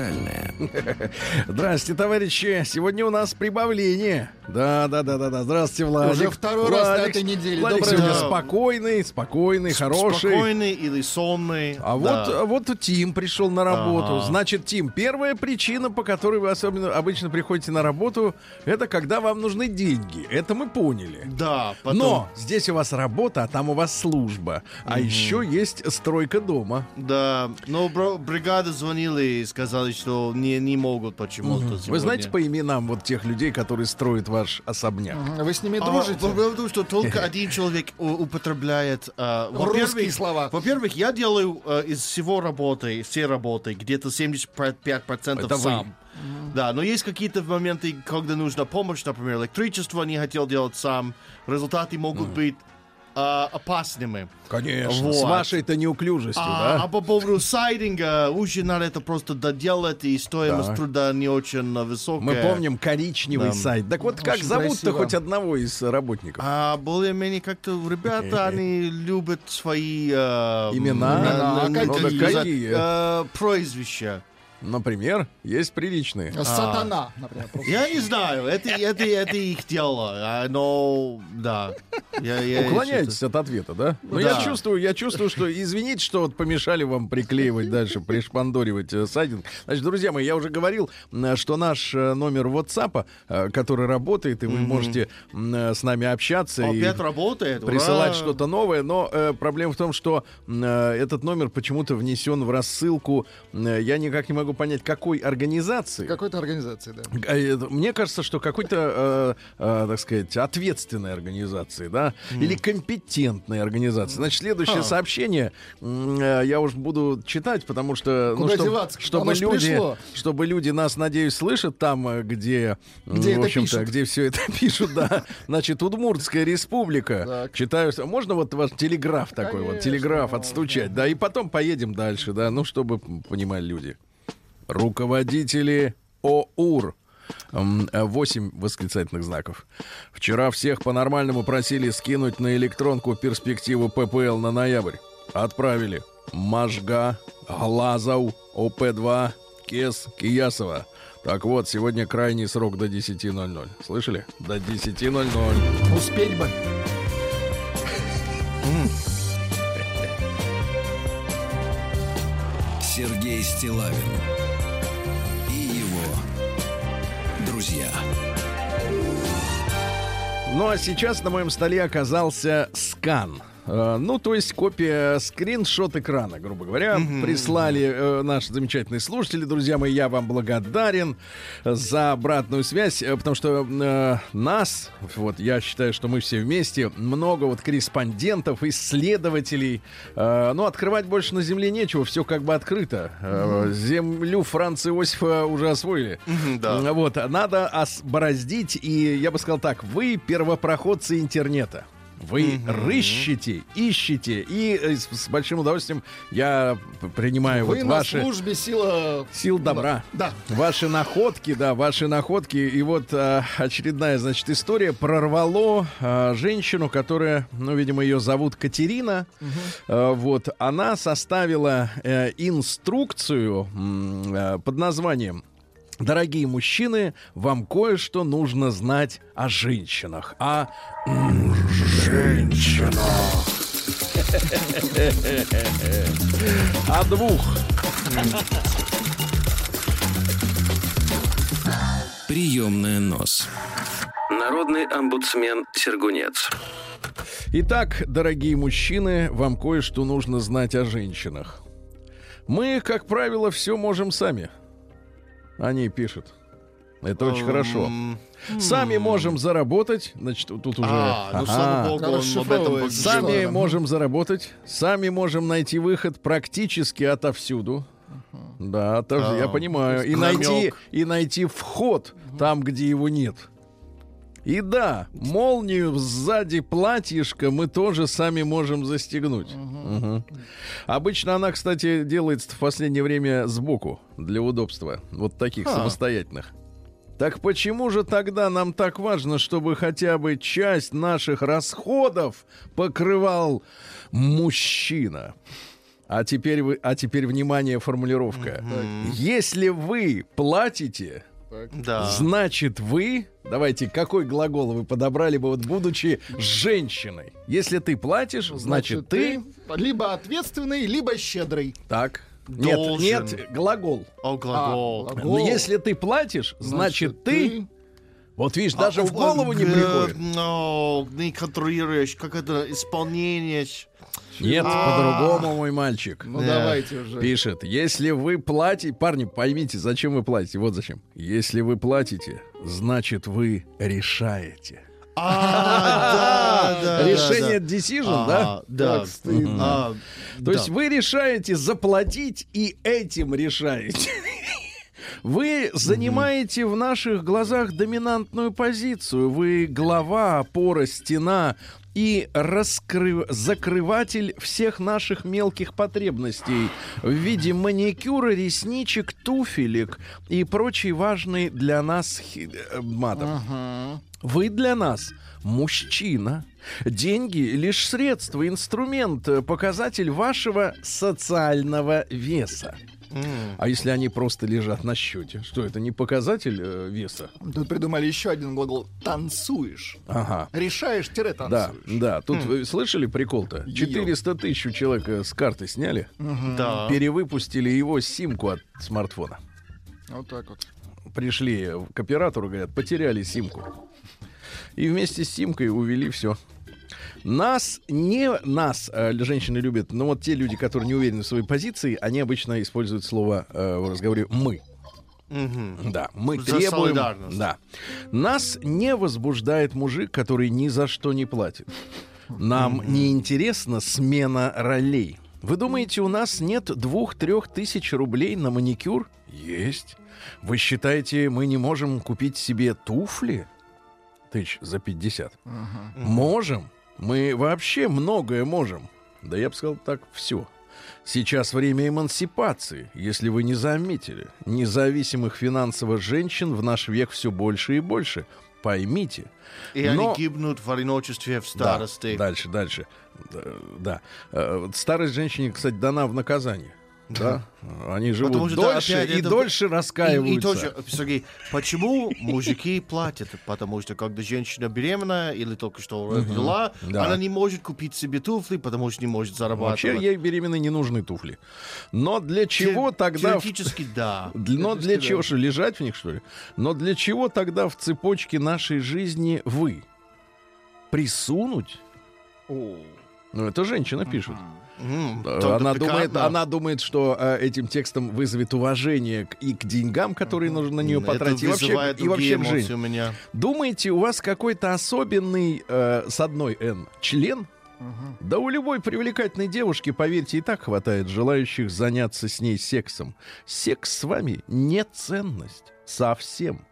Инструментальная. Здрасте, товарищи. Сегодня у нас прибавление. Да, да, да, да, да. Здравствуйте, Владик. Уже второй раз на Владик. этой неделе. Владик Доброе сегодня утро. спокойный, спокойный, хороший. Спокойный или сонный. А Да. вот, вот Тим пришел на работу. Значит, Тим, первая причина, по которой вы особенно обычно приходите на работу, это когда вам нужны деньги. Это мы поняли. Да, потом... Но здесь у вас работа, а там у вас служба. А еще есть стройка дома. Да, но бригада звонила и что не, не могут почему-то Вы сегодня. знаете по именам вот тех людей, которые строят ваш особняк? Мгм. Вы с ними А, дружите? Дело в том, что только один человек употребляет... а, Русские слова. Во-первых, я делаю а, из всего работы, все работы, где-то 75% Это вы. сам. Да, но есть какие-то моменты, когда нужна помощь, например, электричество не хотел делать сам. Результаты могут быть а, опасными. Конечно. С Вот. вашей-то неуклюжестью, А, да? а по поводу сайдинга, уже надо это просто доделать, и стоимость Так. труда не очень а, высокая. Мы помним коричневый Да. сайт. Так вот, как Очень зовут-то красиво. хоть одного из работников? А более-менее как-то ребята, они любят свои... э, Имена? на- Имена, на- Какие? э, прозвища. Например, есть приличные. Сатана, например. просто. Я не знаю, это, это, это их дело, а, но да. Я- я Уклоняетесь от ответа, да? Ну, Да. я чувствую, я чувствую, что извините, что вот помешали вам приклеивать дальше, пришпандоривать э, сайдинг. Значит, друзья мои, я уже говорил, что наш э, номер WhatsApp, э, который работает, и вы можете м, э, с нами общаться что- и Опять работает. ура! присылать что-то новое, но э, проблема в том, что э, этот номер почему-то внесен в рассылку. э, я никак не могу понять, какой организации. Какой-то организации, да. А, это- Мне кажется, что какой-то, э, э, так сказать, ответственной организации, да, или компетентной организации. Значит, следующее Ха. сообщение э, я уж буду читать, потому что, ну, Куда чтоб- деваться? чтобы Оно люди, пришло. чтобы люди нас, надеюсь, слышат там, э, где, Где в общем-то, где все это пишут, да. Значит, Удмуртская республика. Так. Читаю, можно вот ваш телеграф такой вот, Конечно, телеграф можно. отстучать, да, и потом поедем дальше, да, ну, чтобы понимали люди. Руководители ОУР. М, э, Восемь восклицательных знаков. Вчера всех по-нормальному просили скинуть на электронку перспективу ППЛ на ноябрь. Отправили. Можга, Глазов, ОП-2, Кес, Киясова. Так вот, сегодня крайний срок до 10.00. Слышали? До 10.00. Успеть бы. Сергей Стилавин друзья. Ну а сейчас на моем столе оказался скан. Э, Ну, то есть копия, скриншот экрана, грубо говоря, прислали э, наши замечательные слушатели. Друзья мои, я вам благодарен за обратную связь, э, потому что э, нас, вот я считаю, что мы все вместе, много вот корреспондентов, исследователей. Э, ну, открывать больше на Земле нечего, все как бы открыто. Э, землю Франца Иосифа уже освоили. да. Вот, надо осбороздить, и я бы сказал так, вы первопроходцы интернета. Вы рыщете, ищете, и э, с, с большим удовольствием я принимаю Вы вот на ваши службе сила... сил добра. Да. Ваши находки, да, ваши находки. И вот а, очередная, значит, история прорвало а, женщину, которая, ну, видимо, ее зовут Катерина. А, вот, она составила э, инструкцию э, под названием Дорогие мужчины, вам кое-что нужно знать о женщинах. О м, женщинах. О двух. Приемная нос. Народный омбудсмен Сергунец. Итак, дорогие мужчины, вам кое-что нужно знать о женщинах. Мы, как правило, все можем сами. Они пишут. Это очень хорошо. Сами можем заработать. Значит, тут уже... А, ну слава богу, он об этом. Сами можем заработать, сами можем найти выход практически отовсюду. Да, тоже А, я понимаю. И найти, и найти вход там, где его нет. И да, молнию сзади платьишка мы тоже сами можем застегнуть. Мгм. Обычно она, кстати, делается в последнее время сбоку для удобства. Вот таких А. самостоятельных. Так почему же тогда нам так важно, чтобы хотя бы часть наших расходов покрывал мужчина? А теперь вы, а теперь внимание, формулировка. Если вы платите, Да. значит вы, давайте, какой глагол вы подобрали бы, вот будучи женщиной? Если ты платишь, значит, ты, либо ответственный, либо щедрый. так. Нет, Должен. нет, глагол. О, глагол. А, Но глагол. если ты платишь, значит, ты, вот видишь, даже А, в голову не приходит. Но не контролируешь, как это исполнение. Нет, по-другому, мой мальчик. Ну Да. давайте уже. Пишет, если вы платите, парни, поймите, зачем вы платите, вот зачем. Если вы платите, значит вы решаете. А, да, да, Решение да. decision, да? А, Да. Как стыдно. А, То да. есть вы решаете заплатить и этим решаете. Вы занимаете в наших глазах доминантную позицию. Вы глава, опора, стена и раскры- закрыватель всех наших мелких потребностей в виде маникюра, ресничек, туфелек и прочей важной для нас хи- э, матом. Ага. Вы для нас мужчина. Деньги лишь средство, инструмент, э, показатель вашего социального веса. М. А если они просто лежат на счете? Что это не показатель э, веса? Тут придумали еще один глагол. Танцуешь. Ага. Решаешь-танцуешь. Да, да. Тут вы слышали прикол-то? 400 тысяч у человека с карты сняли, Да. перевыпустили его симку от смартфона. Вот так вот. Пришли к оператору, говорят, потеряли симку. И вместе с симкой увели все. Нас не нас э, женщины любят, но вот те люди, которые не уверены в своей позиции, они обычно используют слово э, в разговоре мы. Мгм. Да, мы За требуем. Да. Нас не возбуждает мужик, который ни за что не платит. Нам не интересна смена ролей. Вы думаете, у нас нет двух-трех тысяч рублей на маникюр? Есть. Вы считаете, мы не можем купить себе туфли? Тысяч за 50. Можем. Мы вообще многое можем. Да я бы сказал так, все. Сейчас время эмансипации, если вы не заметили. Независимых финансово женщин в наш век все больше и больше. Поймите. И Но- они гибнут в одиночестве в Да, старости. дальше, дальше. Да, Да. Э, Старость женщине, кстати, дана в наказание. Да. Они живут Потому что, да, дольше опять и это- дольше И, раскаиваются. и тоже, Сергей, почему мужики платят? Потому что когда женщина беременная или только что родила, Да. она не может купить себе туфли, потому что не может зарабатывать. Вообще ей беременной не нужны туфли. Но для чего Те- тогда... в- Теоретически, да. Но для чего? да. Что, лежать в них, что ли? Но для чего тогда в цепочке нашей жизни вы? Присунуть? О. Ну, это женщина пишет. М, Только Она думает, она думает, что э, этим текстом вызовет уважение к- и к деньгам, которые нужно на нее потратить, и вообще, и вообще эмоции жизни. у меня. Думаете, у вас какой-то особенный э, с одной Н член? Да у любой привлекательной девушки, поверьте, и так хватает желающих заняться с ней сексом. Секс с вами не ценность. Совсем.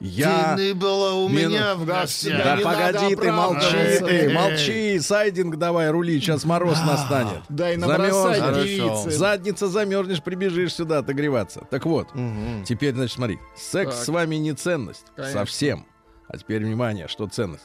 Я... Ты была у Мину- меня в Да, гостях. Да не погоди ты, молчи ты, молчи, сайдинг давай, рули, сейчас мороз настанет. Дай набросать Замерзнешь. девицы. Задница замерзнешь, прибежишь сюда отогреваться. Так вот, Мгм. теперь, значит, смотри, секс Так. с вами не ценность. Конечно. Совсем. А теперь внимание, что ценность.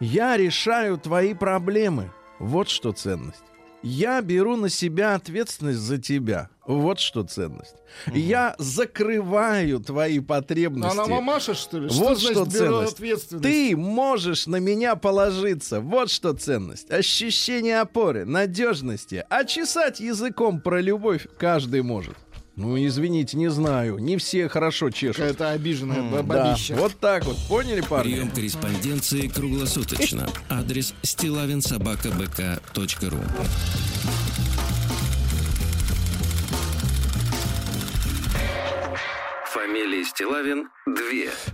Я решаю твои проблемы. Вот что ценность. Я беру на себя ответственность за тебя. Вот что ценность. Я закрываю твои потребности. Она мамаша, что ли? Вот что что значит беру ценность. ответственность? Ты можешь на меня положиться. Вот что ценность. Ощущение опоры, надежности. А чесать языком про любовь каждый может. Ну, извините, не знаю. Не все хорошо чешут. Какая-то обиженная Да, бабища. вот так вот. Поняли, парни? Прием корреспонденции круглосуточно. Адрес стилавинсобакабк.ру Амелии Стилавин 2.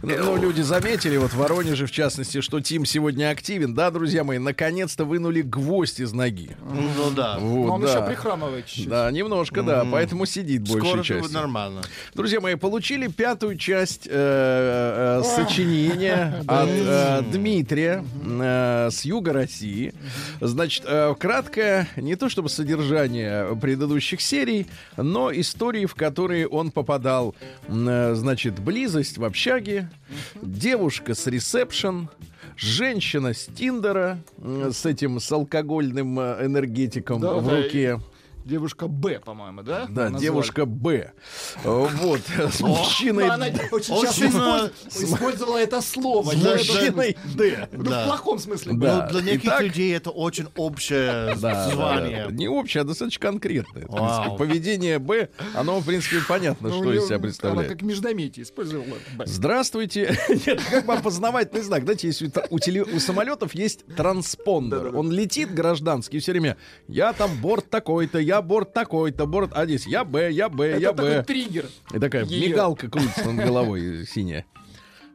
Ну, люди заметили, вот в Воронеже, в частности, что Тим сегодня активен. Да, друзья мои, наконец-то вынули гвоздь из ноги. Ну да. Вот, Но он да. еще прихрамывает чуть-чуть. Да, немножко, да, поэтому сидит большей Скоро частью. будет нормально. Друзья мои, получили пятую часть э, э, сочинения от э, Дмитрия э, с юга России. Значит, э, краткое, не то чтобы содержание предыдущих серий, но истории, в которые он попадал. Э, Значит, близость в общаге, девушка с ресепшн, женщина с Тиндера с этим с алкогольным э, энергетиком Да, в руке. Девушка Б, по-моему, да? Да, Назвали. девушка Б. Э, Вот, с мужчиной... Но она очень часто использ- использовала это слово. С мужчиной Д. Ну, в плохом смысле. Ну, для неких людей это очень общее звание. Не общее, а достаточно конкретное. Поведение Б, оно, в принципе, понятно, Ну, что из себя Она представляет. как междометие использовала. Б. Здравствуйте. Нет, как бы опознавательный знак. Знаете, теле- у самолетов есть транспондер. Он летит гражданский все время. Я там борт такой-то, я борт такой-то, борт... А здесь я Б, я Б, я Это Б. триггер. И такая Её. мигалка крутится над головой синяя.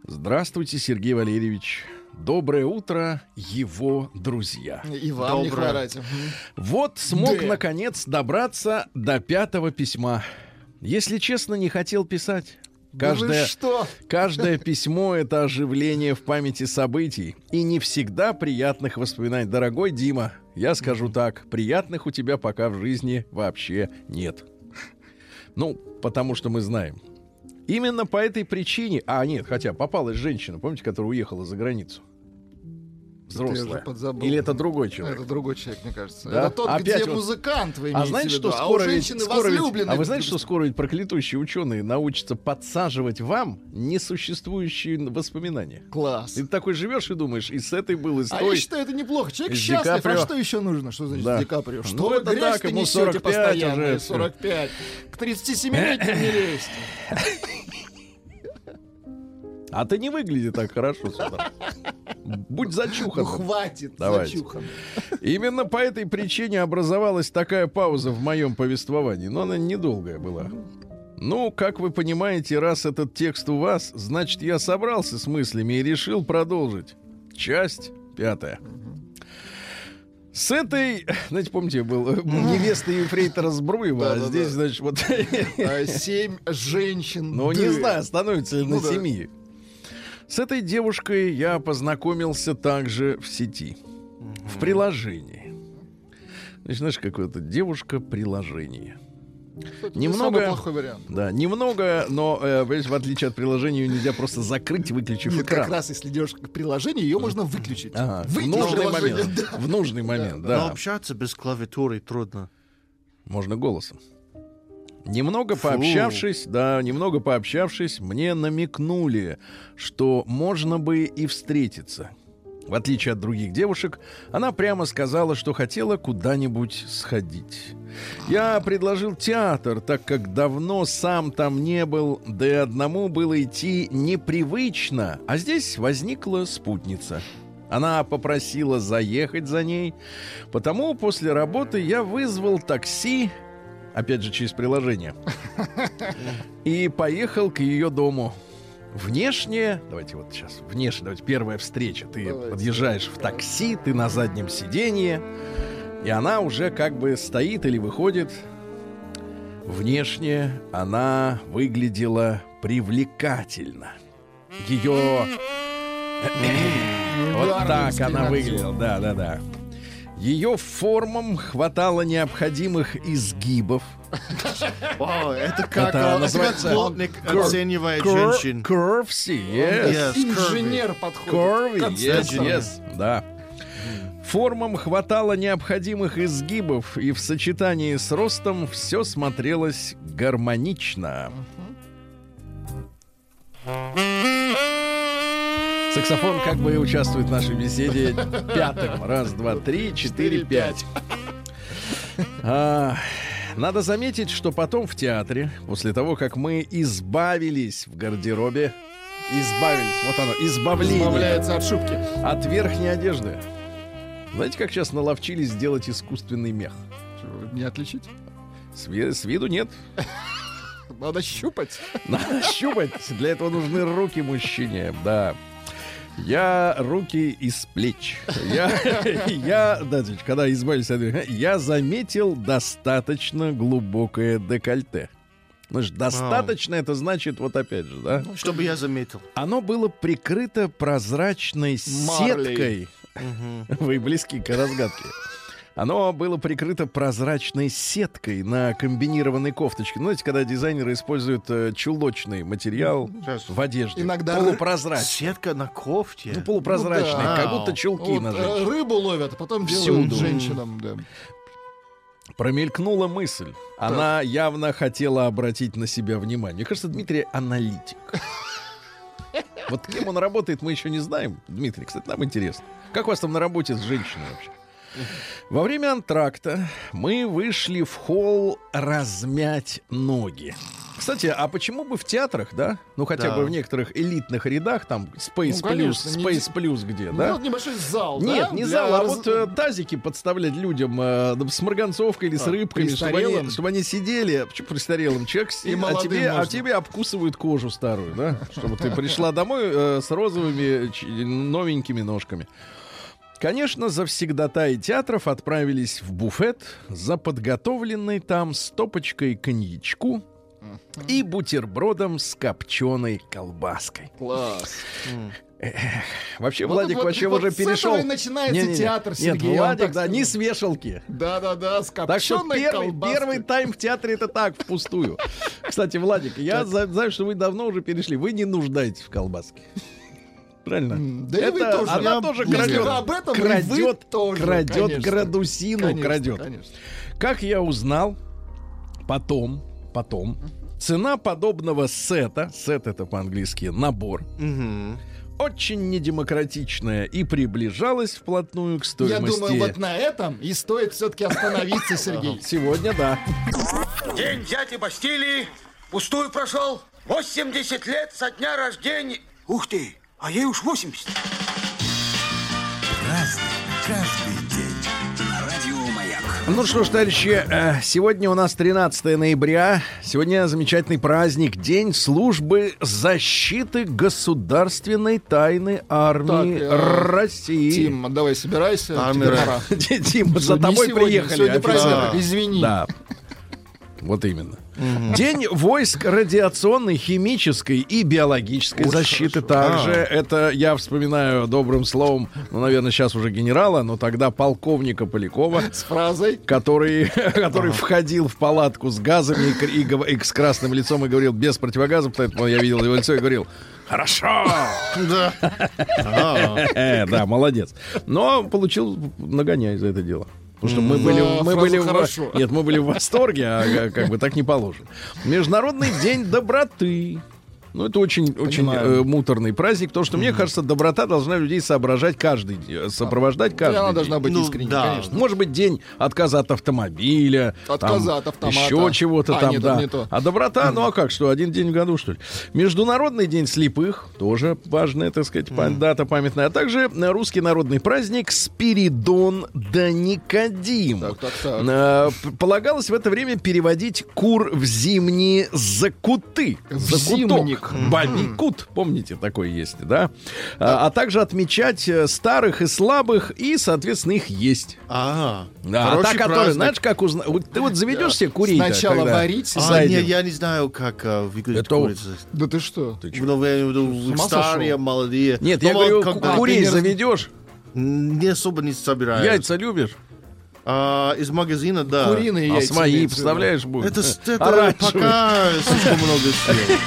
Здравствуйте, Сергей Валерьевич. Доброе утро, его друзья. И вам не Доброе. хворать. Мгм. Вот смог, Да. наконец, добраться до пятого письма. Если честно, не хотел писать. Да Каждое, что? каждое письмо — это оживление в памяти событий. И не всегда приятных воспоминаний. Дорогой Дима, я скажу так, приятных у тебя пока в жизни вообще нет. Ну, потому что мы знаем. Именно по этой причине... А, нет, хотя попалась женщина, помните, которая уехала за границу? Взрослая. Или это другой человек? Это другой человек, мне кажется. Да? Это тот, Опять где вот- музыкант, вы А имеете знаете, в виду. что а скоро ведь, женщины скоро ведь- а вы знаете, что скоро ведь проклятущие ученые научатся подсаживать вам несуществующие воспоминания? Класс. Ты такой живешь и думаешь, и с этой был, и с А той. я считаю, это неплохо. Человек с счастлив, Ди Каприо. а что еще нужно? Что значит Да. Ди Каприо? Что Ну, вы это грязь так, ему несете 45 постоянно, уже и всё. 45. К 37-летним не лезть. А ты не выглядит так хорошо сюда. Будь Ну, зачухан. хватит, Давайте. зачухан. Именно по этой причине образовалась такая пауза в моем повествовании, но она недолгая была. Ну, как вы понимаете, раз этот текст у вас, значит, я собрался с мыслями и решил продолжить. Часть пятая. С этой, знаете, помните, был э, невеста Ефрейтора Збруева, а здесь, значит, вот... А, Семь женщин. Ну, не знаю, становится ли Ну на да. С этой девушкой я познакомился также в сети, в приложении. Значит, знаешь, какое-то девушка-приложение. Кстати, Немного- самый плохой вариант. Да, немного, но, э, в отличие от приложения, ее нельзя просто закрыть, выключив Нет, экран. как раз если девушка к приложению, ее можно выключить. Ага, в нужный момент. да. В нужный момент, Но да. общаться без клавиатуры трудно. Можно голосом. Немного пообщавшись, да, немного пообщавшись, мне намекнули, что можно бы и встретиться. В отличие от других девушек, она прямо сказала, что хотела куда-нибудь сходить. Я предложил театр, так как давно сам там не был, да и одному было идти непривычно, а здесь возникла спутница. Она попросила заехать за ней, потому после работы я вызвал такси, опять же через приложение, и поехал к ее дому. Внешне, давайте вот сейчас, внешне, давайте первая встреча. Ты Давайте. подъезжаешь в такси, ты на заднем сиденье, и она уже как бы стоит или выходит. Внешне она выглядела привлекательно. Ее... Вот так она выглядела, да-да-да. Ее формам хватало необходимых изгибов. Вау, это как, Это называется плотник оценивает женщин. Curvy, yes. Инженер подходит. Curvy, yes, yes, да. Формам хватало необходимых изгибов, и в сочетании с ростом все смотрелось гармонично. Саксофон как бы участвует в нашей беседе пятым. Раз, два, три, четыре, пять. А, Надо заметить, что потом в театре, после того, как мы избавились в гардеробе, избавились, вот оно, избавление Избавляется от шубки. от верхней одежды. Знаете, как сейчас наловчились сделать искусственный мех? Не отличить? С, ви- с виду нет. Надо щупать. Надо щупать. Для этого нужны руки мужчине, да. Я руки из плеч. Я, я, да, когда избавились от я заметил достаточно глубокое декольте. Значит, достаточно это значит, вот опять же, да? Чтобы я заметил. Оно было прикрыто прозрачной Марлей. сеткой. Вы близки к разгадке. Оно было прикрыто прозрачной сеткой на комбинированной кофточке. Ну, знаете, когда дизайнеры используют э, чулочный материал Сейчас. в одежде. Иногда полупрозрачный. Сетка на кофте. Ну, полупрозрачный, Ну да. как будто чулки Вот, на э, женщине. рыбу ловят, а потом Всюду. делают женщинам. да. Промелькнула мысль. Она явно хотела обратить на себя внимание. Мне кажется, Дмитрий аналитик. Вот кем он работает, мы еще не знаем. Дмитрий, кстати, нам интересно. Как у вас там на работе с женщиной вообще? Во время антракта мы вышли в холл размять ноги. Кстати, а почему бы в театрах, да? Ну, хотя Да. бы в некоторых элитных рядах, там Space Ну, Plus, конечно, не Space Plus где, Ну, да? вот небольшой зал, Нет, да, не для зал, а раз- вот э, тазики подставлять людям э, с марганцовкой или с А, рыбками, чтобы они, чтобы они сидели. Почему престарелым? Человек И а тебе, а тебе обкусывают кожу старую, да? Чтобы ты пришла домой э, с розовыми новенькими ножками. Конечно, завсегдатаи театров отправились в буфет за подготовленной там стопочкой коньячку и бутербродом с копченой колбаской. Класс. Вообще, Вот Владик вот- вообще вот уже с этого перешел. и начинается Не-не-не. театр, Нет, Сергей, я вам Владик, да, не с вешалки. Да-да-да, с Так что первый, колбаской. первый тайм в театре это так, впустую. Кстати, Владик, я знаю, что вы давно уже перешли. Вы не нуждаетесь в колбаске. Правильно? Да и вы Это тоже. Она Я- тоже если крадет, об этом, крадет, тоже, крадет конечно. градусину, Конечно, крадет. конечно. Как я узнал, потом, потом, цена подобного сета, сет это по-английски набор, Мгм. очень недемократичная и приближалась вплотную к Я стоимости. думаю, вот на этом и стоит все-таки остановиться, Сергей. Сегодня да. День дяди Бастилии пустую прошел. 80 лет со дня рождения. Ух ты, а ей уж 80. Ну что ж, товарищи, э, сегодня у нас 13 ноября. Сегодня замечательный праздник, День службы защиты государственной тайны армии Так, э, России. Тим, давай собирайся. А, пора. Тим, за тобой сегодня, приехали. Сегодня праздник, извини. Да. Вот именно. День войск радиационной, химической и биологической защиты также. Это я вспоминаю добрым словом, ну, наверное, сейчас уже генерала, но тогда полковника Полякова, С фразой. который, который входил в палатку с газами и, и и с красным лицом и говорил без противогаза, поэтому я видел его лицо и говорил «Хорошо!» Да. А, Э, Да, молодец. Но получил нагоняй за это дело. Потому что мы были, мы были в, «хорошо». нет, мы были в восторге, а как бы так не положено. Международный день доброты. Ну, это очень, очень Понимаю. э, муторный праздник, потому что, мне кажется, доброта должна людей соображать каждый, день, сопровождать И каждый она день. должна быть Ну, искренней, да. конечно. Может быть, день отказа от автомобиля. Отказа там от автомата. Еще чего-то А, там, нет, да. не то. А доброта, ну а как, что, один день в году, что ли? Международный день слепых, тоже важная, так сказать, па- дата памятная. А также э, русский народный праздник Спиридон да Никодим. Так, так, так. Э, Полагалось в это время переводить кур в зимние закуты. В Закуток. зимник. Бабий кут, помните, такой есть, да? А, а также отмечать э, старых и слабых и, соответственно, их есть. а. Да, а та, которая, знаешь, как узна... вот Ты вот заведешь себе курей Сначала варить, А, зайдем. не, я не знаю, как а, выглядит Это- курица. Да ты что? Ну, я имею старые, молодые. Нет, Ну, я вот говорю, как курей ты заведешь, Не особо не собираюсь. яйца любишь, А, из магазина, да. Куриные а яйца. свои, представляешь, будет. Это, это пока слишком много съел.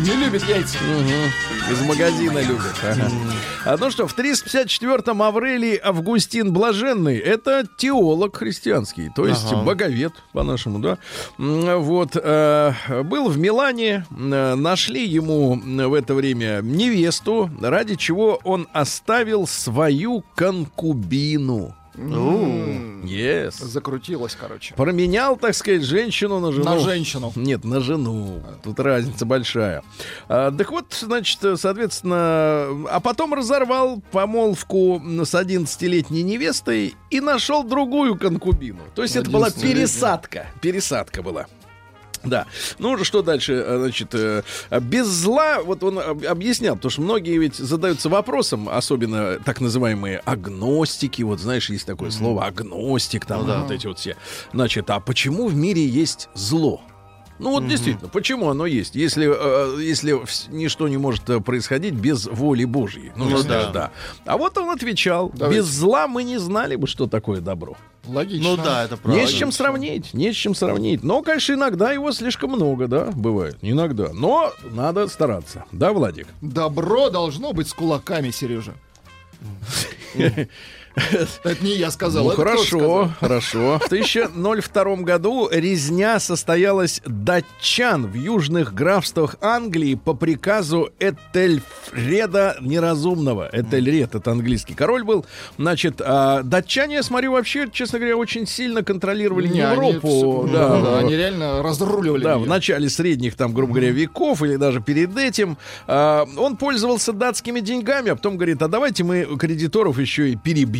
Не любит яйца. Из магазина любят. ага. А ну что, в 354-м Аврелий Августин Блаженный это теолог христианский, то есть Ага. боговед, по-нашему, да. Вот, э, был в Милане, э, нашли ему в это время невесту, ради чего он оставил свою конкубину. Yes. Закрутилась, короче. Променял, так сказать, женщину на жену. На женщину. Нет, на жену. Тут разница большая. А, так вот, значит, соответственно, а потом разорвал помолвку с 11-летней невестой и нашел другую конкубину. То есть это была 11-летнюю. пересадка. Пересадка была. Да. Ну, что дальше? э, Значит, э, без зла, вот он об- объяснял, потому что многие ведь задаются вопросом, особенно так называемые агностики, вот знаешь, есть такое слово агностик, там вот эти вот все. Значит, а почему в мире есть зло? Ну вот действительно, почему оно есть, если, э, если ничто не может э, происходить без воли Божьей? Ну, Ну да. да. А вот он отвечал, Давайте. без зла мы не знали бы, что такое добро. Логично. Ну да, это правда. Не с чем сравнить, не с чем сравнить. Но, конечно, иногда его слишком много, да, бывает. Иногда. Но надо стараться. Да, Владик? Добро должно быть с кулаками, Сережа. Это не я сказал. ну, хорошо, хорошо. В 1002 году резня состоялась датчан в южных графствах Англии по приказу Этельфреда Неразумного. Этельред, это английский король был. Значит, а, датчане, я смотрю, вообще, честно говоря, очень сильно контролировали Не, они Европу. всё- да, да, они реально разруливали. Да, её. в начале средних, там, грубо говоря, веков или даже перед этим. а, он пользовался датскими деньгами, а потом говорит, а давайте мы кредиторов еще и перебьем.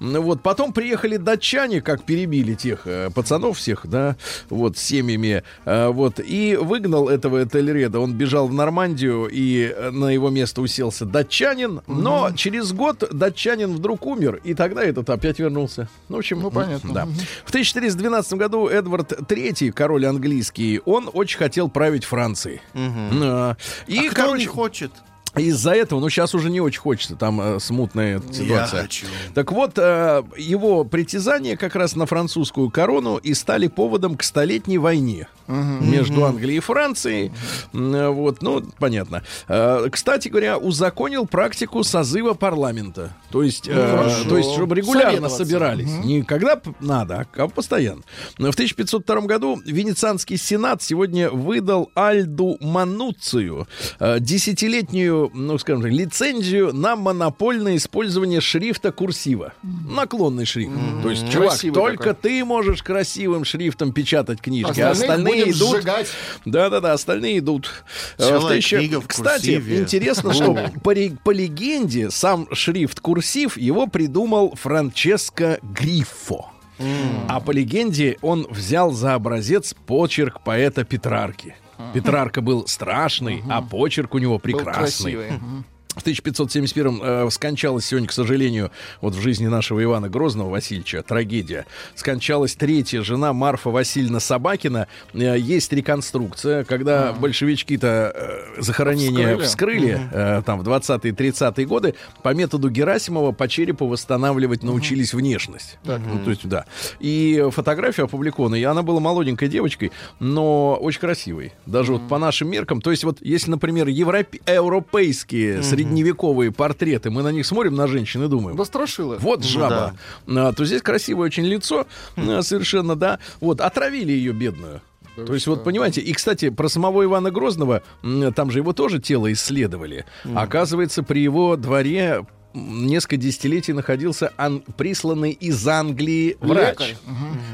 Ну Вот, потом приехали датчане, как перебили тех э, пацанов всех, да, вот, с семьями, э, вот, и выгнал этого Этельреда. Он бежал в Нормандию, и э, на его место уселся датчанин, но через год датчанин вдруг умер, и тогда этот опять вернулся. Ну, в общем, Ну, понятно. Да. В 1412 году Эдвард III, король английский, он очень хотел править Францией. А, И, И кто короче, не хочет? Из-за этого, ну, сейчас уже не очень хочется, там э, смутная ситуация. хочу. Так вот, э, его притязания как раз на французскую корону и стали поводом к столетней войне между Англией и Францией. Э, Вот, ну, понятно. Э, Кстати говоря, узаконил практику созыва парламента. То есть, э, хорошо. то есть чтобы регулярно собирались. Не когда надо, а постоянно. В 1502 году Венецианский сенат сегодня выдал Альду Мануцию э, десятилетнюю, ну, скажем так, лицензию на монопольное использование шрифта курсива. Наклонный шрифт. То есть, чувак, Красивый только такой. ты можешь красивым шрифтом печатать книжки, а остальные будем идут... сжигать. Да-да-да, остальные идут. Э, Целая тысяча- книга в Кстати, курсиве. интересно, что по легенде сам шрифт курсив его придумал Франческо Гриффо. А по легенде он взял за образец почерк поэта Петрарки. Петрарка был страшный, а почерк у него прекрасный. В 1571 э, скончалась сегодня, к сожалению, вот в жизни нашего Ивана Грозного Васильевича, трагедия. Скончалась третья жена Марфа Васильевна Собакина. Э, есть реконструкция, когда большевички-то э, захоронение Вскрыли. вскрыли, э, там в 20-е 30-е годы, по методу Герасимова по черепу восстанавливать научились внешность. Ну, то есть, да. И фотография опубликована, и она была молоденькой девочкой, но очень красивой. Даже вот по нашим меркам. То есть вот если, например, европе- европейские средневековые портреты, мы на них смотрим, на женщин, и думаем, Да страшило. вот жаба. А, то здесь красивое очень лицо, а, совершенно, да. Вот, отравили ее бедную. То есть, вот понимаете, и, кстати, про самого Ивана Грозного, там же его тоже тело исследовали. Оказывается, при его дворе несколько десятилетий находился ан- присланный из Англии врач, Лекарь.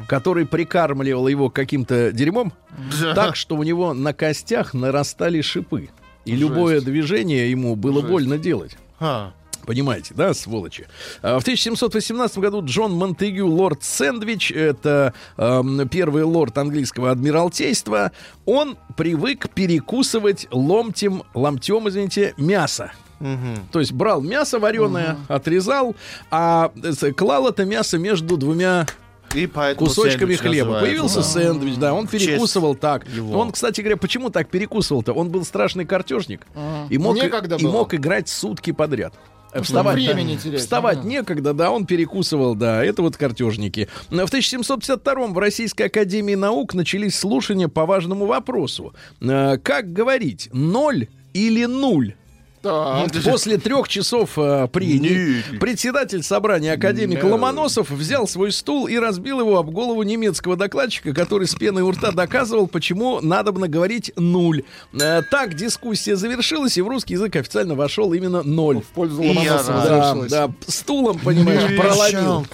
Который прикармливал его каким-то дерьмом, Да. так, что у него на костях нарастали шипы. И любое движение ему было Жесть. больно делать. Ха. Понимаете, да, сволочи? А, В 1718 году Джон Монтегю, лорд Сэндвич, это эм, первый лорд английского адмиралтейства, он привык перекусывать ломтем, ломтем, извините, мясо. То есть брал мясо вареное, отрезал, а э, клал это мясо между двумя И поэтому кусочками хлеба. Появился сэндвич, да, он перекусывал так. его. Он, кстати говоря, почему так перекусывал-то? Он был страшный картежник и мог, Некогда и было. мог играть сутки подряд. Вставать, времени да, терять, вставать ага. некогда, да, он перекусывал, да, это вот картежники. В 1752 в Российской Академии Наук начались слушания по важному вопросу. Э, Как говорить, ноль или нуль? Так. После трех часов э, прений председатель собрания академик No. Ломоносов взял свой стул и разбил его об голову немецкого докладчика, который с пеной у рта доказывал, почему надобно говорить нуль. Э, так дискуссия завершилась, и в русский язык официально вошел именно ноль. В пользу Ломоносова. Да, да, стулом, понимаешь, проломил.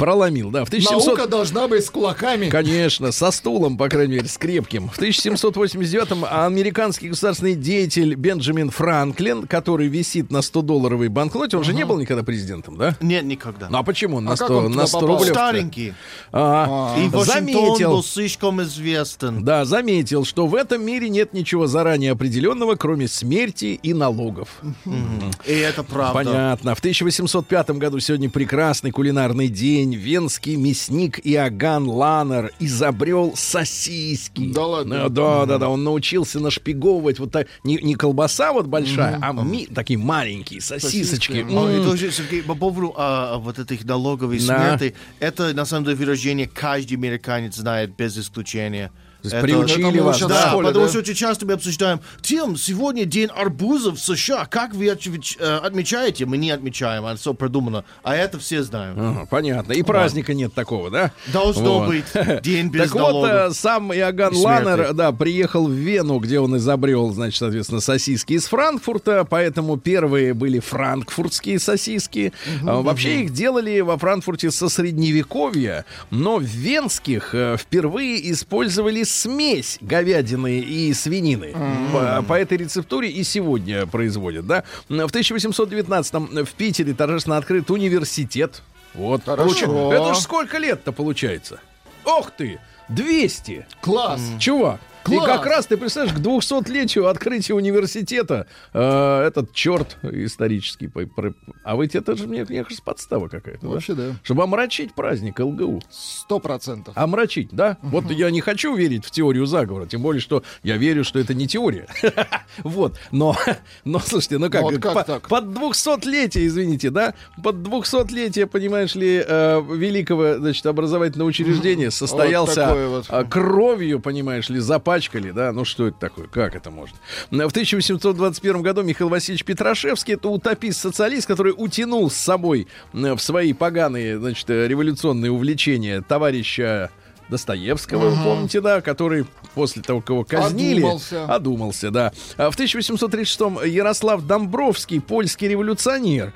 Проломил, да. В 1700... Наука должна быть с кулаками. Конечно, со стулом, по крайней мере, с крепким. В 1789-м американский государственный деятель Бенджамин Франклин, который висит на 100-долларовой банкноте, он же не был никогда президентом, да? Нет, никогда. Ну а почему он на А как 100, он на 100 попал? рублей? Старенький. А, И Вашингтон был заметил, слишком известен. да, заметил, что в этом мире нет ничего заранее определенного, кроме смерти и налогов. И это правда. Понятно. В 1805 году сегодня прекрасный кулинарный день. Венский мясник Иоганн Ланнер изобрел сосиски. Да ладно? Э, Да, да, да. Он научился нашпиговывать вот так. Не, не колбаса вот большая, а ми- такие маленькие сосисочки. Сосиски. И М. тоже, Сергей, по поводу а, вот этих налоговой Да. смерти, это, на самом деле, выражение каждый американец знает без исключения. Есть Это- приучили это вас, да? Да, школе, потому да? что очень часто мы обсуждаем, Тим, сегодня день арбузов в США, как вы э, отмечаете? Мы не отмечаем, а все продумано. А это все знают. Ага, понятно. И праздника нет такого, да? Должно Вот. быть день без Так вот, э, сам Иоганн. Ланнер, да, приехал в Вену, где он изобрел, значит, соответственно, сосиски из Франкфурта, поэтому первые были франкфуртские сосиски. А, Вообще их делали во Франкфурте со средневековья, но в венских э, впервые использовали смесь говядины и свинины. По, по этой рецептуре и сегодня производят, да. В 1819 в Питере торжественно открыт университет. Вот, Хорошо. Это ж сколько лет-то получается? Ох ты, 200. Класс. Чувак. И Класс! как раз, ты представляешь, к 200-летию открытия университета э, этот черт исторический. А ведь это же, мне, мне кажется, подстава какая-то. да? Вообще, да. Чтобы омрачить праздник ЛГУ. Сто процентов. Омрачить, да? Вот я не хочу верить в теорию заговора, тем более, что я верю, что это не теория. Вот, но, но, слушайте, ну как, Вот как по- так? под 200-летие, извините, да? Под 200-летие, понимаешь ли, э, великого, значит, образовательного учреждения состоялся такое вот. а, кровью, понимаешь ли, запачкали, да? Ну что это такое? Как это можно? В 1821 году Михаил Васильевич Петрашевский, это утопист-социалист, который утянул с собой э, в свои поганые, значит, э, революционные увлечения товарища Достоевского, вы помните, да, который после того, кого казнили, Одумался. одумался, да. А в 1836-м Ярослав Домбровский, польский революционер.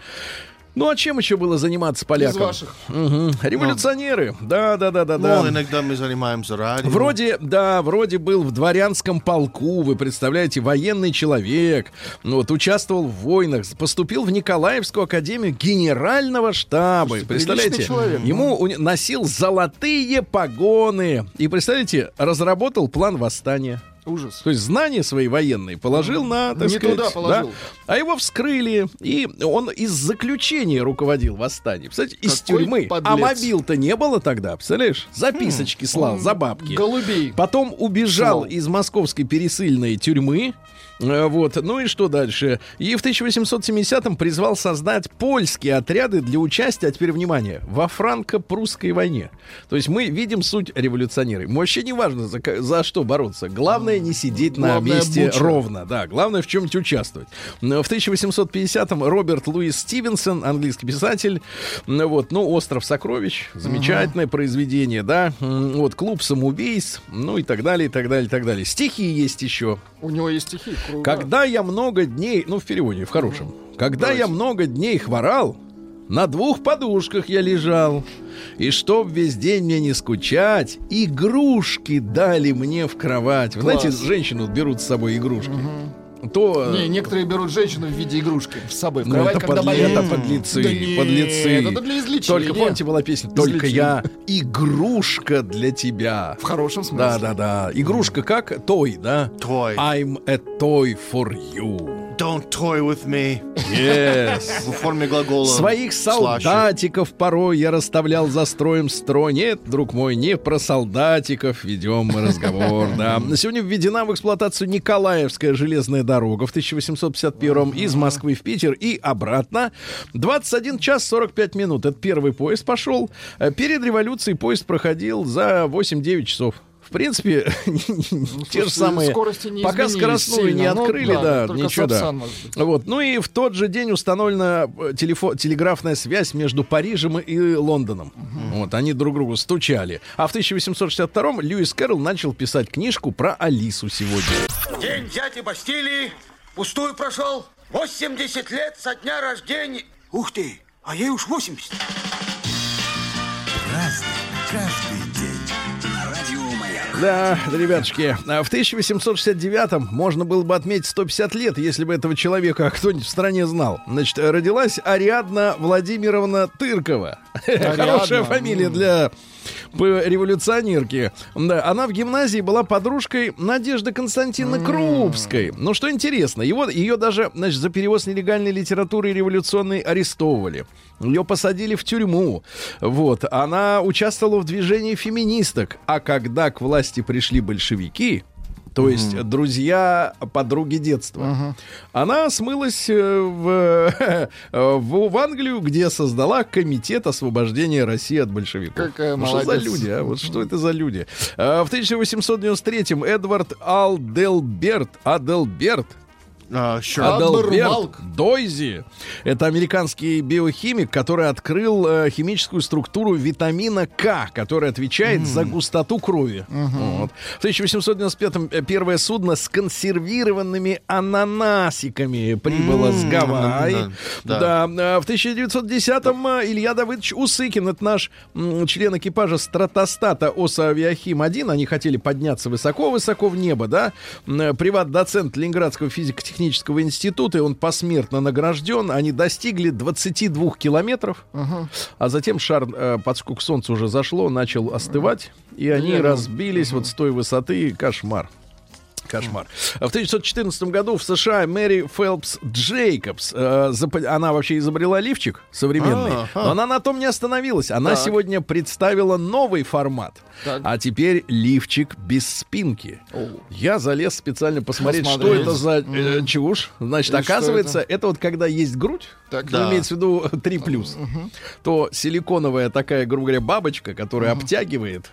Ну а чем еще было заниматься полякам? Из ваших. Мгм. Революционеры, да, да, да, да, да. Ну, иногда мы занимаемся радио. Вроде, да, вроде был в дворянском полку, вы представляете, военный человек, ну, вот, участвовал в войнах, поступил в Николаевскую академию генерального штаба. Слушайте, представляете, человек, ему уни- носил золотые погоны. И, представляете, разработал план восстания. Ужас. То есть знания свои военные положил на, так Не сказать, туда положил. да. а его вскрыли, и он из заключения руководил восстанием. Кстати, из тюрьмы. А подлец. мобил-то не было тогда, представляешь? Записочки слал за бабки. Голубей. Потом убежал Слал. из московской пересыльной тюрьмы. Э, Вот. Ну и что дальше? И в 1870-м призвал создать польские отряды для участия, а теперь внимание, во франко-прусской войне. То есть мы видим суть революционеры. Вообще не важно, за, за что бороться. Главное не сидеть на Главное, месте буча. ровно. Да, главное в чем-нибудь участвовать. Но В 1850-м Роберт Луис Стивенсон, английский писатель, вот, ну, «Остров сокровищ», замечательное произведение, да, вот, «Клуб самоубийц», ну и так далее, и так далее, и так далее. Стихи есть еще. У него есть стихи. Когда я много дней, ну, в переводе, в хорошем. Когда я много дней хворал, на двух подушках я лежал. И чтоб весь день мне не скучать, игрушки дали мне в кровать. Вы Класс. знаете, женщину берут с собой игрушки. То... Не, некоторые берут женщину в виде игрушки с собой в Ну, кровать, это, когда подли- это подлецы, Да нет, подлецы. это для излечения. Только помните, была песня «Только я игрушка для тебя». В хорошем смысле. Да, да, да. Игрушка как? Той, да? Toy. I'm a toy for you. Don't toy with me. Yes. В форме глагола. Своих слаще. солдатиков порой я расставлял за строем строй. Нет, друг мой, не про солдатиков ведем мы разговор. Да. Сегодня введена в эксплуатацию Николаевская железная дорога в 1851 из Москвы в Питер и обратно. 21 час 45 минут. Это первый поезд пошел. Э, Перед революцией поезд проходил за 8-9 часов. В принципе, те же самые... не Пока скоростную не сильно. Ну, открыли, да, ничего, да. Вот. Ну и в тот же день установлена э, телефо- телеграфная связь между Парижем и Лондоном. Вот, они друг другу стучали. А в 1862-м Льюис Кэрролл начал писать книжку про Алису сегодня. День дяди Бастилии пустую прошел. 80 лет со дня рождения. Ух ты, а ей уж 80. Каждый день. Маяк. Да, ребятушки, а в 1869-м можно было бы отметить 150 лет, если бы этого человека кто-нибудь в стране знал. Значит, родилась Ариадна Владимировна Тыркова. Хорошая фамилия для революционерки. Да, она в гимназии была подружкой Надежды Константиновны Крупской. Но что интересно, его, ее даже значит, за перевоз нелегальной литературы революционной арестовывали. Ее посадили в тюрьму. Вот. Она участвовала в движении феминисток. А когда к власти пришли большевики, то есть друзья, подруги детства. Она смылась э, в, в, в Англию, где создала комитет освобождения России от большевиков. Какая Ну, что за молодец. люди, а? Вот что это за люди? А, В 1893-м Эдвард Алделберт, Аделберт А, sure. Адалберт. Дойзи. Это американский биохимик, который открыл э, химическую структуру витамина К, который отвечает за густоту крови. Вот. В 1895-м э, первое судно с консервированными ананасиками прибыло с Гавайи. да, Да. э, В 1910-м э, Илья Давыдович Усыкин, это наш м, член экипажа стратостата ОСА «Авиахим-1», они хотели подняться высоко-высоко в небо, да, приват-доцент Ленинградского физико-технического института, и он посмертно награжден, они достигли 22 километров, а затем шар, э, поскольку солнце уже зашло, начал остывать, и они Я- разбились вот с той высоты, кошмар. Кошмар. В 1914 году в США Мэри Фелпс Джейкобс, э, она вообще изобрела лифчик современный, Ага. но она на том не остановилась. Она Так. сегодня представила новый формат. Так. А теперь лифчик без спинки. О. Я залез специально посмотреть, что Посмотреть. это за э, чушь. Значит, И что оказывается, это? вот когда есть грудь, Так. ну, Да. имеется в виду 3 плюс, то силиконовая такая, грубо говоря, бабочка, которая обтягивает.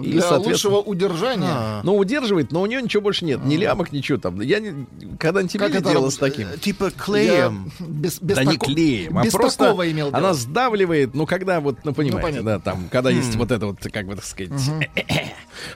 И, Для соответственно, лучшего удержания. А. ну, удерживает, но у нее ничего больше нет. Ни лямок, ничего там. Я не... когда-нибудь Как имели дело с таким? Э, Типа Я клеем. без, без да не тако- клеем, а без просто такого имел она дело. сдавливает, ну, когда вот, ну, понимаете, понятно. да, там, когда есть вот это вот, как бы так сказать.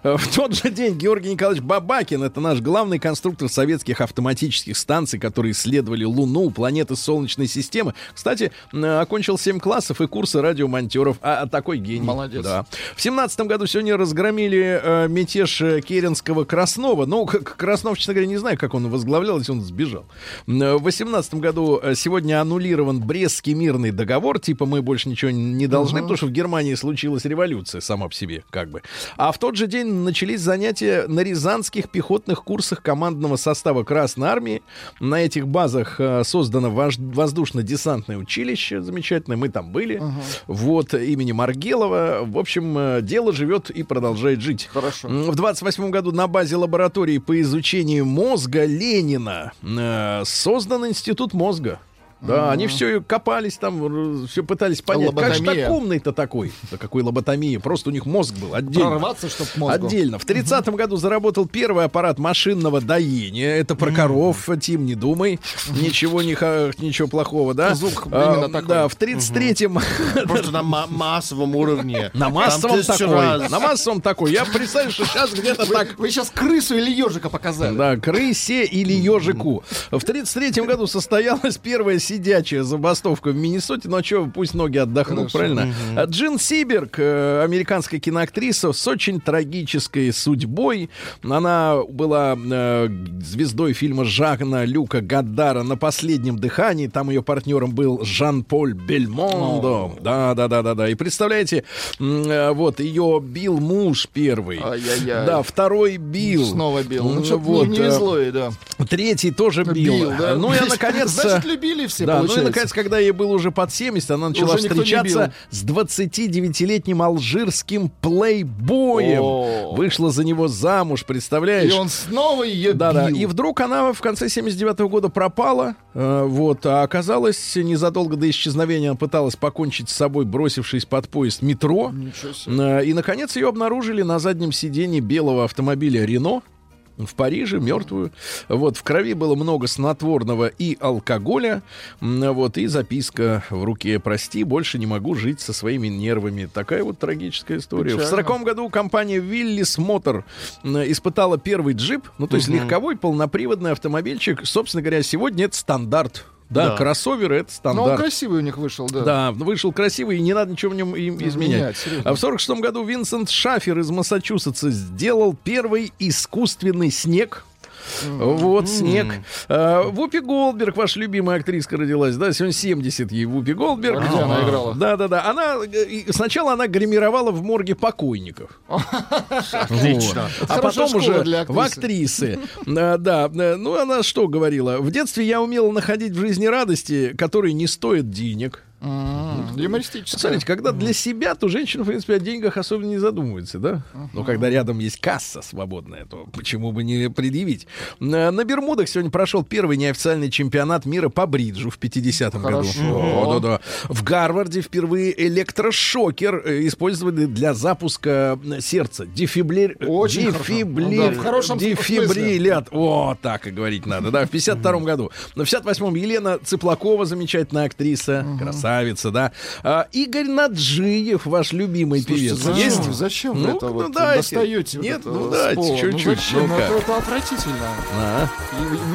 В тот же день Георгий Николаевич Бабакин, это наш главный конструктор советских автоматических станций, которые исследовали Луну, планеты Солнечной системы. Кстати, э, окончил 7 классов и курсы радиомонтеров. А, а такой гений. Молодец. Да. В семнадцатом году сегодня разгромили э, мятеж э, Керенского Краснова. Ну, к- к- Краснов, честно говоря, не знаю, как он возглавлял, если он сбежал. Э, В восемнадцатом году э, сегодня аннулирован Брестский мирный договор. Типа мы больше ничего не должны, потому что в Германии случилась революция сама по себе, как бы. А в тот же день начались занятия на рязанских пехотных курсах командного состава Красной Армии. На этих базах э, создано воздушно-десантное училище замечательное. Мы там были. Вот, имени Маргелова. В общем, э, дело живет и продолжает жить. Хорошо. В 28 году на базе лаборатории по изучению мозга Ленина э, создан институт мозга. Да, они все копались там, все пытались понять, как же Лоботомия. так умный-то такой? Да какой лоботомии? Просто у них мозг был отдельно. Прорваться, чтоб к мозгу. Отдельно. В 30-м году заработал первый аппарат машинного доения. Это про коров, Тим, не думай. Ничего, не ничего плохого, да? Звук именно такой. Да, в 33-м Просто на ма- массовом уровне. на массовом такой. На массовом такой. Я представляю, что сейчас где-то так вы сейчас крысу или ежика показали. Да, крысе или ежику. В 33 году состоялась первая сидячая забастовка в Миннесоте. Ну, а что, пусть ноги отдохнут, правильно? А Джин Сиберг, э, американская киноактриса с очень трагической судьбой. Она была э, звездой фильма Жана Люка Гаддара «На последнем дыхании». Там ее партнером был Жан-Поль Бельмондо. Да, да, да, да, да. И представляете, э, вот ее бил муж первый. Ай-яй-яй. Да, второй бил. Снова бил. Ну, что-то вот, не, не везло ей, да. Третий тоже бил. Бил, да? Ну и наконец... Значит, любили все, да, ну и получается. наконец, когда ей было уже под 70, она начала Уже встречаться с 29-летним алжирским плейбоем. О. Вышла за него замуж, И представляешь? он снова ее Да, да. бил. И вдруг она в конце 79 года пропала. э, вот. А оказалось, незадолго до исчезновения она пыталась покончить с собой, бросившись под поезд метро. Э, И, наконец, ее обнаружили на заднем сиденье белого автомобиля «Рено». В Париже, мертвую. Вот, в крови было много снотворного и алкоголя. Вот, и записка в руке. Прости, больше не могу жить со своими нервами. Такая вот трагическая история. В Печально. сороковом году компания Willis Motor испытала первый джип. Ну, то есть легковой полноприводный автомобильчик. Собственно говоря, сегодня это стандарт Да, Да. кроссоверы это Но он стандарт. красивый у них вышел, да. Да, вышел красивый, и не надо ничего в нем им Ну, изменять. менять. А в 46 году Винсент Шафер из Массачусетса сделал первый искусственный снег. Вот, снег. А, Вупи Голдберг, ваша любимая актриска, родилась, да, сегодня 70 ей Вупи Голдберг. Где она играла? Да, да, да. Она сначала она гримировала в морге покойников. Отлично. А потом уже в актрисы. А, Да, э, ну она что говорила? В детстве я умела находить в жизни радости, которые не стоят денег. Юмористическая. Смотрите, когда для себя, то женщина, в принципе, о деньгах особенно не задумывается, да? Но когда рядом есть касса свободная, то почему бы не предъявить? На на Бермудах сегодня прошел первый неофициальный чемпионат мира по бриджу в 50-м году. Хорошо. О, да, да. В Гарварде впервые электрошокер э, использовали для запуска э, сердца. Дефибриль... Очень хорошо. Дефибриль... Да, в хорошем Дефибрилят. О, так и говорить надо, да, в 52-м году. На 58-м Елена Цыплакова, замечательная актриса, красавица, да. А, Игорь Наджиев, ваш любимый Слушайте, певец. зачем, Есть? вы- зачем вы Ну, это ну, вот дайте. достаете? вот Нет, ну с дайте пола? чуть-чуть, Ну зачем? ну Ну, это, это отвратительно. А.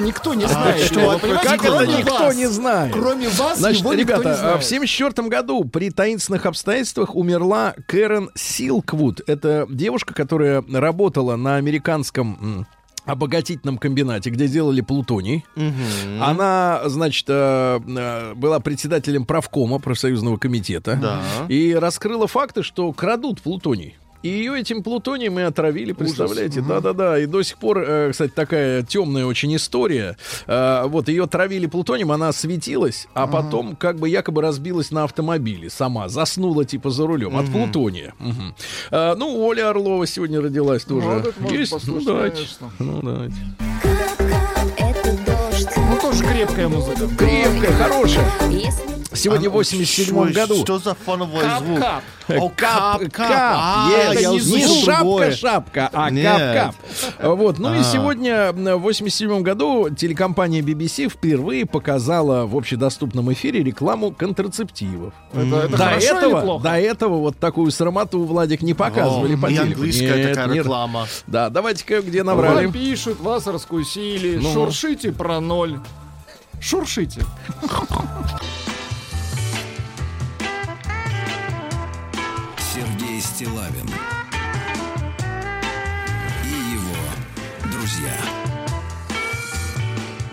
Никто не знает. что, этого, вот понимаете? Как это Кроме никто вас. не знает? Кроме вас Значит, его никто ребята, не а, знает. в 74 году при таинственных обстоятельствах умерла Кэрен Силквуд. Это девушка, которая работала на американском обогатительном комбинате, где делали плутоний. Она, значит, э, э, была председателем правкома профсоюзного комитета Да. и раскрыла факты, что крадут плутоний. И ее этим плутонием и отравили, представляете? Да-да-да. И до сих пор, э, кстати, такая темная очень история. Э, Вот ее травили плутонием, она светилась, а потом как бы якобы разбилась на автомобиле сама, заснула типа за рулем от плутония. Э, Ну, Оля Орлова сегодня родилась тоже. Ну, это можно Есть? Ну, давайте. Ну, давайте. Ну, тоже крепкая музыка. Крепкая, хорошая. Если Сегодня в 87 Что- году. Что за фоновой звук? Кап-кап. О, Кап, кап, кап. А, я не услышал шапка, другое. шапка, а Нет. кап, кап. Вот. Ну и А. сегодня, в 87 году, телекомпания BBC впервые показала в общедоступном эфире рекламу контрацептивов. Это, это До хорошо или этого, плохо? до этого вот такую срамоту Владик не показывали О, по и телеку. английская Нет, такая нет. реклама. Да, давайте-ка где набрали. Вам пишут, вас раскусили, Ну. шуршите про ноль. Шуршите. Стилавин и его друзья.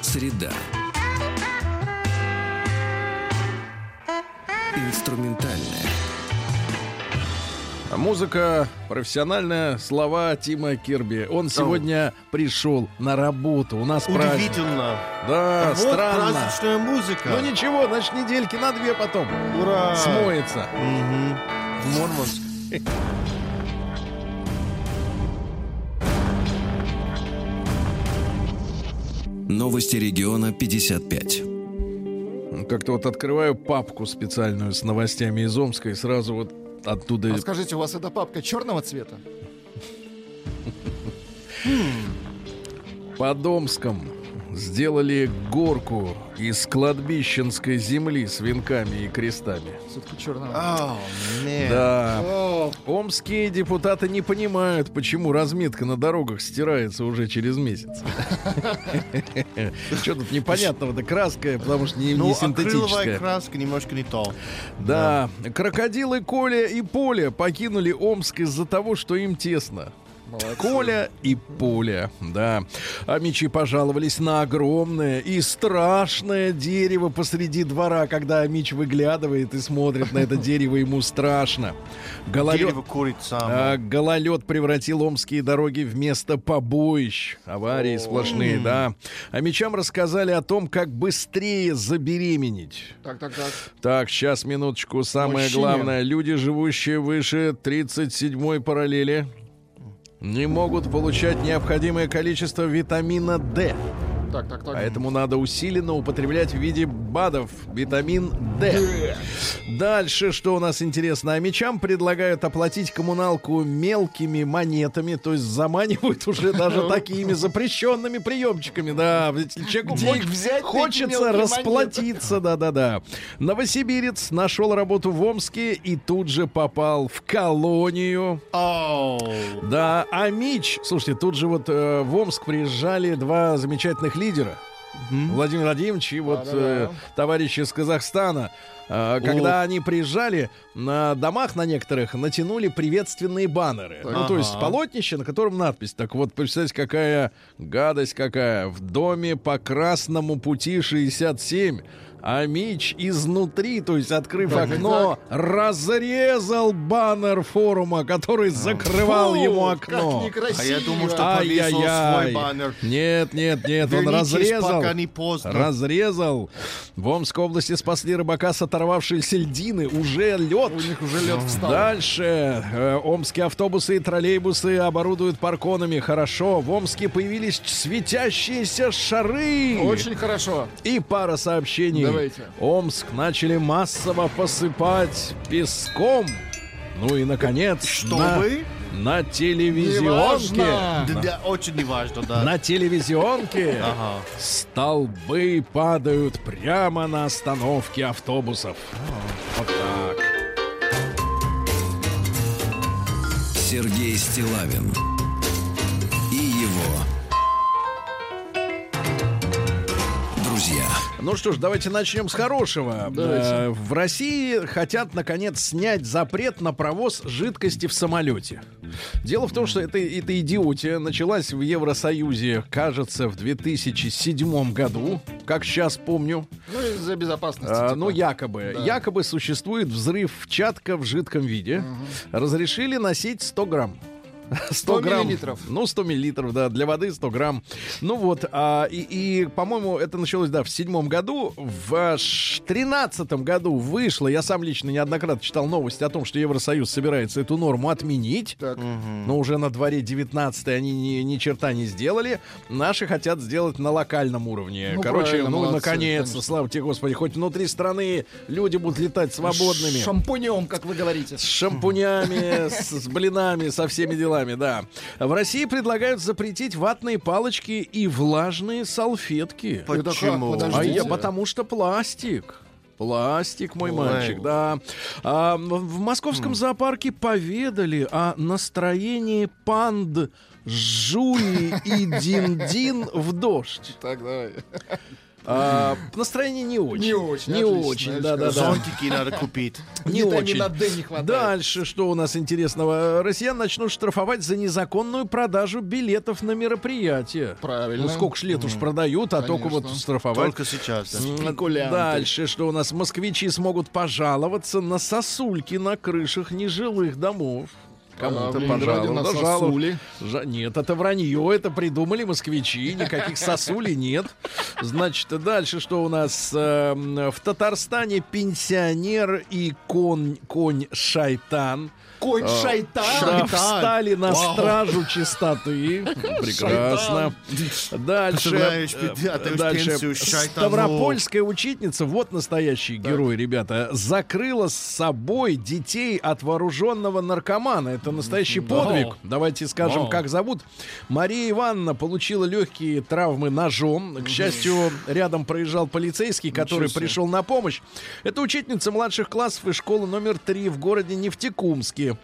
Среда. Инструментальная. Музыка профессиональная, слова Тима Кирби. Он сегодня пришел на работу. У нас праздник. Удивительно. Да, вот странно. праздничная музыка. Ну ничего, значит, недельки на две потом Ура! смоется. Мгм. В Мурманск. Новости региона 55. Как-то вот открываю папку специальную с новостями из Омска и сразу вот оттуда... А скажите, у вас эта папка черного цвета? Под Омском сделали горку из кладбищенской земли с венками и крестами. Все-таки черного. О, нет. Да. О, Омские депутаты не понимают, почему разметка на дорогах стирается уже через месяц. Что тут непонятного-то? Краска, потому что не, Ну, не акриловая синтетическая. краска немножко не то. Да, крокодилы Коля и Поля покинули Омск из-за того, что им тесно. Молодцы. Коля и Поля, да. А мечи пожаловались на огромное и страшное дерево посреди двора. Когда Амич выглядывает и смотрит на это дерево, ему страшно. Гололед, Дерево курит сам. а, гололед превратил омские дороги в место побоищ. Аварии сплошные, да. А мечам рассказали о том, как быстрее забеременеть. Так, так, так. Так, сейчас, минуточку. Самое Мужчине. главное. Люди, живущие выше 37-й параллели, не могут получать необходимое количество витамина D. Так, так, так. Поэтому надо усиленно употреблять в виде БАДов витамин D. Дальше, что у нас интересно? А мечам предлагают оплатить коммуналку мелкими монетами, то есть заманивают уже даже такими запрещенными приемчиками. Да, Где их взять, хочется расплатиться, да-да-да. Новосибирец нашел работу в Омске и тут же попал в колонию. Да, а Мич, слушайте, тут же вот э, в Омск приезжали два замечательных лидера. Владимир Владимирович и вот э, товарищи из Казахстана, э, когда они приезжали, на домах на некоторых натянули приветственные баннеры. Ну, то есть полотнище, на котором надпись. Так вот, представьте, какая гадость какая. В доме по Красному пути 67. А Мич изнутри, то есть открыв Так, окно, разрезал баннер форума, который закрывал Фу, ему Как окно. некрасиво. А я думал, что повесил свой баннер. Нет, нет, нет, он разрезал. пока не поздно. Разрезал. В Омской области спасли рыбака с оторвавшейся льдины. Уже лед. У них уже лед встал. Дальше. Э, Омские автобусы и троллейбусы оборудуют парконами. Хорошо. В Омске появились светящиеся шары. Очень хорошо. И пара сообщений. Давайте. Омск начали массово посыпать песком. Ну и, наконец, на, Чтобы? на телевизионке. Неважно. Да, да, очень неважно, да. На телевизионке Ага. столбы падают прямо на остановке автобусов. Вот так. Сергей Стилавин Ну что ж, давайте начнем с хорошего. Давайте. Э, В России хотят, наконец, снять запрет на провоз жидкости в самолете. Дело в том, что это, эта идиотия началась в Евросоюзе, кажется, в 2007 году, как сейчас помню. Ну, из-за безопасности. А, типа. ну, якобы. Да. Якобы существует взрыв чатка в жидком виде. Разрешили носить 100 грамм. 100 грамм. миллилитров. Ну, 100 миллилитров, да, для воды 100 грамм. Ну вот, а, и, и, по-моему, это началось, да, в седьмом году. В тринадцатом году вышло, я сам лично неоднократно читал новости о том, что Евросоюз собирается эту норму отменить. Так. Но уже на дворе 19 они ни, ни черта не сделали. Наши хотят сделать на локальном уровне. Ну, Короче, ну, молодцы, наконец-то, конечно. слава тебе, Господи, хоть внутри страны люди будут летать свободными. Шампунем, как вы говорите. С шампунями, с, с блинами, со всеми делами, да. В России предлагают запретить ватные палочки и влажные салфетки. Это как? Почему? А Подождите. я, потому что пластик. Пластик, мой Ой. мальчик, да. А, в в московском зоопарке поведали о настроении панд Жуи и Дин-Дин в дождь. Так, давай. А, настроение не очень. Не очень, Не отлично, очень, очень да-да-да. Зонтики надо купить. Не очень. Не хватает. Дальше, что у нас интересного? Россиян начнут штрафовать за незаконную продажу билетов на мероприятия. Правильно. Ну, сколько ж лет уж продают, а только вот штрафовать. Только сейчас. да. Дальше, что у нас? Москвичи смогут пожаловаться на сосульки на крышах нежилых домов. Кому-то Ленинграде на сосули. Жа- Нет, это вранье, это придумали москвичи, никаких сосулей нет. Значит, дальше что у нас? Эм, В Татарстане пенсионер и конь, конь шайтан Конь да, шайтан. встали на стражу чистоты. Прекрасно. Дальше. Э, Дальше. Ставропольская учительница, вот настоящий герой, ребята, закрыла с собой детей от вооруженного наркомана. Это настоящий подвиг. Давайте скажем, как зовут. Мария Ивановна получила легкие травмы ножом. К счастью, рядом проезжал полицейский, который пришел на помощь. Это учительница младших классов из школы номер 3 в городе Нефтекумске.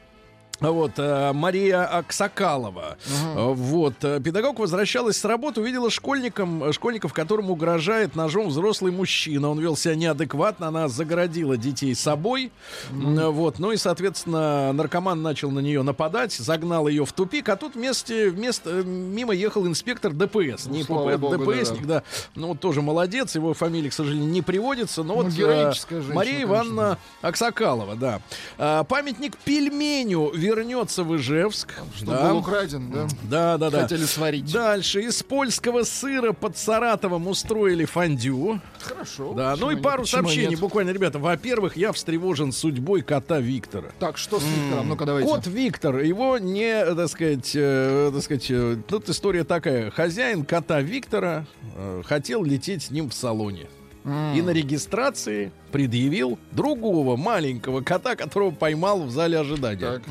Вот, э, Мария Аксакалова. Э, Вот, э, педагог возвращалась с работы, увидела школьником, э, школьников, которым угрожает ножом взрослый мужчина. Он вел себя неадекватно, она загородила детей собой. Э, Вот, ну и, соответственно, наркоман начал на нее нападать, загнал ее в тупик, а тут вместе, вместо, мимо ехал инспектор ДПС. Не слава ПП, богу, ДПСник, да, Ну, вот тоже молодец, его фамилия, к сожалению, не приводится, но Ну, вот героическая женщина, Мария конечно. Ивановна Аксакалова, да. А, памятник пельменю вернется в Ижевск. Что да. был украден, да? Да, да, да. Хотели сварить. Дальше из польского сыра под Саратовом устроили фондю. Хорошо. Да, ну и нет? пару Почему сообщений, нет? буквально, ребята. Во-первых, я встревожен судьбой кота Виктора. Так, что с Виктором? Ну-ка, давайте. Кот Виктор, его не, так сказать, э, так сказать, э, тут история такая. Хозяин кота Виктора э, хотел лететь с ним в салоне. И на регистрации предъявил другого маленького кота, которого поймал в зале ожидания. Так.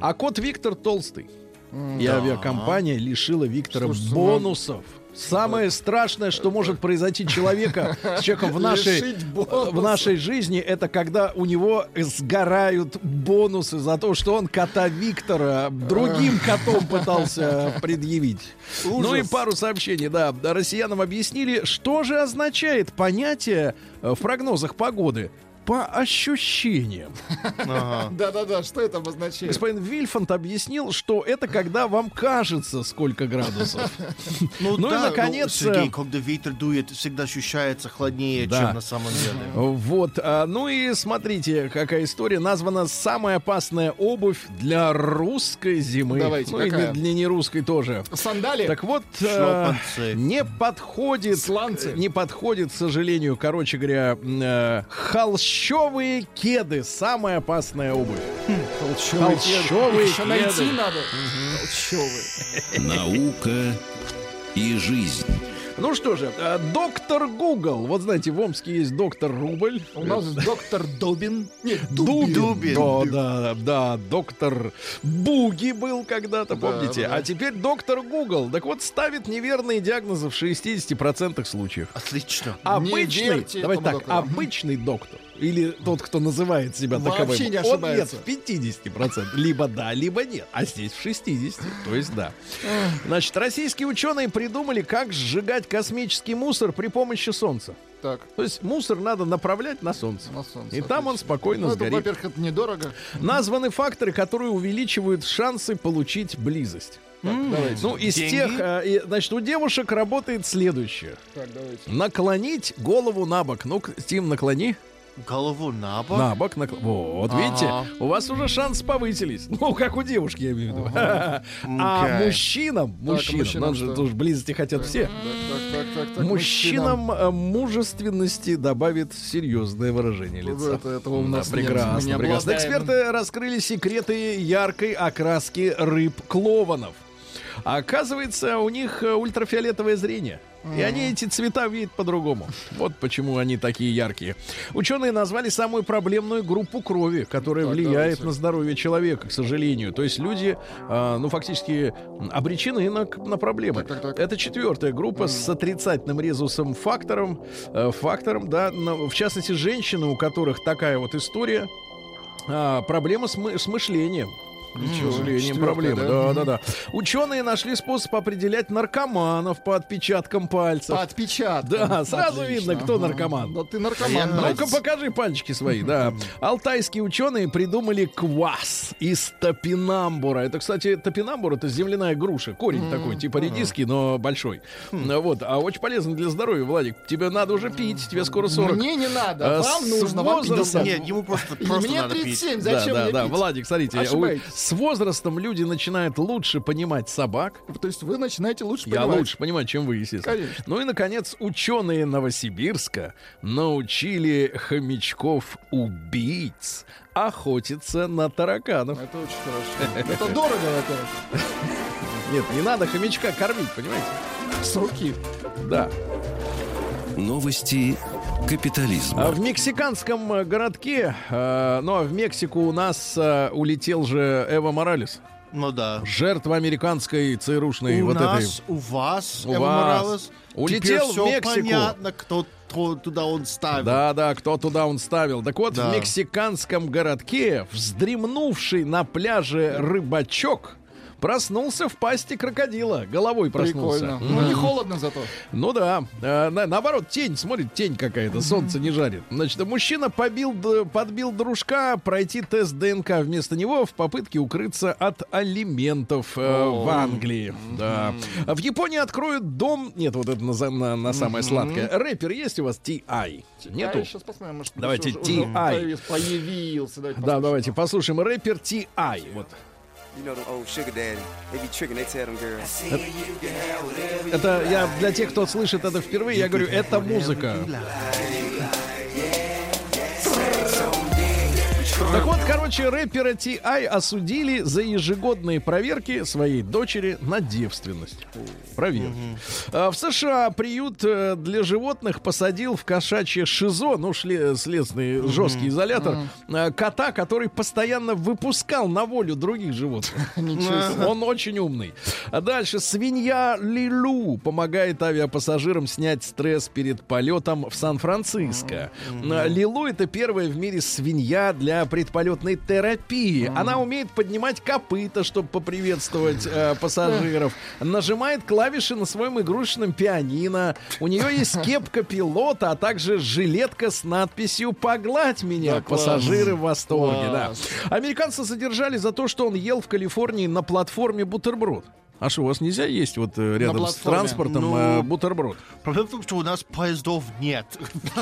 А кот Виктор толстый. И авиакомпания лишила Виктора Слушайте, ну, бонусов Самое страшное, что может произойти человека с человеком в нашей, в нашей жизни, это когда у него сгорают бонусы за то, что он кота Виктора другим котом пытался предъявить. Ну и пару сообщений, да. Россиянам объяснили, что же означает понятие э, в прогнозах погоды по ощущениям. Да-да-да, что это обозначает? Господин Вильфанд объяснил, что это когда вам кажется, сколько градусов. Ну и, да, наконец, Сергей, э, когда ветер дует, всегда ощущается холоднее, чем на самом деле. Вот, а, ну и смотрите, какая история. Названа самая опасная обувь для русской зимы. Давайте, ну и для нерусской тоже. Сандали? Так вот, э, не подходит, Сланцы? не подходит, к сожалению, короче говоря, э, холщовые кеды. Самая опасная обувь. Холщовый Холщовые Еще найти кеды. надо. Холщовый. Наука и жизнь. Ну что же, э, доктор Гугл. Вот знаете, в Омске есть доктор Рубль. У нас доктор Дубин. Нет, Дубин. Дубин. Да, да, да, доктор Буги был когда-то, Да, помните? да. А теперь доктор Гугл. Так вот, ставит неверные диагнозы в 60% случаев. Отлично. Обычный, верьте давайте этому так, доктору. обычный доктор, или тот, кто называет себя Вообще таковым, не он нет ошибается. в 50%. Либо да, либо нет. А здесь в 60%. То есть да. Значит, российские ученые придумали, как сжигать космический мусор при помощи Солнца. Так, То есть мусор надо направлять на Солнце. на солнце. И там он отлично. спокойно Ну, сгорит. во-первых, это недорого. Названы факторы, которые увеличивают шансы получить близость. Так, давайте. Ну, из Деньги? тех, э, и, значит, у девушек работает следующее. Так, давайте. Наклонить голову на бок. Ну-ка, Тим, наклони. Голову на бок. На бок. накл- Вот, Ага. видите, у вас уже шансы повысились. Ну, как у девушки, я имею в виду. А мужчинам, мужчинам, нам же тоже близости хотят все. Мужчинам э, мужественности добавит серьезное выражение Вот лица. это- этого у нас прекрасно, прекрасно. Эксперты раскрыли секреты яркой окраски рыб клованов. А оказывается, у них э, ультрафиолетовое зрение. И они эти цвета видят по-другому. Вот почему они такие яркие. Ученые назвали самую проблемную группу крови, которая Так, влияет давайте. на здоровье человека, к сожалению. То есть люди, э, ну, фактически обречены на, на проблемы. Так, так, так. Это четвертая группа с отрицательным резусом фактором, э, фактором, да, на- в частности, женщины, у которых такая вот история, а, проблема с, мы- с мышлением. К сожалению, четвертая, проблема. да? Да, да, да. Ученые нашли способ определять наркоманов по отпечаткам пальцев. По отпечаткам. Да, сразу видно, кто Ага. наркоман. Да ты наркоман. Ну-ка братец. покажи пальчики свои, да. Алтайские ученые придумали квас из топинамбура. Это, кстати, топинамбур это земляная груша. Корень такой, типа редиски, но большой. Ну Вот, а очень полезно для здоровья, Владик. Тебе надо уже пить, тебе скоро 40. Мне не надо, А, вам нужно, 50. Нет, ему просто, просто мне надо пить. 37, Да, зачем да, мне да. пить? Владик, смотрите, с возрастом люди начинают лучше понимать собак. То есть вы начинаете лучше Я понимать. лучше понимаю, чем вы, естественно. Конечно. Ну и, наконец, ученые Новосибирска научили хомячков-убийц охотиться на тараканов. Это очень хорошо. Это дорого, во-первых. Нет, не надо хомячка кормить, понимаете? С руки. Да. Новости капитализма. в мексиканском э, городке, э, ну а в Мексику у нас э, улетел же Эва Моралес, Ну да. жертва американской ЦРУшной У вот нас, этой. у вас, У Эва вас. Моралес, Улетел теперь в Мексику. понятно, кто, кто туда он ставил. Да, да, кто туда он ставил. Так вот, Да. в мексиканском городке вздремнувший на пляже рыбачок проснулся в пасти крокодила. Головой проснулся. Прикольно. Ну, не холодно зато. Ну да. Э, на- наоборот, тень, смотрит, тень какая-то, солнце не жарит. Значит, мужчина побил, подбил дружка пройти тест ДНК вместо него в попытке укрыться от алиментов э, в Англии. Да. В Японии откроют дом... Нет, вот это на, на- на самое сладкое. Рэпер есть у вас T.I.? Нету? сейчас посмотрим, может, Давайте T.I.. появился-. Давайте Да, давайте послушаем. Рэпер T.I. Вот. Это я для тех, кто слышит это впервые, я говорю, это музыка. Так вот, короче, рэпера T.I. осудили за ежегодные проверки своей дочери на девственность. Проверки. А, В США приют э, для животных посадил в кошачье ШИЗО, ну, шле- следственный жесткий изолятор, э, кота, который постоянно выпускал на волю других животных. Он очень умный. А дальше свинья Лилу помогает авиапассажирам снять стресс перед полетом в Сан-Франциско. Лилу это первая в мире свинья для предполетной терапии. Она умеет поднимать копыта, чтобы поприветствовать э, пассажиров. Нажимает клавиши на своем игрушечном пианино. У нее есть кепка пилота, а также жилетка с надписью «Погладь меня». Да, класс. Пассажиры в восторге, да. Американца задержали за то, что он ел в Калифорнии на платформе бутерброд. А что, у вас нельзя есть вот э, рядом с транспортом Ну, э, бутерброд? Проблема в том, что у нас поездов нет.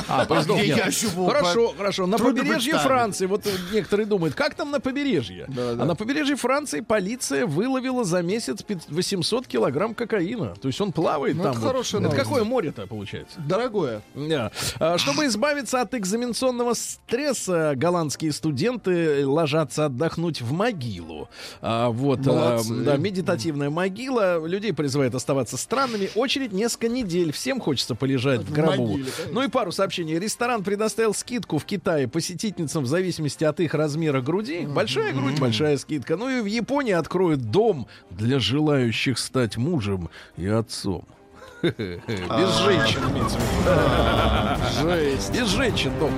А, поездов нет. я живу? Хорошо, хорошо. На Трудно побережье представить. Франции, вот э, некоторые думают, как там на побережье? А на побережье Франции полиция выловила за месяц пи- 800 килограмм кокаина. То есть он плавает Ну, там. это вот. хорошая Это новость. какое море-то получается? Дорогое. Да. А, Чтобы избавиться от экзаменационного стресса, голландские студенты ложатся отдохнуть в могилу. А, вот, а, Молодцы. да, медитативная могила. Людей призывает оставаться странными. Очередь несколько недель. Всем хочется полежать в, гробу. могиле, ну и пару сообщений. Ресторан предоставил скидку в Китае посетительницам в зависимости от их размера груди. Большая грудь, большая скидка. Ну и в Японии откроют дом для желающих стать мужем и отцом. Без женщин имеется. Жесть. Без женщин дом.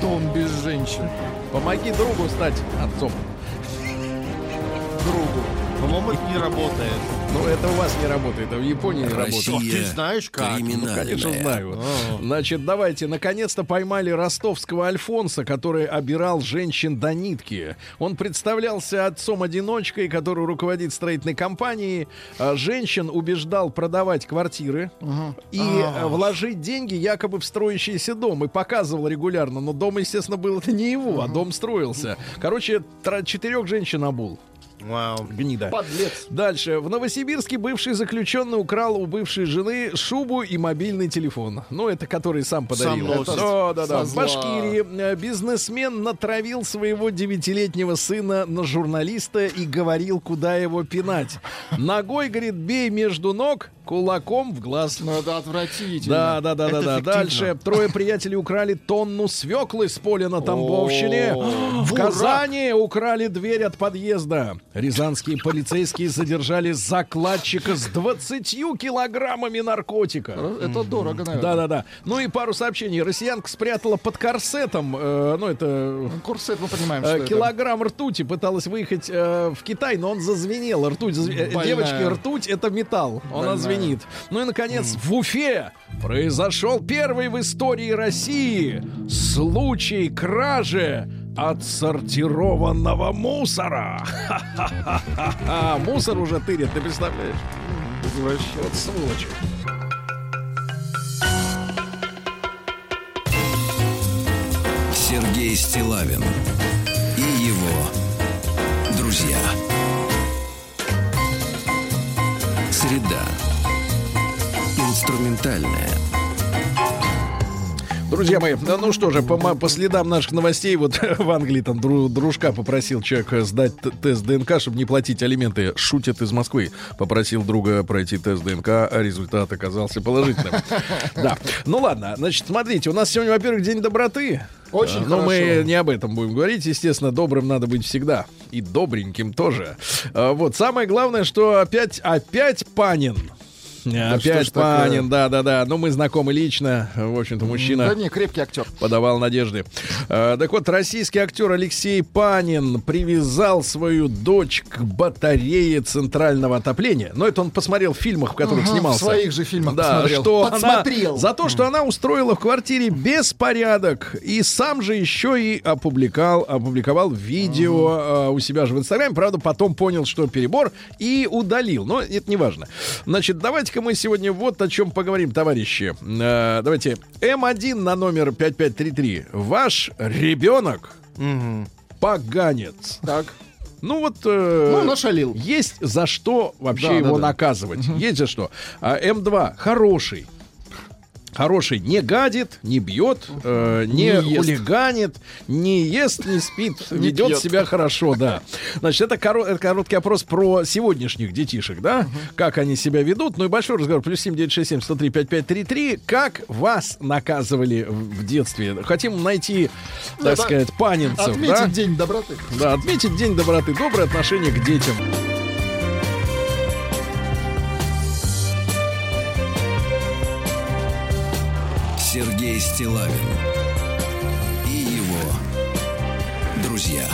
Дом без женщин. Помоги другу стать отцом. Другу. По-моему, это не работает. Ну, это у вас не работает, а в Японии работает. Россия Ты знаешь как? криминальная. Конечно, знаю. Значит, давайте. Наконец-то поймали ростовского Альфонса, который обирал женщин до нитки. Он представлялся отцом-одиночкой, который руководит строительной компанией. А, Женщин убеждал продавать квартиры и э, вложить деньги якобы в строящийся дом. И показывал регулярно. Но дом, естественно, был это не его, а дом строился. Короче, четырех женщин обул. Вау. Гнида. Подлец. Дальше. В Новосибирске бывший заключенный украл у бывшей жены шубу и мобильный телефон. Ну, это который сам подарил. Сам носит. да, да, да. В. Башкирии э, бизнесмен натравил своего девятилетнего сына на журналиста и говорил, куда его пинать. Ногой, говорит, бей между ног, кулаком в глаз. Ну, это отвратительно. Да, да, да, да, Это да. фиктивно. Дальше трое приятелей украли тонну свеклы с поля на Тамбовщине. В Казани украли дверь от подъезда. Рязанские полицейские задержали закладчика с 20 килограммами наркотика. Это дорого, наверное. Да, да, да. Ну и пару сообщений. Россиянка спрятала под корсетом, э, ну это Курсет мы понимаем, э, это. килограмм ртути пыталась выехать э, в Китай, но он зазвенел. Ртуть, зазв- э, девочки, ртуть это металл, он Больная. Звенит. Ну и наконец в Уфе произошел первый в истории России случай кражи отсортированного мусора. Мусор уже тырят, ты представляешь? Вот сволочь. Сергей Стилавин и его друзья. Среда. Инструментальная. Друзья мои, ну, что же, по, по следам наших новостей, вот в Англии там дру- дружка попросил человек сдать тест ДНК, чтобы не платить алименты. Шутит из Москвы. Попросил друга пройти тест ДНК, а результат оказался положительным. Да. Ну ладно, значит, смотрите, у нас сегодня, во-первых, День доброты. Очень Но мы хорошо. не об этом будем говорить. Естественно, добрым надо быть всегда. И добреньким тоже. А, Вот, самое главное, что опять, опять Панин. Опять? Панин, да-да-да. Ну, мы знакомы лично. В общем-то, мужчина Да не, крепкий актер. подавал надежды. Э, так вот, российский актер Алексей Панин привязал свою дочь к батарее центрального отопления. Но это он посмотрел в фильмах, в которых Ага, снимался. в своих же фильмах да, посмотрел. что Подсмотрел. Она, за то, что она устроила в квартире беспорядок. И сам же еще и опубликовал, опубликовал видео э, у себя же в Инстаграме. Правда, потом понял, что перебор и удалил. Но это не важно. Значит, давайте-ка мы сегодня вот о чем поговорим, товарищи. Э, давайте. М1 на номер 5533. Ваш ребенок поганец. Так. Ну вот... э, Ну, нашалил. Есть за что вообще Да, его да, да. наказывать. Есть за что. А М2 хороший. Хороший не гадит, не бьет, э, не, Не хулиганит, не ест, не спит, ведет пьет. себя хорошо, да. Значит, это, коро- это короткий опрос про сегодняшних детишек, да, как они себя ведут. Ну и большой разговор. Плюс семь девять шесть семь сто три пять пять три три. Как вас наказывали в в детстве? Хотим найти, так да. сказать, панинцев, Отметить да? день доброты. Да, отметить День доброты, доброе отношение к детям. Сергей Стилавин и его друзья.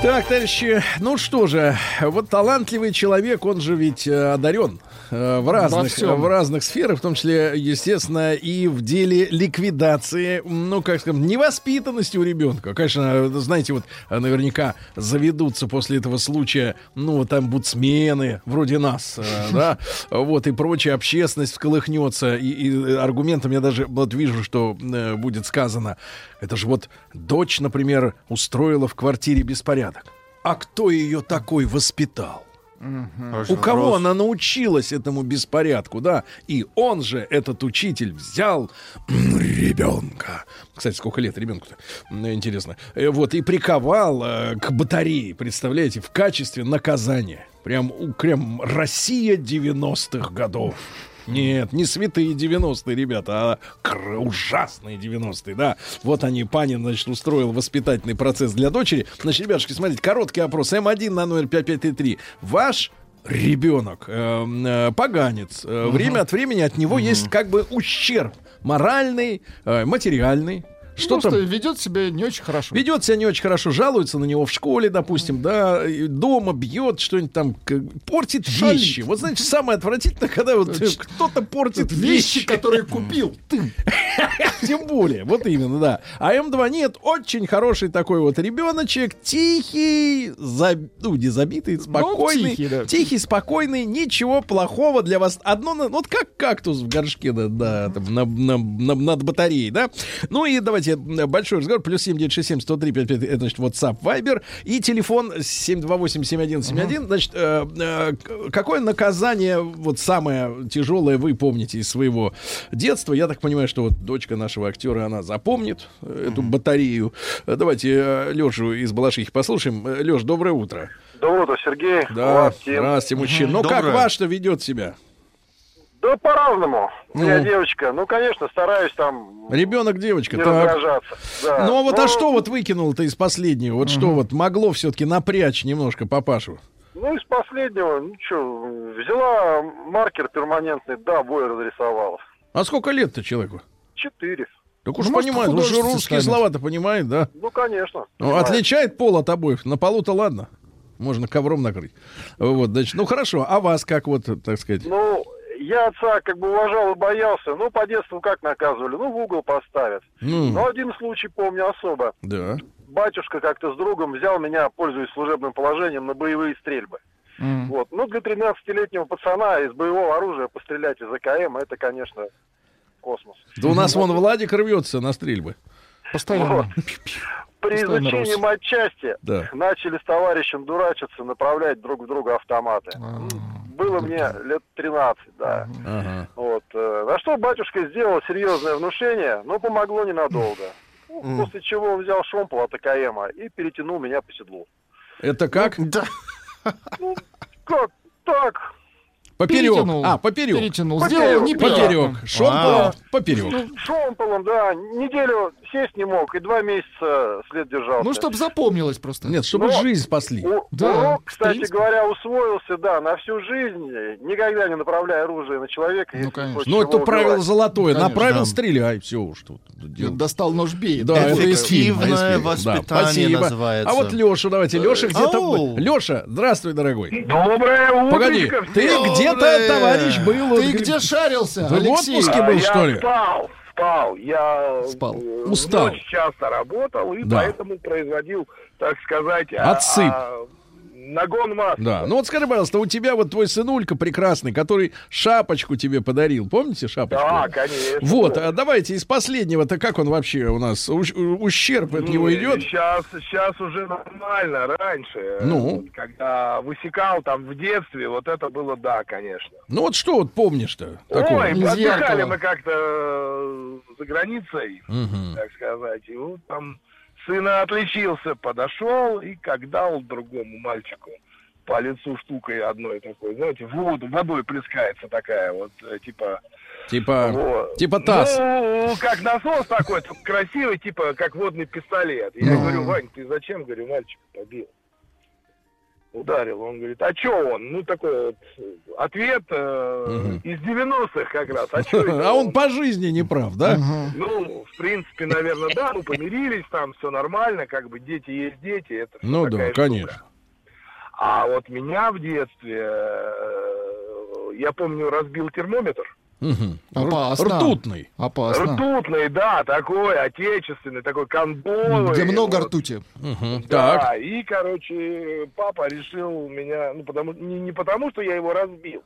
Так, товарищи, ну что же, вот талантливый человек, он же ведь э, одарен в разных, в разных сферах, в том числе, естественно, и в деле ликвидации, ну, как сказать, невоспитанности у ребенка. Конечно, знаете, вот э, наверняка заведутся после этого случая, ну, вот там бутсмены, вроде нас, э, да, вот, и прочая общественность всколыхнется, и, и аргументом я даже вот вижу, что э, будет сказано, это же вот дочь, например, устроила в квартире беспорядок. А кто ее такой воспитал? У кого она научилась этому беспорядку, да? И он же, этот учитель, взял ребенка. Кстати, сколько лет ребенку-то? Интересно. Э, Вот, и приковал э, к батарее, представляете, в качестве наказания. Прям, прям Россия 90-х годов. Нет, не святые 90-е, ребята, а ужасные 90-е, да. Вот они, Панин, значит, устроил воспитательный процесс для дочери. Значит, ребятушки, смотрите, короткий опрос. М1 на номер 5533. Ваш ребенок, э, э, поганец, э, время от времени от него есть как бы ущерб моральный, э, материальный. Что Просто там? ведет себя не очень хорошо. Ведет себя не очень хорошо, жалуется на него в школе, допустим, да, дома бьет что-нибудь там, портит Шалит. вещи. Вот знаете, самое отвратительное, когда вот э, кто-то портит Вещи, вещи. которые купил ты. Тем более, вот именно, да. А М2 нет, очень хороший такой вот ребеночек, тихий, заб- ну, не забитый, спокойный. тихий, да. Тихий, спокойный, ничего плохого для вас. Одно, на- вот как кактус в горшке да, да, там, на- на- на- над батареей, да. Ну и давайте э, большой разговор. Плюс 7967 103 55, это значит WhatsApp, Viber. И телефон 728-7171. Значит, э, э, какое наказание, вот самое тяжелое, вы помните из своего детства? Я так понимаю, что вот дочка нашего актера, она запомнит э, эту батарею. Давайте Лешу из Балашихи послушаем. Леш, доброе утро. Доброе утро, Сергей. Да, Влад, здравствуйте, мужчина. Ну, как ваш-то ведет себя? Да по-разному. Ну. девочка. Ну, конечно, стараюсь там Ребенок, девочка. не Так. раздражаться. Да. Ну, а вот Но, а что вот выкинул-то из последнего? Вот что вот могло все-таки напрячь немножко папашу? Ну, из последнего, ну что, взяла маркер перманентный, да, бой разрисовала. А сколько лет-то человеку? Четыре. Так уж Ну, понимает, уж художество русские слова-то понимает, да? Ну, конечно. Ну, отличает пол от обоих. На полу-то ладно. Можно ковром накрыть. Вот, значит, ну хорошо. А вас как вот, так сказать? Ну, я отца как бы уважал и боялся. Ну, по детству как наказывали? Ну, в угол поставят. Ну, Но один случай помню особо. да. Батюшка как-то с другом взял меня, пользуясь служебным положением, на боевые стрельбы. М. Вот. Ну, для 13-летнего пацана из боевого оружия пострелять из АКМ, это, конечно, космос. Да у нас вон Владик рвется на стрельбы. Постоянно. При Постоянно изучении рос. матчасти Да. начали с товарищем дурачиться, направлять друг в друга автоматы. А. Было мне лет 13, да. Ага. Вот. э, На что батюшка сделал серьезное внушение, но помогло ненадолго. Ну, После чего он взял шомпол от АКМа и перетянул меня по седлу. Это как? Да. Как так? Поперек. Перетянул. А, поперек. Перетянул. Поперек. Сделал неприятно. Поперек. Шомполом поперек. Ну, шомполом, да. Неделю сесть не мог и два месяца след держался. Ну, чтобы запомнилось просто. Нет, чтобы Но- жизнь спасли. У- Да, урок, кстати говоря, усвоился, да, на всю жизнь, никогда не направляя оружие на человека. Ну, конечно. Ну, это правило убивать. золотое. Конечно. Направил, Да. стреляй. Все уж тут. дело. Достал нож, бей. Да, это из фильма. Эффективное из. Да, воспитание спасибо. называется. А вот Леша, давайте. Леша где-то... Леша, здравствуй, дорогой. Доброе утро. Погоди, ты где-то, товарищ, был... Ты где шарился, в отпуске был, что ли? спал, спал. Я Спал. э, Устал. ночь часто работал и Да. поэтому производил, так сказать... Отсып. а, Нагон масла. Да. Ну вот скажи, пожалуйста, у тебя вот твой сынулька прекрасный, который шапочку тебе подарил. Помните шапочку? Да, конечно. Вот, а давайте из последнего-то как он вообще у нас? Ущерб от него идет? Сейчас, сейчас уже нормально. Раньше, Ну? когда высекал там в детстве, вот это было да, конечно. Ну вот что вот помнишь-то? такого? Ой, Из отдыхали мы как-то за границей, Мгм. так сказать. И вот там сына отличился, подошел и как дал другому мальчику по лицу штукой одной такой, знаете, воду, водой плескается такая вот, э, типа... Типа, вот. типа таз. Ну, как насос такой, красивый, типа, как водный пистолет. Я Ну. говорю, Вань, ты зачем, говорю, мальчика побил? Ударил. Он говорит, а чё он? Ну, такой вот ответ э, Мгм. из 90-х как раз. А, чё А он по жизни не прав, да? Ну, в принципе, наверное, да, ну, помирились, там все нормально, как бы дети есть дети, это Ну да, штука. конечно. А вот меня в детстве, э, я помню, разбил термометр. Мгм. Опасно. Ртутный. Опасно. Ртутный, да, такой отечественный, такой кондовый. Где много вот. ртути. Мгм. Да, Так. и, короче, папа решил меня, ну, потому, не, не потому, что я его разбил,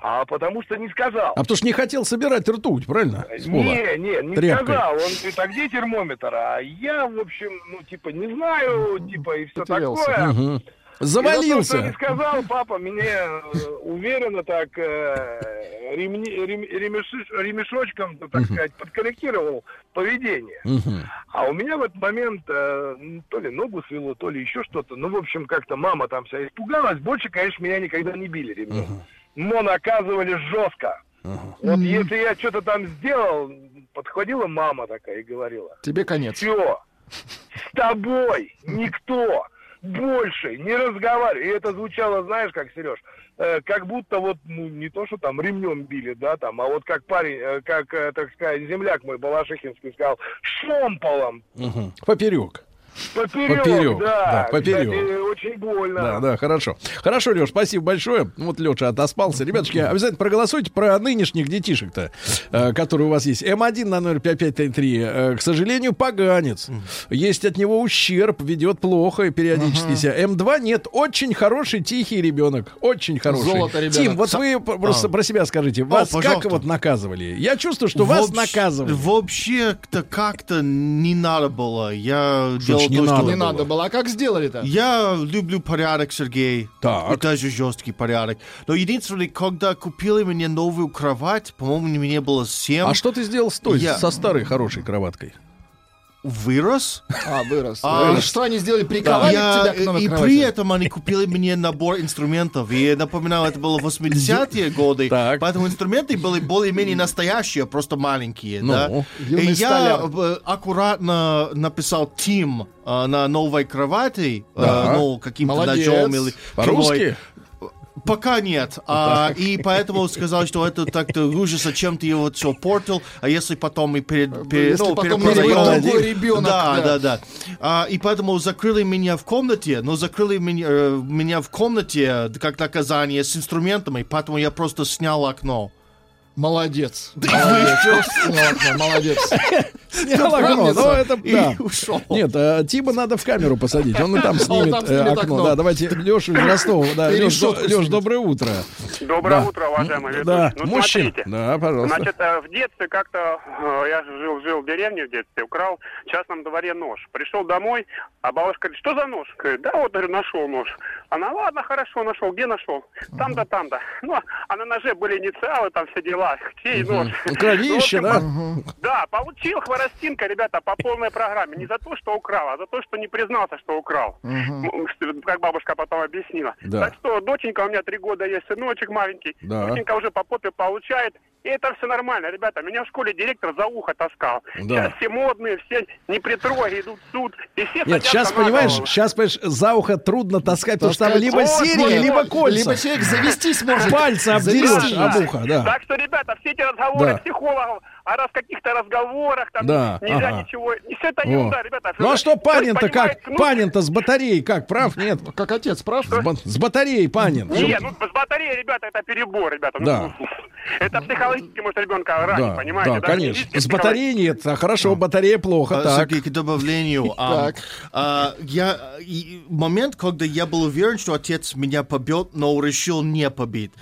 а потому что не сказал. А потому что не хотел собирать ртуть, правильно? С пола? Не, не, не Тряпкой. сказал. Он говорит, а где термометр? А я, в общем, ну, типа, не знаю, типа, и все Потерялся. такое. Мгм. И за то, Завалился. сказал, папа меня э, уверенно так э, ремни- рем- ремеши- ремешочком, так сказать, подкорректировал поведение. Мгм. А у меня в этот момент э, м, то ли ногу свело, то ли еще что-то. Ну, в общем, как-то мама там вся испугалась. Больше, конечно, меня никогда не били ремнем. Но наказывали жестко. Вот если я что-то там сделал, подходила мама такая и говорила, Тебе конец. все, с тобой никто больше не разговаривает. И это звучало, знаешь, как, Сереж, э, как будто вот, ну, не то, что там ремнем били, да, там, а вот как парень, э, как, э, так сказать, земляк мой Балашихинский сказал, шомполом Мгм. Поперек. Поперек, Поперек, да. да, поперек. Кстати, очень больно. Да, да, хорошо. Хорошо, Леш, спасибо большое. Вот Леша отоспался. Ребятушки, обязательно проголосуйте про нынешних детишек-то, э, которые у вас есть. М1 на 05533, э, к сожалению, поганец. Есть от него ущерб, ведет плохо и периодически себя. М2 нет, очень хороший, тихий ребенок. Очень хороший. Золото ребенок. Тим, вот вы п- просто про себя скажите. Вас как пожалуйста. вот наказывали? Я чувствую, что вас Вообще- наказывали. Вообще-то как-то не надо было. Я делал значит не то, что... надо Не было? надо было. А как сделали-то? Я люблю порядок, Сергей. Так. И даже жесткий порядок. Но единственное, когда купили мне новую кровать, по-моему, мне было 7, А что ты сделал с той, Я- со старой хорошей кроваткой? Вырос. А, вырос. А, Э, Что они сделали? Приковали Я- тебя к новой и кровати? при этом они купили мне набор инструментов. И я напоминаю, это было 80-е годы. Так. Поэтому инструменты были более-менее настоящие, просто маленькие. Ну, да? И я столяр. э, аккуратно написал Тим э, на новой кровати, Да. ну, каким-то ножом или По-русски? Пока нет. А, и поэтому сказал, что это так-то лучше, зачем ты его все портил, а если потом и перед, перед ну, потом перепродаем- другой ребенок, Да, да. да, да. А, и поэтому закрыли меня в комнате, но закрыли меня, э, меня в комнате как наказание с инструментами, поэтому я просто снял окно. Молодец. Молодец. Молодец. Снял окно, ну это И да. ушел. Нет, а, Тима надо в камеру посадить. Он и там снимет, э, окно. Да, давайте Лешу из Ростова. Да, И Леш, решетку Леш, снимет. доброе утро. Доброе утро, уважаемый ведущий. Да, Ну, мужчина. смотрите. Да, пожалуйста. Значит, э, в детстве как-то э, я жил, жил в деревне в детстве, украл в частном дворе нож. Пришел домой, а бабушка говорит, что за нож? Говорит, да вот, говорю, нашел нож. Она, ладно, хорошо, нашел. Где нашел? Там-то, там-то. Ну, а на ноже были инициалы, там все дела. Чей нож? Кровище, Ну, да? Да, получил хворостинка, ребята, по полной программе. Не за то, что украл, а за то, что не признался, что украл. Что- Как бабушка потом объяснила. Да. Так что, доченька, у меня три года есть, сыночек маленький. Да. Доченька уже по попе получает. И это все нормально, ребята. Меня в школе директор за ухо таскал. Да. Сейчас все модные, все не при троге идут в суд. И все Нет, сейчас, понимаешь, голову. сейчас, понимаешь, за ухо трудно таскать, потому что там либо Вот, вот, либо вот. кольца. Либо человек завестись может. Пальцы обдерешь об ухо, да. Так что, ребята, все эти разговоры Да. психологов о раз каких-то разговорах, там Да, нельзя ага. ничего. Все это ерунда, ребята. Ну а что Панин-то как? смысл- Панин-то с батареей как? Прав? Нет. Как отец, прав? С ба- С батареей Панин. Не, ну с батареей, ребята, это перебор, ребята. Ну, Да. Это психологически может ребенка ранить, Да, понимаете? да, Даже не конечно. С батареей нет, а хорошо, батарея плохо, А, так. Сергей, к добавлению. а, Так. а, я, и момент, когда я был уверен, что отец меня побьет, но решил не побить.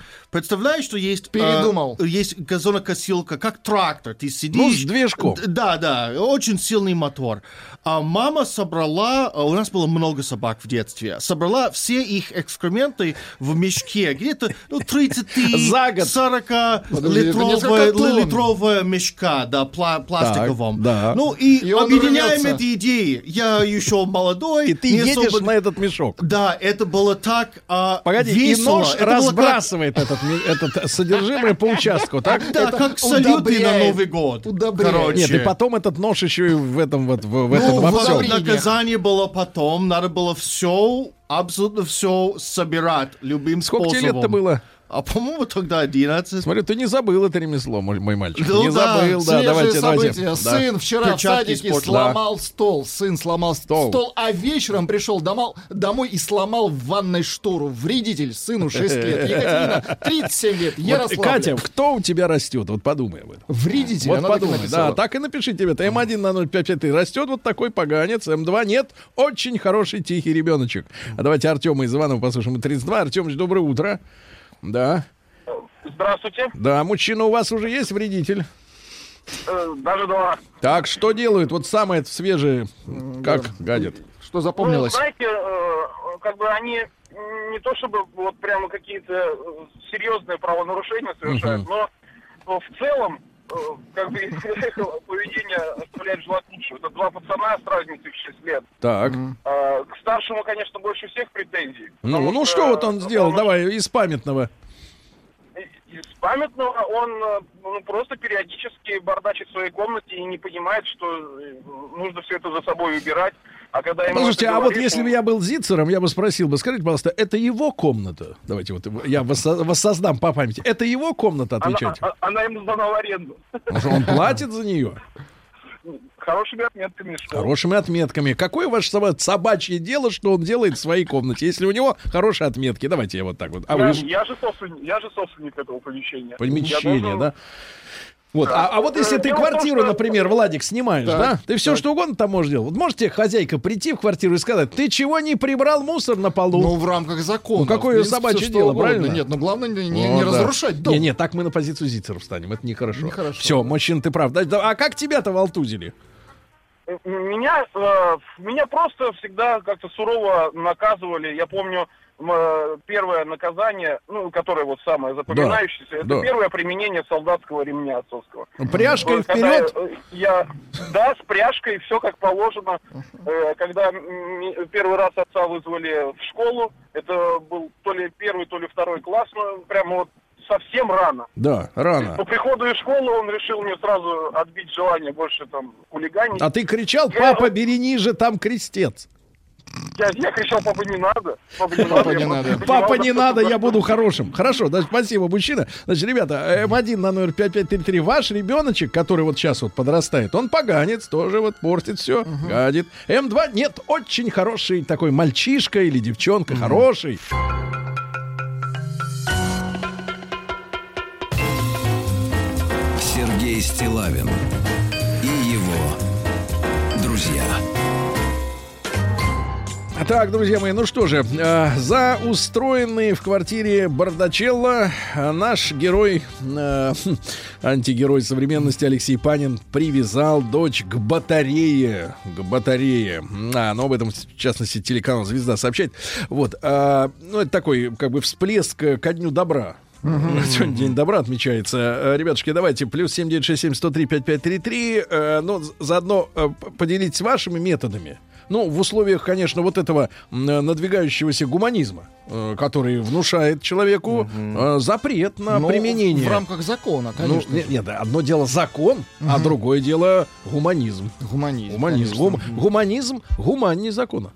Представляешь, что есть... а, Передумал. есть газонокосилка, как трактор. Ты сидишь... Ну, с движком. Да, да, очень сильный мотор. А мама собрала, а у нас было много собак в детстве, собрала все их экскременты в мешке, где-то ну, 30 За год. 40 Подожди, это литровая, несколько тонн. литровая мешка, да, пла- пластиковом. да. Ну и, И объединяем рвется. эти идеи. Я еще молодой. И ты едешь особо- на этот мешок. Да, это было так а, Погоди, весело. и нож Это было как- разбрасывает этот, этот содержимое по участку, так? Да, Это как салюты на. Новый год. Удобряет. Короче. Нет, и потом этот нож еще и в этом вот, в, в этом Ну, во всем. наказание было потом. Надо было все, абсолютно все собирать любым Сколько способом. лет-то было? А по-моему тогда 11. Смотрю, ты не забыл это ремесло, мой, мой мальчик. Ну не да, забыл, да, давайте, давайте. события. Да. Сын вчера в Перчатки садике испортил. сломал стол. Сын сломал Стол. стол. а вечером пришел домой, домой и сломал в ванной штору. Вредитель. Сыну 6 лет. Екатерина 37 лет. Вот, Ярославль. Катя, кто у тебя растет? Вот подумай об этом. Вредитель. Вот так подумай, написала. да, так и напишите тебе. М1 на 055 растет вот такой поганец, М2 нет, очень хороший тихий ребеночек. А давайте Артема из Иванова послушаем. 32. Артемыч, доброе утро. Да, Здравствуйте. да, мужчина у вас уже есть вредитель? Э, Даже два. Так, что делают? Вот самое свежее, как гадят? Что Ну, запомнилось? знаете, э, как бы они не то чтобы вот прямо какие-то э, серьезные правонарушения совершают, но э, в целом как бы поведение оставляет желать лучшего. Это два пацана с разницей в 6 лет. Так. А, К старшему, конечно, больше всех претензий. Ну, ну что вот он сделал? потому Давай, из памятного. Из памятного он э, ну, просто периодически бардачит в своей комнате и не понимает, что э, нужно все это за собой убирать. А когда ему Послушайте, это а вот говоришь, если бы я был Зицером, я бы спросил бы, скажите, пожалуйста, это его комната? Давайте вот я воссо- воссоздам по памяти. Это его комната, она, отвечайте. а- она ему сдана в аренду. Может, он платит за нее? Хорошими отметками. Что... Хорошими отметками. Какое ваше соба- собачье дело, что он делает в своей комнате, если у него хорошие отметки? Давайте я вот так вот. А я, вы я же собственник, я же собственник этого помещения. Помещение, должен- да? Вот, а, а вот если ты дело квартиру, что- например, Владик, снимаешь, Так, да? Ты все что угодно там можешь делать. Вот можете хозяйка прийти в квартиру и сказать, ты чего не прибрал мусор на полу? Ну, в рамках закона. Ну, какое принципе, собачье дело, угодно. правильно? Нет, ну главное не, не- О, не да. разрушать дом. Не, не, так мы на позицию Зицеров встанем. Это нехорошо. Нехорошо, Все, да. мужчина, ты прав. Да, да, А как тебя-то волтузили? Меня, э, меня просто всегда как-то сурово наказывали. Я помню первое наказание, ну, которое вот самое запоминающееся, это да. первое применение солдатского ремня отцовского. Пряжкой Вот вперед? Я, э, я- да, с пряжкой, все как положено. Э, Когда первый раз отца вызвали в школу, это был то ли первый, то ли второй класс, ну, прямо вот совсем рано. Да, рано. По приходу из школы он решил мне сразу отбить желание больше там хулиганить. А ты кричал, папа, бери ниже, там крестец. Я, я кричал, папа, не надо. Папа, не Папа, надо. не Папа, не надо, я буду хорошим. Хорошо, да, спасибо, мужчина. Значит, ребята, М1 на номер 5533, ваш ребеночек, который вот сейчас вот подрастает, он поганец, тоже вот портит все, гадит. М2, нет, очень хороший такой мальчишка или девчонка, хороший. Сергей Стилавин и его друзья. Так, друзья мои, ну что же, э, за устроенный в квартире Бардачелло э, наш герой, э, антигерой современности Алексей Панин привязал дочь к батарее, к батарее. А, ну об этом, в частности, телеканал «Звезда» сообщает. Вот, а, ну это такой, как бы, всплеск э, ко дню добра. Сегодня день добра отмечается. Э, Ребятушки, давайте плюс 7967 103 5533. Э, ну, заодно э, поделитесь вашими методами. Ну, в условиях, конечно, вот этого э, надвигающегося гуманизма, э, который внушает человеку э, запрет на Ну, применение. В рамках закона, Ну, конечно. нет, нет, одно дело закон, а другое дело гуманизм. Гуманизм. Гуманизм. Гум- гуманизм гуманнее закона.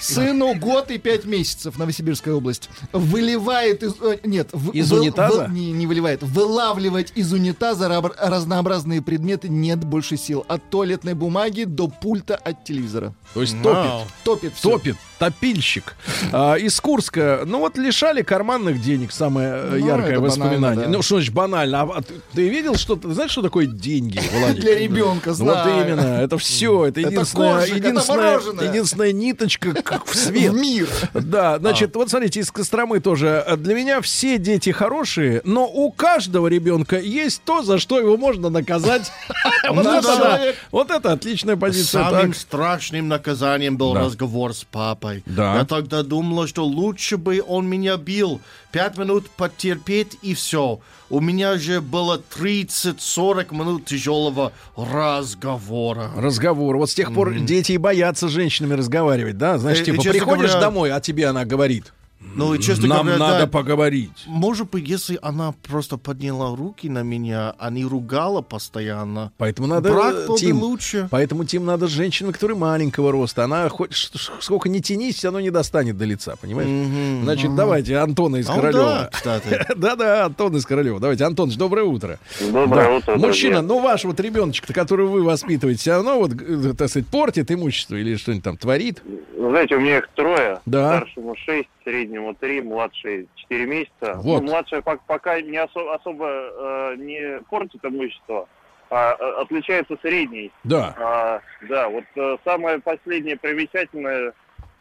Сыну год и пять месяцев, Новосибирская область. Выливает из... э, Нет. в- Из вы- унитаза? вы- не, не выливает. Вылавливать из унитаза разнообразные предметы нет больше сил. От туалетной бумаги до пульта от телевизора. То есть Вау. топит. Топит всё. Топит. Топильщик а, из Курска. Ну вот лишали карманных денег, самое э, Ну, яркое это воспоминание. банально, да. Ну что значит банально? А, а ты, ты видел что-то? Знаешь, что такое деньги, Владик? Для ребенка, Ну, Вот знаю. именно, это все, это Это единственная, коржик, это единственная, мороженое. единственная ниточка как в свет. В мир. Да, значит, вот смотрите, из Костромы тоже. Для меня все дети хорошие, но у каждого ребенка есть то, за что его можно наказать. Вот Ну это да. да. Вот это отличная позиция. Самым Так. страшным наказанием был Да. разговор с папой. Да. Я тогда думала, что лучше бы он меня бил. Пять минут потерпеть и все. У меня же было 30-40 минут тяжелого разговора. Разговор. Вот с тех пор дети и боятся с женщинами разговаривать, да? Знаешь, Э, типа, приходишь говоря- домой, а тебе она говорит. Ну, честно Нам говоря, надо да, поговорить. Может быть, если она просто подняла руки на меня, а не ругала постоянно. Поэтому надо, Брак э, был бы Тим, лучше. Поэтому Тим надо с женщиной, которая маленького роста. Она хоть сколько не тянись, равно не достанет до лица, понимаешь? Значит, давайте Антона из А, да, Королева. кстати. Да-да, Антон из Королева. Давайте, Антонович, доброе утро. Доброе Да. утро, Мужчина, ну ваш вот ребеночек, которого вы воспитываете, все равно вот, э, так сказать, портит имущество или что-нибудь там творит. Знаете, у меня их трое. Да. Старшему 6, среднему 3, младший 4 месяца. Вот. Ну, младшая пок- пока не осо- особо э, не портит имущество, а э, отличается средней. Да. А, да, вот э, самое последнее примечательное,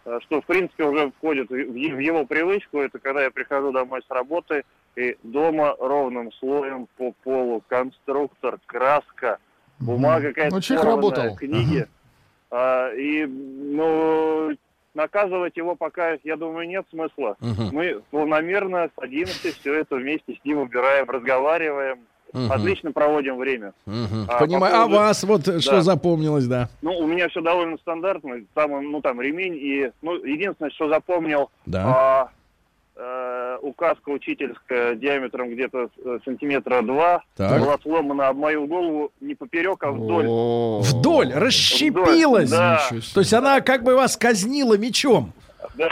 э, что в принципе уже входит в, в его привычку, это когда я прихожу домой с работы, и дома ровным слоем по полу конструктор, краска, бумага какая-то Ну, человек работал. книги. А, и, ну, наказывать его пока, я думаю, нет смысла. Мгм. Мы планомерно садимся, все это вместе с ним убираем, разговариваем, Мгм. отлично проводим время. Мгм. А, Понимаю. по А поводу- вас вот э, что Да. запомнилось, да? Ну, у меня все довольно стандартно. Там, ну, там ремень и, ну, единственное, что запомнил, Да. а, э, указка учительская диаметром где-то э, сантиметра два Так. была сломана об мою голову не поперек, а вдоль. О. Вдоль, расщепилась. Да. Ничего себе. То есть она как бы вас казнила мечом. Да.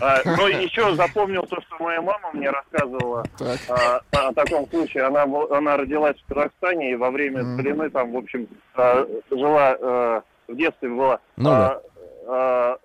А, Но еще запомнил то, что моя мама мне рассказывала Так. а, о таком случае. Она, она родилась в Казахстане и во время старины там, в общем, а, жила э, в детстве была. Ну да.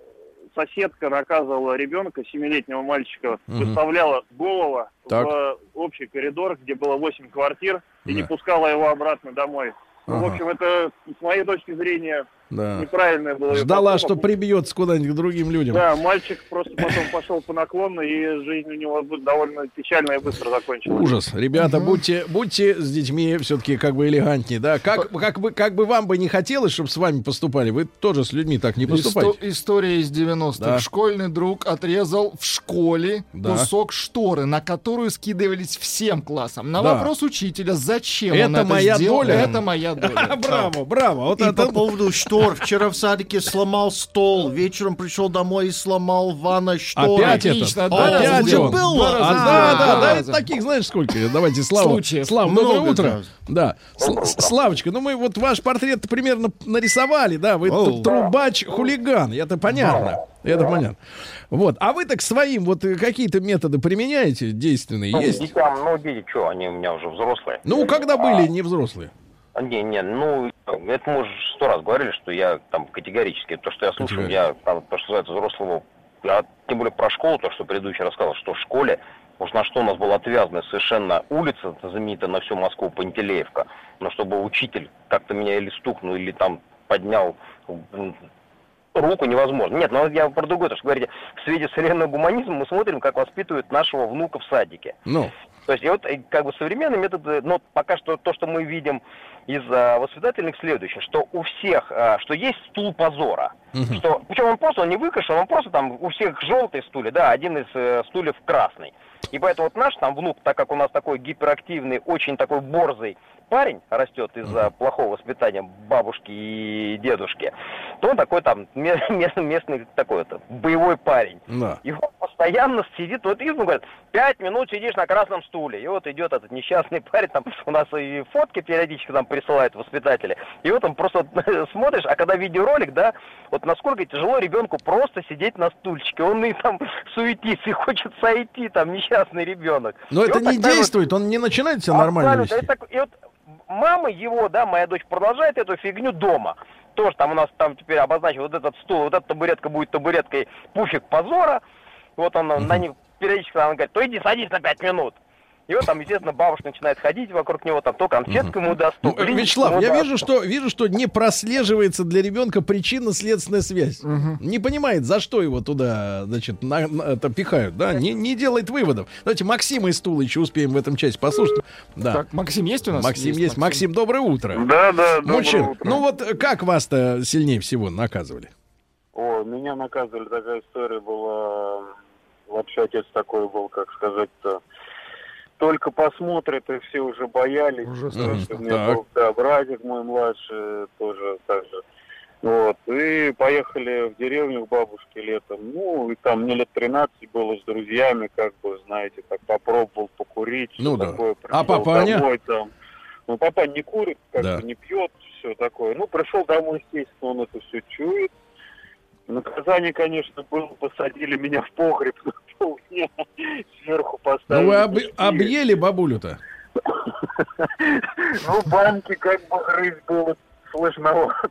Соседка наказывала ребенка, семилетнего мальчика, Мгм. выставляла голова Так. в общий коридор, где было 8 квартир, и не Да. пускала его обратно домой. Ну, в Ага. общем, это, с моей точки зрения, Да. неправильное было. Ждала, что прибьется куда-нибудь к другим людям. Да, мальчик просто потом пошел по наклону, и жизнь у него бу- довольно печально и быстро закончилась. Ужас. Ребята, будьте, будьте с детьми все-таки как бы элегантнее, да? Как, как, бы, как бы вам бы не хотелось, чтобы с вами поступали, вы тоже с людьми так не Исто- поступайте. история из 90-х. Да. Школьный друг отрезал в школе Да. кусок шторы, на которую скидывались всем классом. На Да. вопрос учителя, зачем он Это это моя сделал, доля. это моя доля. Браво, браво. Вот И это... по поводу штор. Вчера в садике сломал стол. Вечером пришел домой и сломал в ванной шторы. Опять Отлично, это? раза Опять он? было. А, да, да, два да, раза. таких, знаешь, сколько? Давайте, Слава. Случаев. Слава, доброе Много утро. Да. С- Славочка, ну мы вот ваш портрет примерно нарисовали, да, вы Оу. трубач-хулиган, это понятно. Это понятно. Вот. А вы так своим вот э, какие-то методы применяете действенные? Ну, Есть? детям, ну, дети, что, они у меня уже взрослые. Ну, когда были не взрослые. А, Не, не, ну, это мы уже сто раз говорили, что я там категорически, то, что я слушаю, я там, то, что называется взрослого, я, тем более про школу, то, что предыдущий рассказал, что в школе, уж на что у нас была отвязана совершенно улица, знаменитая на всю Москву, Пантелеевка, но чтобы учитель как-то меня или стукнул, или там поднял руку невозможно. Нет, ну я про другое, то, что говорите, в свете современного гуманизма мы смотрим, как воспитывают нашего внука в садике. Ну, То есть, и вот э, как бы современные методы, но пока что то, что мы видим из а, воспитательных, следующее, что у всех, а, что есть стул позора. Мгм. Что, причем он просто, он не выкрашен, он просто там у всех желтый стулья, да, один из э, стульев красный. И поэтому вот наш там внук, так как у нас такой гиперактивный, очень такой борзый парень растет из-за плохого воспитания бабушки и дедушки, то он такой там ме- местный, местный такой это боевой парень. да. И он постоянно сидит, вот и говорят, пять минут сидишь на красном стуле. И вот идет этот несчастный парень, там у нас и фотки периодически там присылают воспитатели. И вот он просто смотришь, а когда видеоролик, да, вот насколько тяжело ребенку просто сидеть на стульчике. Он и там суетится, и хочет сойти, там несчастный ребенок. Но И это вот не такая вот- действует, он не начинает себя нормально вести. Это и вот мама его, да, моя дочь продолжает эту фигню дома. тоже там у нас там теперь обозначен вот этот стул, вот эта табуретка будет табуреткой пуфик позора. Вот он на них периодически она говорит, то иди садись на пять минут. И вот там, естественно, бабушка начинает ходить вокруг него, там то конфетку ему даст, то Ну, э, Вячеслав, ему я даст. вижу, что вижу, что не прослеживается для ребенка причинно-следственная связь. Не понимает, за что его туда, значит, на- на- это пихают, да? Не, не делает выводов. Давайте Максима из Тулы еще успеем в этом части послушать. Да. Так, Максим есть у нас? Максим есть. Максим, доброе утро. Да, да, доброе Мужчин, утро. ну вот как вас-то сильнее всего наказывали? О, меня наказывали, такая история была. Вообще отец такой был, как сказать-то. Только посмотрят, и все уже боялись. Уже Потому страшно. что У меня Так. был да, братик мой младший, тоже так же. Вот. И поехали в деревню к бабушке летом. Ну, и там мне лет 13 было с друзьями, как бы, знаете, так попробовал покурить. Ну да. такое, А папаня? домой там. Ну, папа не курит, как Да. бы не пьет, все такое. Ну, пришел домой, естественно, он это все чует. Наказание, конечно, было, посадили меня в погреб на полдня, сверху поставили. Ну вы об- объели бабулю-то? Ну, банки как бы грызть было сложновато.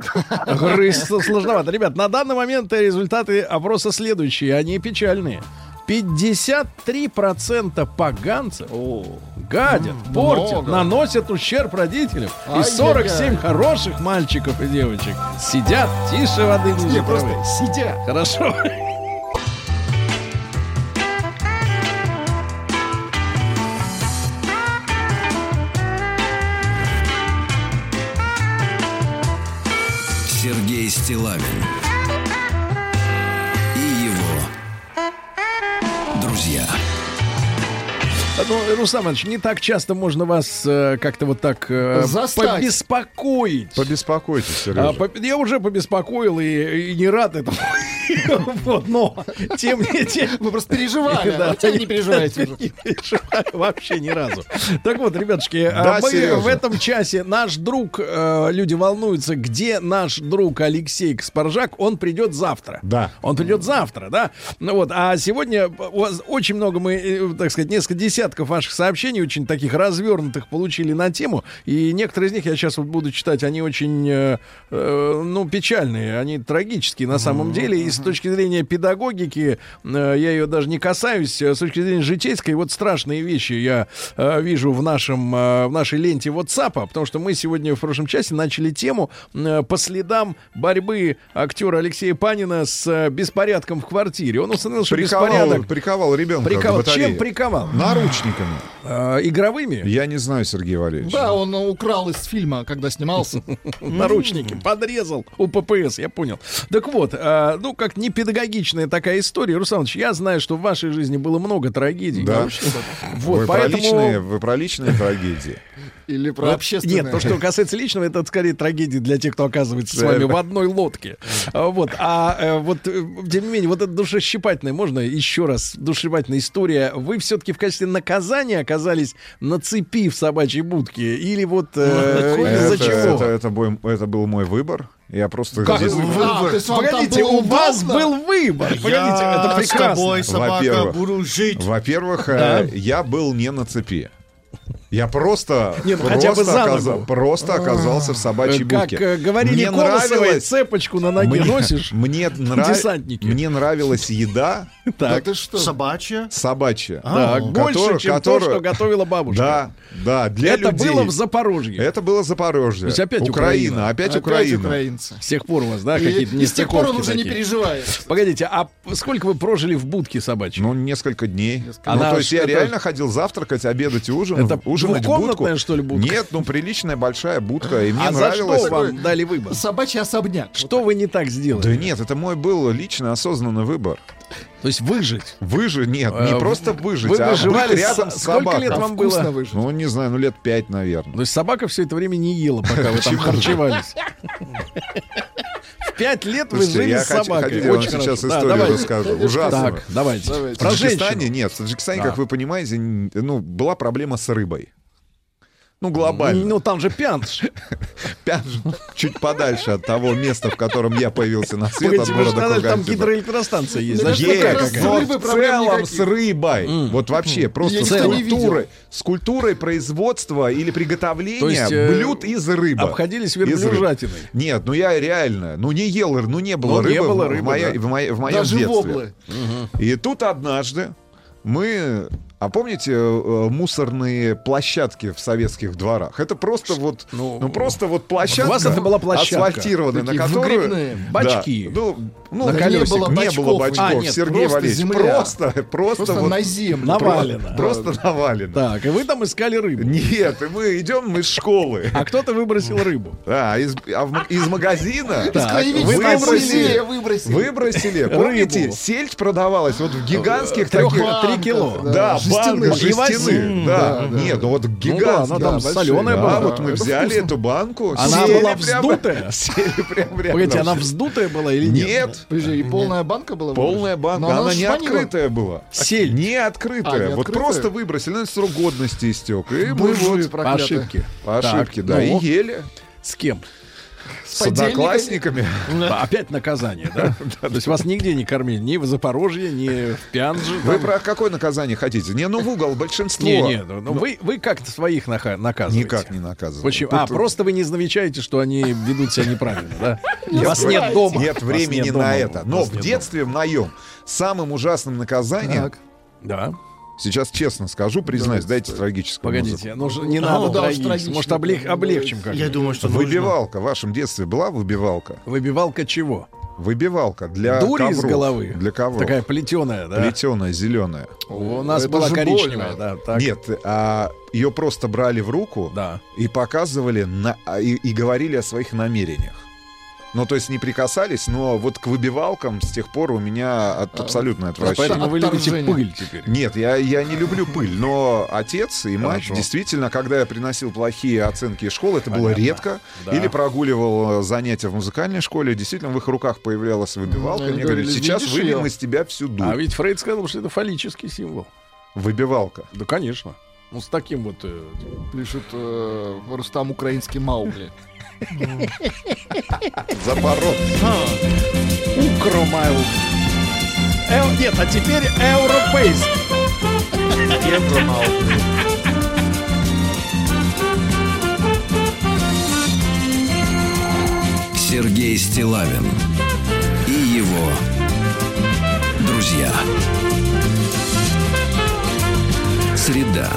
Грызть сложновато. Ребят, на данный момент результаты опроса следующие, они печальные. 53% поганцев гадят, портят, много. наносят ущерб родителям. И Ай-яй-яй. 47 хороших мальчиков и девочек сидят тише воды ниже Не, просто травы. сидя. Хорошо. Сергей Стилавин Ну, Руслан Иванович, не так часто можно вас э, как-то вот так э, Застать. побеспокоить. Побеспокойтесь, А, Сережа. по- я уже побеспокоил и, и не рад этому. Вот, но тем не тем. Мы просто переживали, Да. а вы не переживаете. уже. Не переживаю вообще ни разу. Так вот, ребятушки, а Да, мы Сережа. в этом часе наш друг, э, люди волнуются, где наш друг Алексей Кспаржак, он придет завтра. Да. Он придет завтра, да? Ну вот, а сегодня у вас очень много мы, э, так сказать, несколько десятков ваших сообщений, очень таких развернутых получили на тему, и некоторые из них я сейчас вот буду читать, они очень, э, э, ну, печальные, они трагические на самом деле, и с точки зрения педагогики, э, я ее даже не касаюсь, э, с точки зрения житейской, вот страшные вещи я э, вижу в нашем, э, в нашей ленте WhatsApp, потому что мы сегодня в прошлом часе начали тему э, по следам борьбы актера Алексея Панина с э, беспорядком в квартире. Он установил, что Приковал, беспорядок приковал ребенка батарее. Чем приковал? Наручниками. Э, игровыми? Я не знаю, Сергей Валерьевич. Да, он украл из фильма, когда снимался. наручники, подрезал у ППС, я понял. Так вот, э, ну, как не педагогичная такая история. Руслан я знаю, что в вашей жизни было много трагедий. Да. Вот, вы, поэтому... про личные, вы про личные трагедии. Или про общественное. Нет, то, что касается личного, это скорее трагедия для тех, кто оказывается с вами в одной лодке. А, Вот. А э, вот, э, тем не менее, вот это душещипательная, можно еще раз, душещипательная история. Вы все-таки в качестве наказания оказались на цепи в собачьей будке? Или вот э, из-за это, чего? Это, это, это был мой выбор. Я просто... Как здесь- А, вам там Погодите, у вас был выбор. Погодите, это Я с прекрасно. тобой, собака, Во-первых. буду жить. Во-первых, Да. я был не на цепи. Я просто, Не, ну хотя бы просто, за оказа- ногу. просто оказался в собачьей Как будке. э, говорили Мне нравилось- цепочку на ноге мне, носишь. Мне, нрав- Десантники. мне нравилась еда Да Так, ты что? Собачья. собачья. так, больше, Которую- чем то, которую- что готовила бабушка. Да, да, для Это людей. было в Запорожье. Это было Запорожье. То есть опять Украина, Украина. опять, Опять Украина. украинцы. С тех пор у вас, да, какие-то и с тех пор он уже не такие? переживает. Погодите, а сколько вы прожили в будке собачьей? Ну, несколько дней. Она ну, то есть я реально ходил завтракать, обедать и ужин, Это ужинать будку. что ли, будка? Нет, ну, приличная большая будка. И мне а за нравилось... что вам дали выбор? Собачий особняк. Что вы не так сделали? Да нет, это мой был личный осознанный выбор. То есть выжить. Выжить, нет, не Э, просто выжить, Вы а выживали быть рядом с- с сколько собакой. лет А вам было? выжить. Ну, не знаю, ну лет пять, наверное. То есть собака все это время не ела, пока вы там харчевались. В пять лет вы Слушайте, жили с собакой. я вам Очень сейчас хорошо. Да, историю давайте. расскажу. Ужасную. Так, давайте. В Про Таджикистане, нет, в Таджикистане, Да. как вы понимаете, ну, была проблема с рыбой. Ну, глобально. Ну, там же пянтш. Пянж чуть подальше от того места, в котором я появился на свет, от города там гидроэлектростанция есть. Какая? Но в целом с рыбой, вот вообще просто с культурой, с культурой производства или приготовления То есть, э, блюд из рыбы. Обходились верблюжатиной. Нет, ну я реально, ну не ел, ну не было Ну, не рыбы, было в, моем детстве. И тут однажды мы... А помните э, мусорные площадки в советских дворах? Это просто вот, ну, просто вот площадка, у вас это была площадка. асфальтированная, на Такие которую выгребные Да. бачки. ну, ну, На не колесиках. было Не бачков, было бачков. А, нет, Сергей просто Валерьевич, земля. просто, просто, Просто вот на землю. Навалено. Просто навалено. Так, и вы там искали рыбу. Нет, и мы идем мы из школы. А кто-то выбросил рыбу. А, из, а в из магазина Так, выбросили. выбросили. выбросили. Помните, Рыбу. сельдь продавалась вот в гигантских таких... три кило. Да, Жестяные. возили. жестяные. Да, нет, ну вот да, гигантские. она там соленая была. вот мы взяли эту банку. Она была вздутая? Сели прямо рядом. Погодите, она вздутая была или нет? Нет, Подожди, и полная банка была? полная банка. Но Она не открытая была. Сельдь. Не открытая. Вот просто выбросили. Ну, срок годности истек. И мы вот По ошибке. по ошибке, да, ну, и ели С кем? С одноклассниками. Опять наказание, да? То есть вас нигде не кормили, ни в Запорожье, ни в Пянже. Вы про какое наказание хотите? Не, ну в угол большинство. Не, не, ну вы, вы как-то своих наказываете. Никак не наказывают. Почему? Тут- А, просто вы не замечаете, что они ведут себя неправильно, да? У вас Нет, дома. Нет У вас времени на это. Но в детстве моем самым ужасным наказанием. Да. Сейчас честно скажу, признаюсь, дайте трагическую Погодите, музыку. ну же не Ну надо да, трагично. трагично. Может, облег- облегчим как Я думаю, что нужно. Выбивалка. В вашем детстве была выбивалка? Выбивалка чего? Выбивалка для Дури ковров. из головы. Для ковров. Такая плетеная, да? Плетеная, зеленая. У нас Это была коричневая, больно. да. Так. Нет, а ее просто брали в руку Да. и показывали на- а, и, и говорили о своих намерениях. Ну, то есть не прикасались, но вот к выбивалкам с тех пор у меня от- абсолютное отвращение. Поэтому вы любите пыль теперь. Нет, я, я не люблю пыль, но отец и мать Хорошо. действительно, когда я приносил плохие оценки из школы, это было Понятно. редко, Да. или прогуливал э, занятия в музыкальной школе, действительно в их руках появлялась выбивалка, Они мне говорили, сейчас «Видишь выбьем её?» из тебя всю дурь. А ведь Фрейд сказал, что это фаллический символ. Выбивалка. Да, конечно. Ну, с таким вот... э, Пишет э, Рустам украинский Маугли. Запорот. Укромайл. Э, нет, а теперь Европейс. Сергей Стилавин и его друзья. Среда.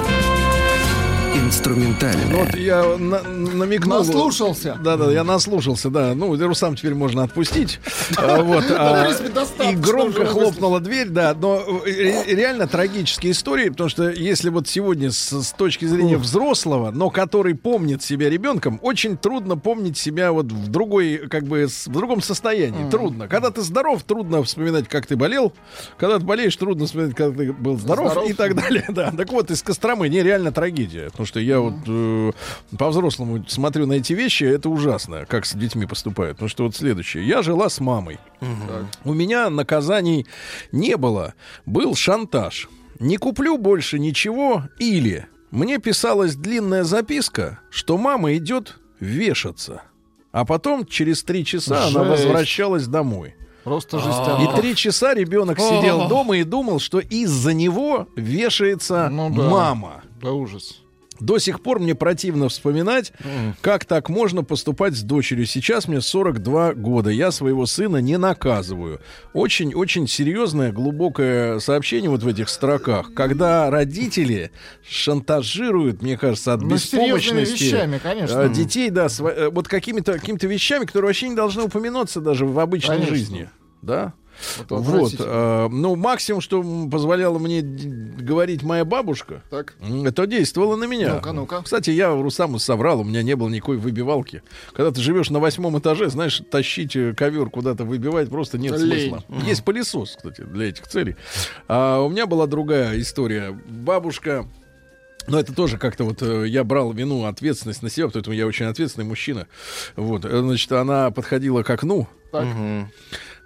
Инструментальная. Вот я на- намекнул. Наслушался. Да, да, я наслушался, да. Ну, Рустам теперь можно отпустить. А, Вот. а, И громко хлопнула дверь, да. Но э, ре- реально трагические истории, потому что если вот сегодня с, точки зрения взрослого, но который помнит себя ребенком, очень трудно помнить себя вот в другой, как бы, в другом состоянии. Трудно. Когда ты здоров, трудно вспоминать, как ты болел. Когда ты болеешь, трудно вспоминать, когда ты был здоров, Здоров. и так далее. Да. Так вот, из Костромы нереально трагедия. Потому что я вот э, по-взрослому смотрю на эти вещи, это ужасно, как с детьми поступают. Потому что вот следующее. Я жила с мамой. У меня наказаний не было. Был шантаж. Не куплю больше ничего или мне писалась длинная записка, что мама идет вешаться. А потом через три часа она Жесть. возвращалась домой. Просто жестян. И три часа ребенок сидел дома и думал, что из-за него вешается Ну да. мама. Да ужас. До сих пор мне противно вспоминать, как так можно поступать с дочерью. Сейчас мне 42 года. Я своего сына не наказываю. Очень-очень серьезное, глубокое сообщение вот в этих строках. Когда родители шантажируют, мне кажется, от Ну, беспомощности вещами, конечно. э, детей, да, э, вот какими-то какими вещами, которые вообще не должны упоминаться даже в обычной Конечно. жизни. Да? Это Вот, э, ну, максимум, что позволяла мне говорить моя бабушка, Так. это действовало на меня. Ну-ка, ну-ка. Кстати, я Русаму соврал, у меня не было никакой выбивалки. Когда ты живешь на восьмом этаже, знаешь, тащить э, ковер куда-то выбивать просто нет Лень. смысла. Есть пылесос, кстати, для этих целей. А у меня была другая история. Бабушка но это тоже как-то вот э, я брал вину, ответственность на себя, поэтому я очень ответственный мужчина. Вот, э, значит, она подходила к окну, Так.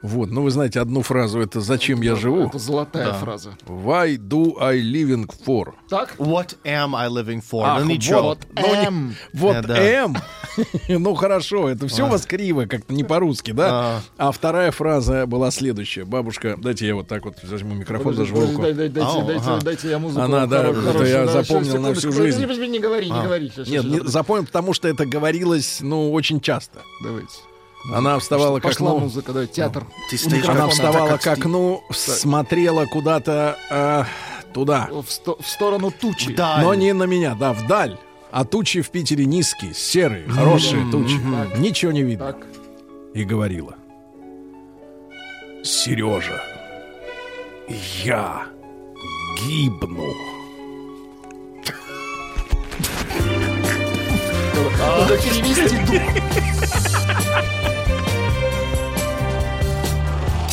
Вот, ну вы знаете одну фразу, это «Зачем я живу?» Это золотая Да. фраза. Why do I living for? Так? What am I living for? Ах, ну ничего. вот, ну, не- М. вот Э, да. М. ну хорошо, это все у вас криво, как-то не по-русски, да? А вторая фраза была следующая. Бабушка, дайте я вот так вот возьму микрофон, зажму подожди, руку. дай- дай- дайте, дайте, ага. дайте я музыку. Она, да, это я да, запомнил на всю жизнь. Не говори, не А. говори. Щас, Нет, запомнил, потому что это говорилось, ну, очень часто. Давайте. Она вставала к Пошла окну. музыка, давай, театр. Ты стоишь. Она вставала к как окну, смотрела куда-то э, туда. В, сто- в сторону тучи. Вдаль. Но не на меня, да, вдаль. А тучи в Питере низкие, серые, хорошие тучи. Так. Ничего не видно. Так. И говорила. Сережа, я гибну. Надо перевести дух.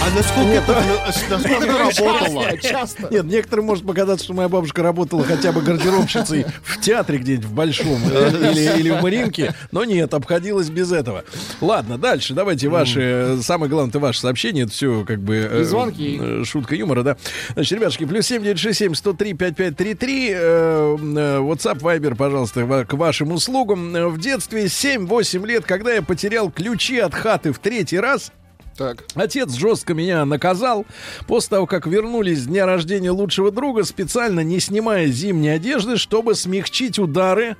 А насколько это, насколько это работало? Часто. Нет, некоторым может показаться, что моя бабушка работала хотя бы гардеробщицей в театре где-нибудь в Большом э, или, или в Маринке, но нет, обходилась без этого. Ладно, дальше давайте ваши, э, самое главное, это ваше сообщение, это все как бы... э, звонки. э, Шутка юмора, да. Значит, ребятушки, плюс 7967 103 5533, э, WhatsApp, Viber, пожалуйста, к вашим услугам. В детстве 7-8 лет, когда я потерял ключи от хаты в третий раз, Так. Отец жестко меня наказал. После того, как вернулись с дня рождения лучшего друга, специально не снимая зимней одежды, чтобы смягчить удары,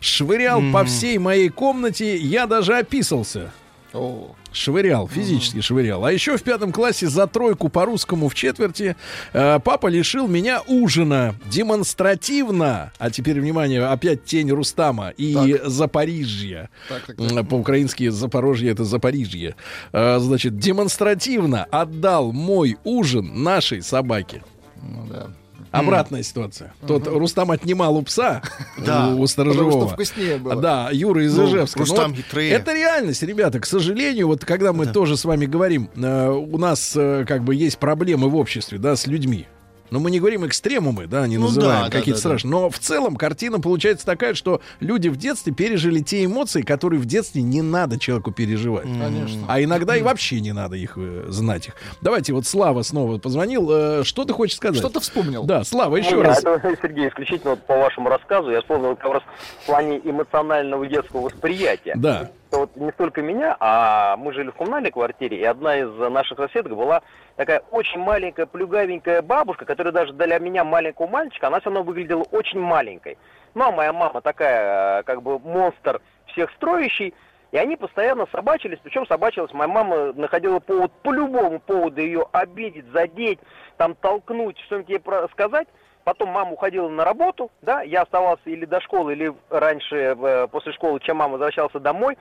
швырял по всей моей комнате. Я даже описался. О, Швырял, физически швырял. А еще в пятом классе за тройку по русскому в четверти э, папа лишил меня ужина демонстративно. А теперь, внимание, опять тень Рустама и Запорижья. так, так, М, По-украински Запорожье это Запорижье. Э, значит, демонстративно отдал мой ужин нашей собаке. ну да. Обратная ситуация. Тот Рустам отнимал у пса, у, сторожевого. вкуснее было. Да, Юра из Ну, Ижевска. Рустам хитрее. Это реальность, ребята. К сожалению, вот когда мы тоже с вами говорим, э, у нас э, как бы есть проблемы в обществе, да, с людьми. Но мы не говорим экстремумы, да, не Ну называем да, да, какие-то да, страшные. Но в целом картина получается такая, что люди в детстве пережили те эмоции, которые в детстве не надо человеку переживать. Конечно. А иногда и вообще не надо их э, знать их. Давайте вот Слава снова позвонил. Э, что ты хочешь сказать? Что ты вспомнил? Да, Слава, еще Ну, раз. да, это, Сергей, исключительно вот по вашему рассказу я вспомнил как раз в плане эмоционального детского восприятия. Да. Что Вот не столько меня, а мы жили в коммунальной квартире, и одна из наших соседок была такая очень маленькая, плюгавенькая бабушка, которая даже для меня маленького мальчика, она все равно выглядела очень маленькой. Ну, а моя мама такая, э, как бы, монстр всех строящий, и они постоянно собачились, причем собачилась моя мама, находила повод по любому поводу ее обидеть, задеть, там толкнуть, что-нибудь ей сказать. Потом мама уходила на работу, да, я оставался или до школы, или раньше, э, после школы, чем мама возвращался домой.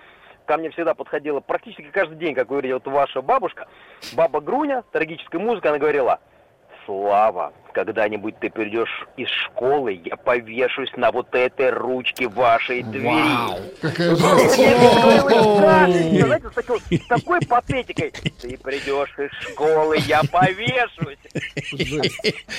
Ко мне всегда подходила практически каждый день, как говорила вот ваша бабушка, баба Груня, трагическая музыка, она говорила, Слава, когда-нибудь ты придешь из школы, я повешусь на вот этой ручке вашей двери. Какая такой, патетикой. Ты придешь из школы, я повешусь.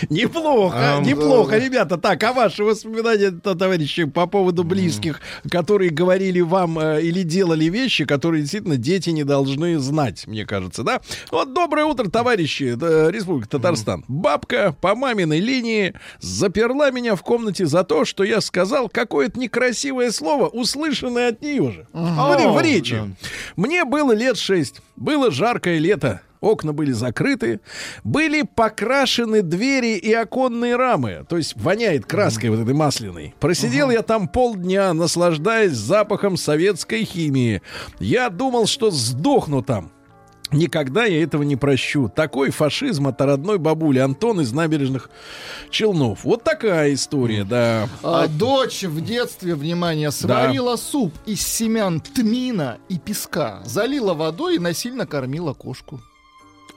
Неплохо, неплохо, ребята. Так, а ваши воспоминания, то, товарищи, по поводу близких, которые говорили вам э, или делали вещи, которые действительно дети не должны знать, мне кажется, да? Вот доброе утро, товарищи, э, Республика Татарстан. Бабка по маминой линии заперла меня в комнате за то, что я сказал какое-то некрасивое слово, услышанное от нее же. В- в речи. да. Мне было лет шесть. Было жаркое лето. Окна были закрыты, были покрашены двери и оконные рамы, то есть воняет краской вот этой масляной. Просидел я там полдня, наслаждаясь запахом советской химии. Я думал, что сдохну там. Никогда я этого не прощу. Такой фашизм от родной бабули Антон из набережных Челнов. Вот такая история, да. А дочь в детстве, внимание, сварила суп из семян тмина и песка, залила водой и насильно кормила кошку.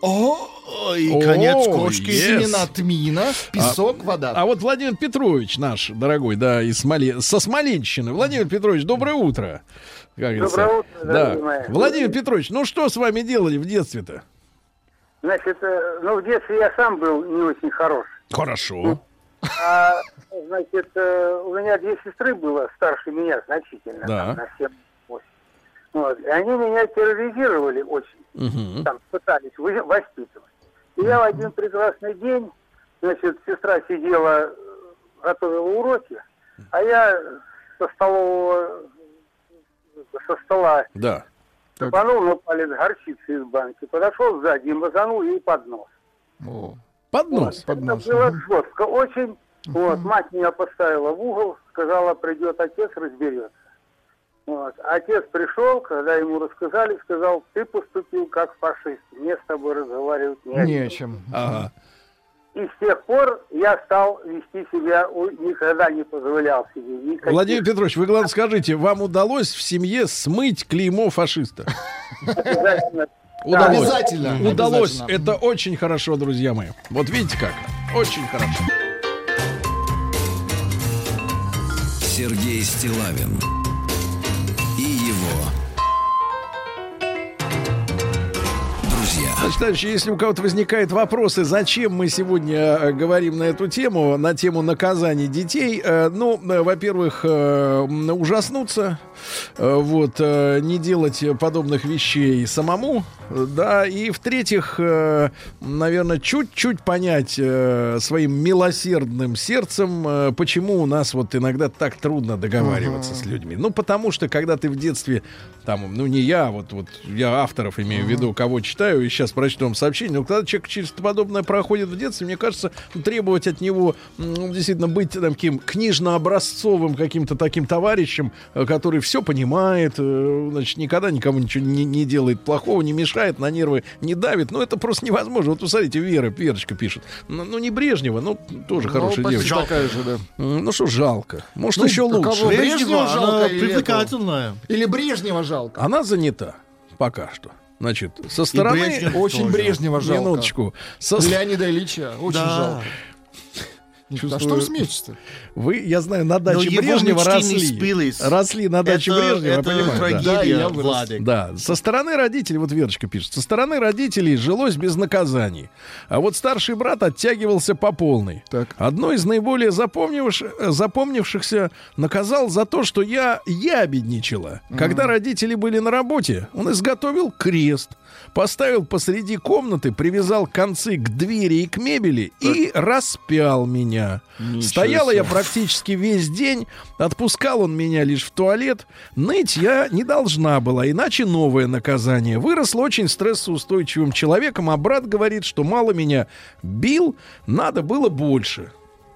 Ой, конец О, кошки. yes. Семена тмина, песок, вода. А вот Владимир Петрович наш, дорогой, да, из Смоле... со Смоленщины. Владимир Петрович, доброе утро. Как. Доброе утро, Да. мои. Владимир Петрович, ну что с вами делали в детстве-то? Значит, э, ну, в детстве я сам был не очень хорош. Хорошо. А Значит, э, у меня две сестры было старше меня значительно, Да. там, на 7-8. Вот. И они меня терроризировали очень, Мгм. там пытались воспитывать. И я в один прекрасный день, значит, сестра сидела, э, готовила уроки, а я со столового, со стола Да. Цепанул на палец горчицы из банки, подошел сзади и мазанул ей под нос. Под нос. Это было жестко очень. Вот, мать меня поставила в угол, сказала, придет отец, разберется. Вот. Отец пришел, когда ему рассказали, сказал, ты поступил как фашист, мне с тобой разговаривать не о Не чем». о чем. Ага. И с тех пор я стал вести себя, никогда не позволял себе никаких... Владимир Петрович, вы главное скажите, вам удалось в семье смыть клеймо фашиста? Обязательно. Удалось. Обязательно, Удалось. Это очень хорошо, друзья мои. Вот видите как? Очень хорошо. Сергей Стилавин Значит, товарищи, если у кого-то возникают вопросы, зачем мы сегодня э, говорим на эту тему, на тему наказаний детей, э, ну, э, во-первых, ужаснуться, вот, не делать подобных вещей самому, да, и в-третьих, наверное, чуть-чуть понять своим милосердным сердцем, почему у нас вот иногда так трудно договариваться с людьми. Ну, потому что, когда ты в детстве, там, ну, не я, вот, вот я авторов имею в виду, кого читаю, и сейчас прочту вам сообщение, но когда человек через подобное проходит в детстве, мне кажется, ну, требовать от него м, действительно быть таким книжно-образцовым каким-то таким товарищем, э, который все понимает, э, значит, никогда никому ничего не, не делает плохого, не мешает, на нервы не давит, ну, это просто невозможно. Вот, посмотрите, Вера, Верочка пишет, ну, ну, не Брежнева, ну, тоже Ну, хорошая девочка. такая же, да. Ну, что жалко. Может, Ну, еще а лучше. Брежнева Брежнева, жалко она или привлекательная. этого? Или Брежнева жалко? Она занята пока что. Значит, со стороны... Брежнев Очень тоже. Брежнева жалко. Минуточку. Со Леонида Ильича. Очень Да. жалко. А что Чувствую- вы смеетесь-то? Вы, я знаю, на даче его Брежнева росли. Росли на даче Это- Брежнева, это понимаете? да. трагедия, Да, я вырос. Владик. Да, со стороны родителей, вот Верочка пишет, со стороны родителей жилось без наказаний. А вот старший брат оттягивался по полной. Так. Одно из наиболее запомнивш- запомнившихся наказал за то, что я ябедничала. Когда родители были на работе, он изготовил крест, поставил посреди комнаты, привязал концы к двери и к мебели и распял меня. Стояла я практически весь день, отпускал он меня лишь в туалет. Ныть я не должна была, иначе новое наказание. Выросла очень стрессоустойчивым человеком, а брат говорит, что мало меня бил, надо было больше.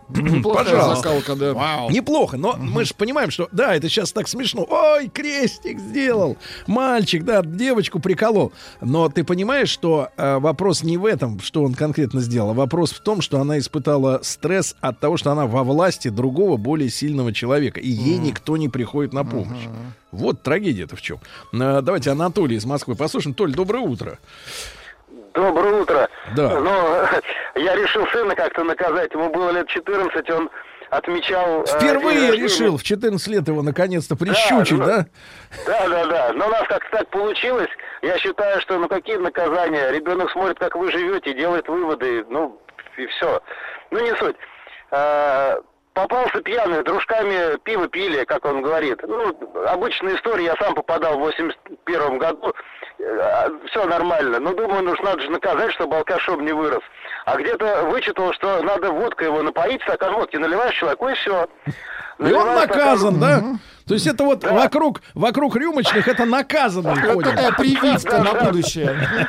Пожалуйста. закалка, да. Неплохо, но мы же понимаем, что да, это сейчас так смешно. Ой, крестик сделал. Мальчик, да, девочку приколол. Но ты понимаешь, что э, вопрос не в этом, что он конкретно сделал, а вопрос в том, что она испытала стресс от того, что она во власти другого, более сильного человека. И ей никто не приходит на помощь. Вот трагедия-то в чем. Э, давайте Анатолий из Москвы послушаем. Толь, доброе утро. Доброе утро. Да. Ну, я решил сына как-то наказать. Ему было лет 14, он отмечал... э, Впервые рождения. решил в 14 лет его наконец-то прищучить, ну, да? Да, да, да. Но у нас как-то так получилось. Я считаю, что ну какие наказания? Ребенок смотрит, как вы живете, делает выводы, ну и все. Ну не суть. А, попался пьяный, дружками пиво пили, как он говорит. Ну, обычная история, я сам попадал в 81 году. Все нормально. Но думаю, ну, ж надо же наказать, чтобы алкашом не вырос. А где-то вычитал, что надо водкой его напоить, стакан водки наливаешь человеку, и все. И он наказан, да? То есть это вот вокруг, вокруг рюмочных это наказанные Это ходят. такая прививка на будущее.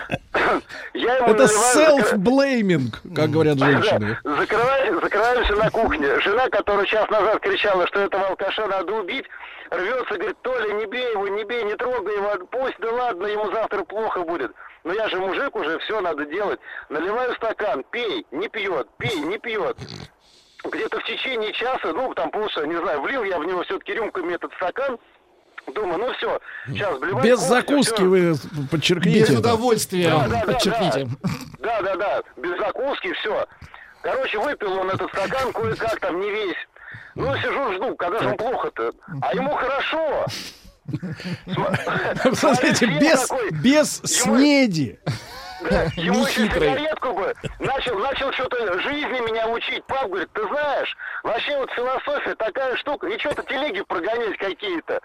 Это self-blaming, как говорят женщины. Закрываемся на кухне. Жена, которая час назад кричала, что этого алкаша надо убить, рвется, говорит, Толя, не бей его, не бей, не трогай его, пусть, да ладно, ему завтра плохо будет. Но я же мужик уже, все надо делать. Наливаю стакан, пей, не пьет, пей, не пьет. Где-то в течение часа, ну, там полчаса, не знаю, влил я в него все-таки рюмками этот стакан, Думаю, ну все, сейчас вливаю. Без кофе, закуски всё. вы подчеркните. Без это. удовольствия. Да, да, да, Подчеркните. Да, да, да, без закуски, все. Короче, выпил он этот стакан, кое-как там не весь. Ну, сижу, жду, когда же он плохо-то. А ему хорошо. Посмотрите, Смотрит, без, такой, без снеди. Ему еще сигаретку бы. Начал, начал что-то жизни меня учить. Пап говорит, ты знаешь, вообще вот философия такая штука. И что-то телеги прогонять какие-то.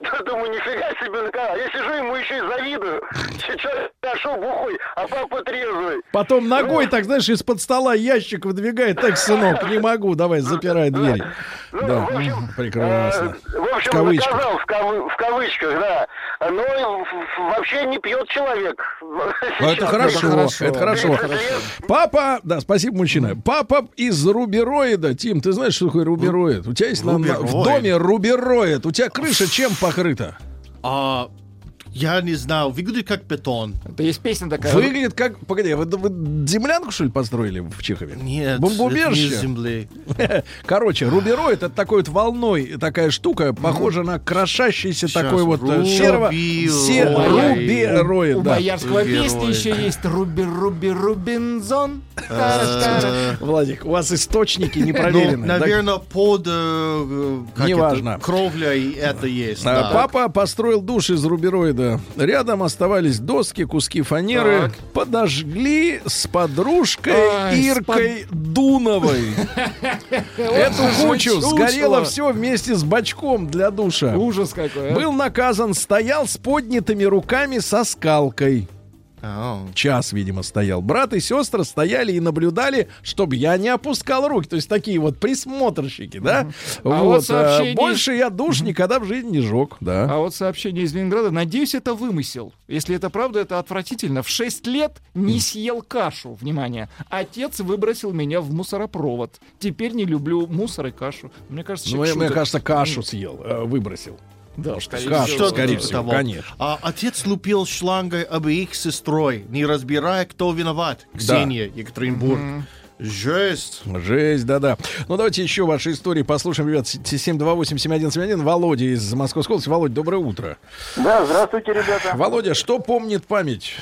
Я думаю, нифига себе на канал. Я сижу, ему еще и завидую. Сейчас нашел бухой, а папа трезвый. Потом ногой, так знаешь, из-под стола ящик выдвигает. Так, сынок, не могу, давай, запирай дверь. Да, м, прекрасно. Э, В общем, В кавычках. наказал, в, кавы- в кавычках, да. Но в- в- вообще не пьет человек. Ну, это хорошо, это хорошо. 30 лет. Папа, да, спасибо, мужчина. Папа из рубероида. Тим, ты знаешь, что такое рубероид? У тебя есть на- в Рубероид. доме рубероид. У тебя крыша чем покрыта? А, я не знаю, выглядит как бетон. Это есть песня такая. Выглядит как... Погоди, вы, вы землянку, что ли, построили в Чехове? Нет, Бомбоубежище? это не земли. Короче, рубероид это такой вот волной такая штука, похожа на крошащийся такой вот э, рубероид. серого... се- Рубероид, У боярского песни еще есть Руби Руби Рубинзон. Э, Владик, у вас источники Ну, непроверенные. да? наверное, под э, как Неважно. это, кровлей это есть. А. Папа построил душ из рубероида. Рядом оставались доски, куски фанеры. Так. Подожгли с подружкой Ай, с Иркой Дуновой. Эту кучу сгорело все вместе с бачком для душа. Ужас какой. а. Был наказан, стоял с поднятыми руками со скалкой. А, Час, видимо, стоял. Брат и сестра стояли и наблюдали, чтобы я не опускал руки. То есть такие вот присмотрщики, да? А вот Вот. а, сообщение- Больше я душ никогда в жизни не жег, да. А вот сообщение из Ленинграда. Надеюсь, это вымысел. Если это правда, это отвратительно. В 6 лет не съел кашу. Внимание. Отец выбросил меня в мусоропровод. Теперь не люблю мусор и кашу. Мне кажется, Ну, человек мне кажется, кашу съел, э, выбросил. Да, скорее всего. скорее всего, того. конечно. А отец лупил шлангой об их сестрой, не разбирая, кто виноват. Ксения, Екатеринбург. Жесть. Жесть, да-да. Ну, давайте еще ваши истории послушаем, ребят. 728-7171. Володя из Московской области. Володя, доброе утро. Да, здравствуйте, ребята. Володя, что помнит память?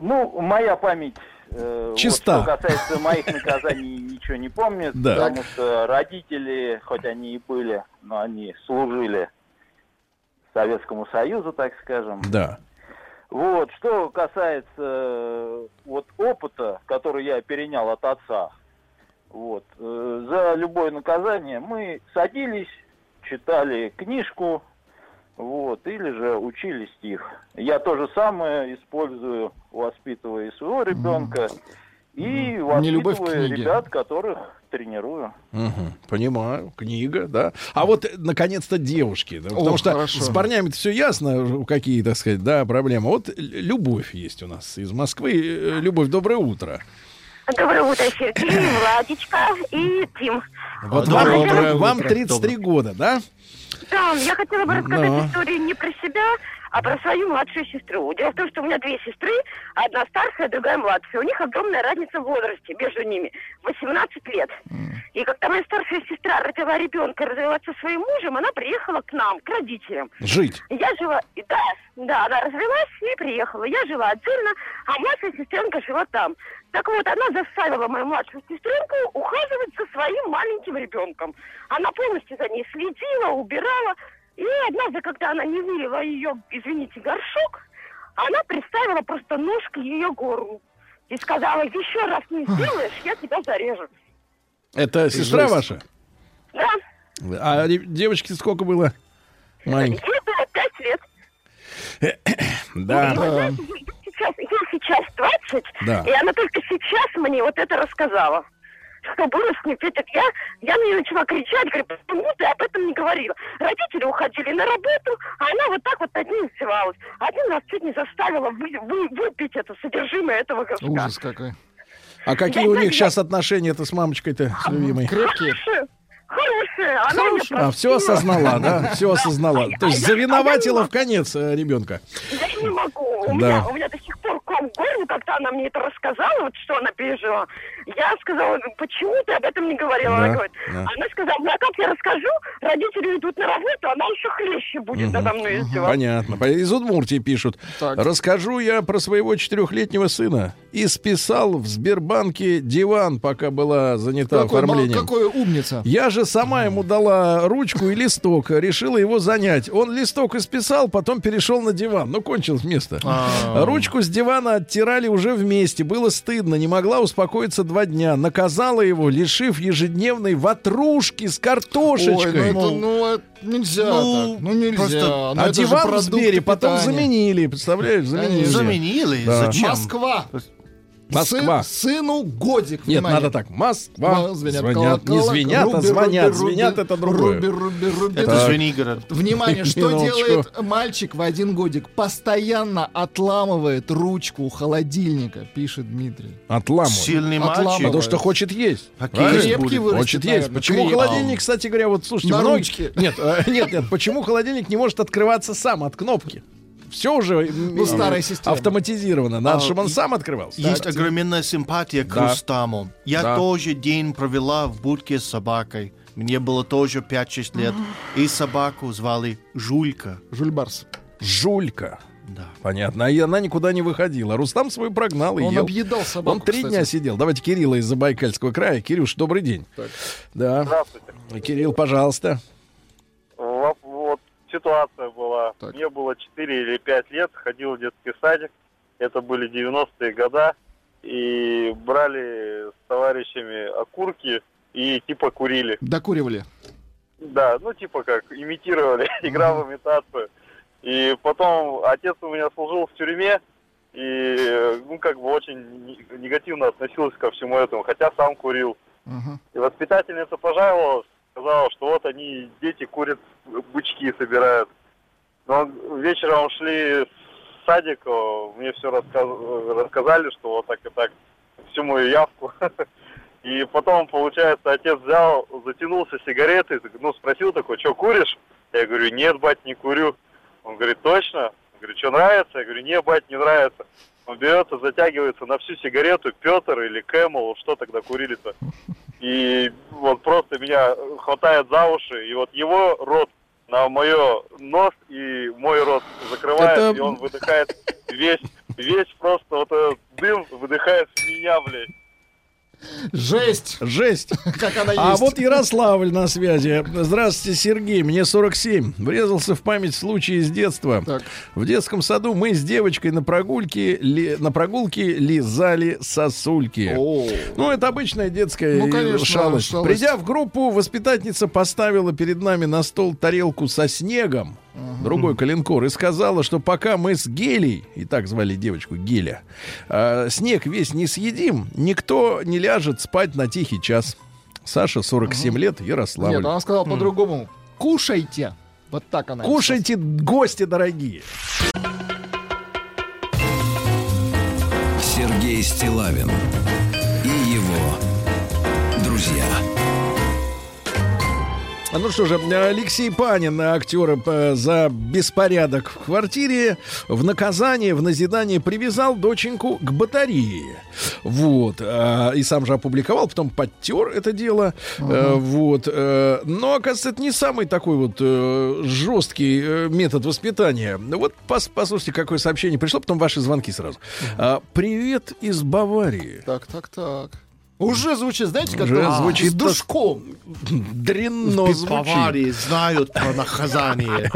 Ну, моя память... э, вот Чиста. что касается моих наказаний, ничего не помнит, Да. потому что родители, хоть они и были, но они служили Советскому Союзу, так скажем. Да. Вот, что касается э, вот опыта, который я перенял от отца, вот, э, за любое наказание мы садились, читали книжку, вот, или же учили стих. Я то же самое использую, воспитывая своего ребенка, и Нелюбовь к воспитывая книге. ребят, которых тренирую. Мгм, понимаю, книга, да. А вот, э, наконец-то, девушки. да, потому О, что хорошо. с парнями все ясно, какие, так сказать, да, проблемы. Вот любовь есть у нас из Москвы. Э, Любовь, доброе утро. Доброе утро, Сергей, Владечка и Тим. Вот Доброе вам, утро. вам Доброе. 33 года, да? Да, я хотела бы рассказать Ну. историю не про себя, а про свою младшую сестру. Дело в том, что у меня две сестры, одна старшая, другая младшая. У них огромная разница в возрасте между ними. 18 лет. И когда моя старшая сестра родила ребенка, развелась со своим мужем, она приехала к нам, к родителям. Жить. Я жила, да, да, она развелась и приехала. Я жила отдельно, а младшая сестренка жила там. Так вот, она заставила мою младшую сестренку ухаживать за своим маленьким ребенком. Она полностью за ней следила, убирала. И однажды, когда она не вылила ее, извините, горшок, она приставила просто нож к ее горлу. И сказала, еще раз не сделаешь, я тебя зарежу. Это сестра Жесть. ваша? Да, А девочке сколько было? Маленькой. ей было пять лет. Да. Знаете, ей сейчас, ей сейчас 20, Да. и она только сейчас мне вот это рассказала. Что было с ней? Это Я, я на нее начала кричать, говорю, почему ты об этом не говорила? Родители уходили на работу, а она вот так вот над ним издевалась. Один раз чуть не заставила вы- вы- выпить это содержимое этого горшка. Ужас какой. А какие у них сейчас отношения-то с мамочкой-то, с любимой? Крепкие. Хорошая, хорошая. Она А, все осознала, да? Все осознала. То есть завиноватила в конец э, ребенка. Я не могу. У меня до сих пор ком в горле, когда она мне это рассказала, вот что она пережила. Я сказала, «Ну, почему ты об этом не говорила? Да, Она говорит, да. она сказала, ну а как я расскажу, родители идут на работу, она еще хлеще будет Мгм. надо мной издеваться. Понятно. По- Из Удмуртии пишут. Так. Расскажу я про своего четырехлетнего сына. И списал в Сбербанке диван, пока была занята Какой, мал- оформлением. какой умница. Я же сама ему дала ручку и листок, решила его занять. Он листок исписал, потом перешел на диван. Ну, кончилось место. А. Ручку с дивана недавно оттирали уже вместе. Было стыдно. Не могла успокоиться два дня. Наказала его, лишив ежедневной ватрушки с картошечкой. Ой, ну, это, ну, это нельзя Ну, так. Ну нельзя. просто- Ну, а диван в Сбере потом питания. заменили. Представляешь, заменили. Заменили? Да. Зачем? Москва. Москва. Сын- сыну годик. Нет, внимание. надо так. Москва. Звенят Звонят. Не колокола. звенят, а Руби, звонят. руби, Звенят руби, это другое. руби, руби, руби. Это Так. Звенигород. Внимание, что Минуточку. делает мальчик в один годик? Постоянно отламывает ручку холодильника, пишет Дмитрий. Отламывает. Сильный Отламывает. мальчик. Потому что хочет есть. Какие Правильно? Крепкий вырастет, Хочет есть. Почему холодильник, кстати говоря, вот слушайте, На многие- ручке. Нет, э, нет, нет. Почему холодильник не может открываться сам от кнопки? Все уже Ну, старая система. автоматизировано. Надо, А, чтобы он и- сам открывался. Есть огроменная симпатия к Да. Рустаму. Я Да. тоже день провела в будке с собакой. Мне было тоже 5-6 лет. И собаку звали Жулька. Жульбарс. Жулька. Да. Понятно. И она никуда не выходила. Рустам свой прогнал и Он ел. объедал собаку, Он три кстати. дня сидел. Давайте Кирилла из Забайкальского края. Кирюш, добрый день. Да. Здравствуйте. Кирилл, пожалуйста. Ситуация была. Мне было 4 или 5 лет, ходил в детский садик. Это были 90-е года. И брали с товарищами окурки и типа курили. Докуривали. Да, ну типа как, имитировали, игра в имитацию. И потом отец у меня служил в тюрьме, и ну как бы очень не- негативно относился ко всему этому, хотя сам курил. И воспитательница пожаловалась, сказала, что вот они, дети курят, бычки собирают. Но вечером шли в садик, мне все рассказали, что вот так и так, всю мою явку. И потом, получается, отец взял, затянулся сигаретой, ну, спросил такой, что, куришь? Я говорю, нет, бать, не курю. Он говорит, точно? Я говорю, что, нравится? Я говорю, нет, бать, не нравится. Он берет и затягивается на всю сигарету, Петр или Кэмл, что тогда курили-то? И вот просто меня хватает за уши, и вот его рот на мое нос и мой рот закрывает, Это- и он выдыхает весь, весь просто вот этот дым выдыхает в меня, блядь. Жесть! Жесть! Как она А есть. вот Ярославль на связи. Здравствуйте, Сергей. Мне 47. Врезался в память случай из детства. В детском саду мы с девочкой на прогулке, ли- на прогулке лизали сосульки. Ну, это обычная детская Ну, конечно, шалость. шалость. Придя в группу, воспитательница поставила перед нами на стол тарелку со снегом, другой коленкор, и сказала, что пока мы с Гелей, и так звали девочку Геля, э, снег весь не съедим, никто не ляжет спать на тихий час. Саша, 47 лет, Ярославль. Нет, она сказала по-другому. Кушайте. Вот так она. Кушайте, гости дорогие. Сергей Стилавин и его друзья. А Ну что же, Алексей Панин, актер, э, за беспорядок в квартире, в наказание, в назидание привязал доченьку к батарее. Вот. а, И сам же опубликовал, потом подтер это дело. Э, Вот. э, Но, оказывается, это не самый такой вот жесткий метод воспитания. Вот пос- послушайте, какое сообщение пришло, потом ваши звонки сразу. А, Привет из Баварии. Так, так, так. Уже звучит, знаете, как Уже а, звучит с душком. Дрянно В звучит. Баварии знают про наказание.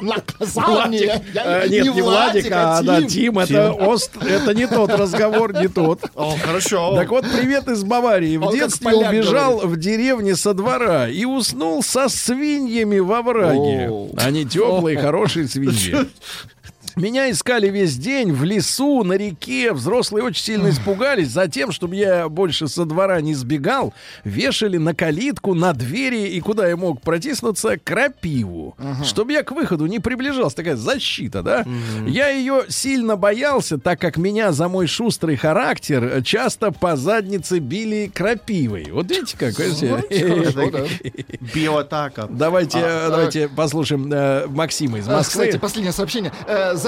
Наказание. Э, нет, не Владик, а да, Тим, это, не тот разговор, не тот. Хорошо. Так вот, привет из Баварии. В детстве убежал в деревне со двора и уснул со свиньями во враге. Они теплые, хорошие свиньи. Меня искали весь день в лесу, на реке. Взрослые очень сильно испугались. Затем, чтобы я больше со двора не сбегал, вешали на калитку, на двери и куда я мог протиснуться, крапиву. Чтобы я к выходу не приближался. Такая защита, да? Я ее сильно боялся, так как меня за мой шустрый характер часто по заднице били крапивой. Вот видите, как? Биоатака. Давайте, А, э, а. давайте послушаем э, Максима из А, Москвы. Кстати, последнее сообщение.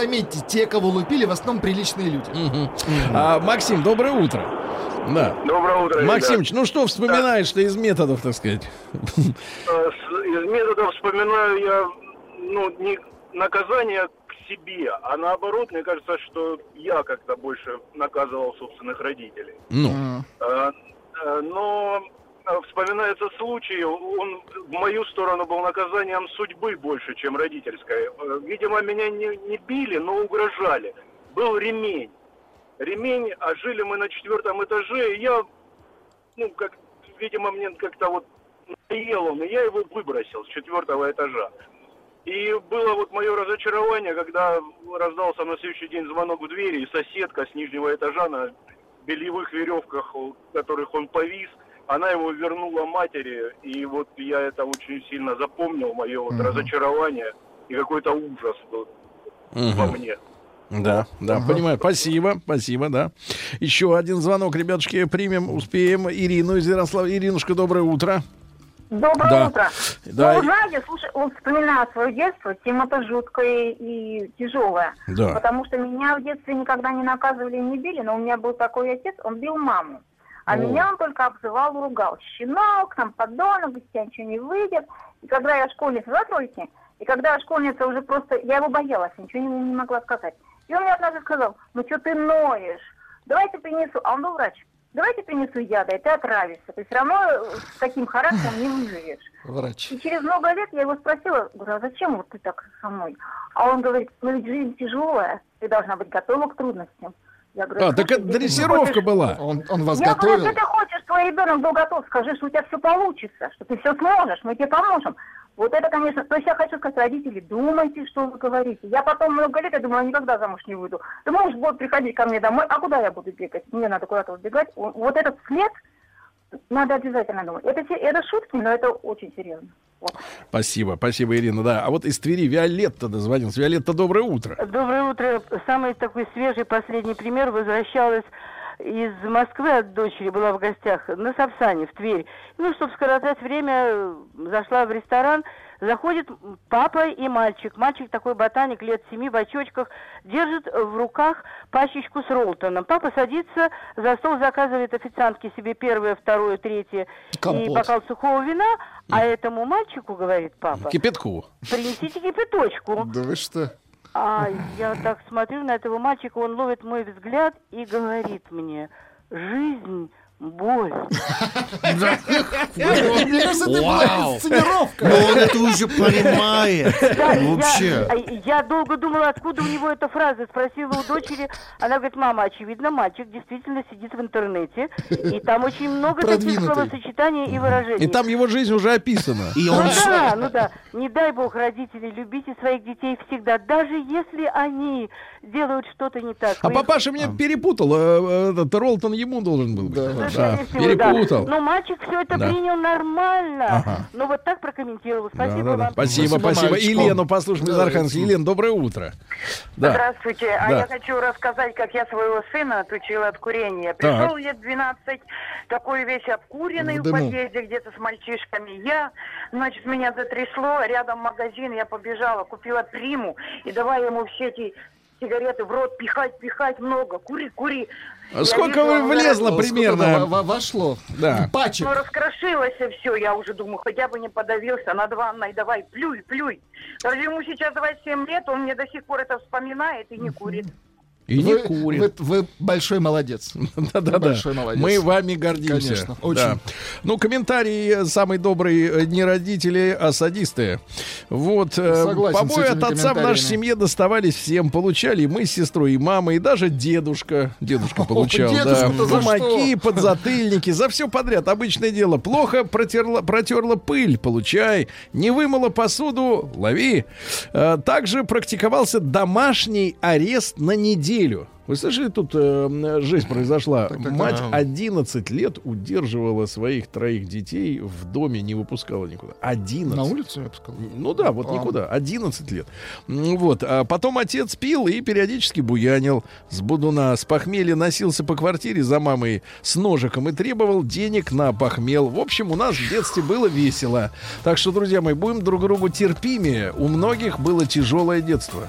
Заметьте, те, кого лупили, в основном приличные люди. А, Максим, доброе утро. Да. Доброе утро, ребят. Максимыч, ну что вспоминаешь ты из методов, так сказать? Э, Из методов вспоминаю я, ну, не наказание к себе, а наоборот, мне кажется, что я как-то больше наказывал собственных родителей. Ну. Э, Но вспоминается случай, он в мою сторону был наказанием судьбы больше, чем родительской. Э, Видимо, меня не, не били, но угрожали. Был ремень. ремень, а жили мы на четвертом этаже, и я, ну, как, видимо, мне как-то вот надоел он, и я его выбросил с четвертого этажа. И было вот мое разочарование, когда раздался на следующий день звонок в двери, и соседка с нижнего этажа на бельевых веревках, которых он повис, она его вернула матери, и вот я это очень сильно запомнил, мое вот Мгм. разочарование и какой-то ужас вот во Мгм. мне. Да, да, понимаю. Спасибо, спасибо, да. Еще один звонок, ребятушки, примем, успеем. Ирину из Ярослава. Иринушка, доброе утро. Доброе Да. утро. Да. Ну, знаете, слушай, вот вспоминаю свое детство, тема-то жуткая и тяжелая. Да. Потому что меня в детстве никогда не наказывали и не били, но у меня был такой отец, он бил маму. А О. меня он только обзывал и ругал. Щенок, там, подонок, из тебя ничего не выйдет. И когда я школьница за тройки, и когда школьница уже просто... Я его боялась, ничего ему не могла сказать. И он мне однажды сказал, ну что ты ноешь? Давайте принесу... А он был врач. Давайте принесу яда, и ты отравишься. Ты все равно э, с таким характером не выживешь. Врач. И через много лет я его спросила, говорю, а зачем вот ты так со мной? А он говорит, ну ведь жизнь тяжелая, ты должна быть готова к трудностям. Я говорю, А, так «Слушай, это дрессировка хочешь- была. Он, он вас я говорю, готовил. если ты хочешь, твой ребенок был готов, скажи, что у тебя все получится, что ты все сможешь, мы тебе поможем. Вот это, конечно, то есть я хочу сказать, родители, думайте, что вы говорите. Я потом много лет, я думаю, я никогда замуж не выйду. Ты можешь будут приходить ко мне домой, а куда я буду бегать? Мне надо куда-то убегать. Вот этот след надо обязательно думать. Это, это шутки, но это очень серьезно. Спасибо, спасибо, Ирина, да. А вот из Твери Виолетта дозвонился. Виолетта, доброе утро. Доброе утро. Самый такой свежий последний пример. Возвращалась из Москвы от дочери, была в гостях на Сапсане, в Тверь. Ну, чтобы скоротать время, зашла в ресторан, заходит папа и мальчик. Мальчик такой ботаник, лет семи, в очочках, держит в руках пачечку с Ролтоном. Папа садится, за стол заказывает официантке себе первое, второе, третье и Компот. бокал сухого вина, а этому мальчику, говорит папа, Кипятку. принесите кипяточку. Да вы что? А я так смотрю на этого мальчика, он ловит мой взгляд и говорит мне, жизнь боль. Мне кажется, это была Вау. инсценировка. Но он это уже понимает. Вообще. а, Я, долго думала, откуда у него эта фраза. Спросила у дочери. Она говорит, мама, очевидно, мальчик действительно сидит в интернете. И там очень много таких словосочетаний и выражений. И там его жизнь уже описана. И Ну да, ну да. Не дай бог, родители, любите своих детей всегда, даже если они делают что-то не так. А папаша меня перепутал. э, Этот Ролтон ему должен был быть. Да, всего, да. перепутал. Но мальчик все это Да. принял нормально. Ага. Ну вот так прокомментировал. Да, Спасибо да, да. вам. Спасибо, спасибо. мальчику. Елену послушаем из Да, Архангельска. Елена, доброе утро. Да. Здравствуйте. А Да. я хочу рассказать, как я своего сына отучила от курения. Так. Пришел лет 12, такой весь обкуренный В в, подъезде где-то с мальчишками. Я, значит, меня затрясло, рядом магазин, я побежала, купила приму и давай ему все эти сигареты в рот пихать, пихать много. Кури, кури. А Сколько вижу, вы он влезло примерно? во- вошло? Да. Пачек. Ну, раскрошилось все, я уже думаю, хотя бы не подавился над ванной, давай, плюй, плюй. Даже ему сейчас 27 лет, он мне до сих пор это вспоминает и не курит. И не Вы- курит. Вы, вы большой молодец. Да-да-да. Большой молодец. Мы вами гордимся. Конечно, Да. очень. Ну, комментарий э, самый добрый э, не родители, а садисты. Вот. э, Согласен Побои от отца в нашей семье доставались всем. Получали и мы с сестрой, и мама, и даже дедушка. Дедушка получал, да. что? подзатыльники, за все подряд. Обычное дело. Плохо протерла, протерла пыль, получай. Не вымыла посуду, лови. Э, Также практиковался домашний арест на неделю. Вы слышали, тут э, жизнь произошла. Мать да. 11 лет удерживала своих троих детей в доме, не выпускала никуда. 11. На улицу, я бы сказал. Ну да, вот А. никуда. 11 лет. Вот. А потом отец пил и периодически буянил с будуна. С похмелья носился по квартире за мамой с ножиком и требовал денег на похмел. В общем, у нас в детстве было весело. Так что, друзья мои, будем друг другу терпимее. У многих было тяжелое детство.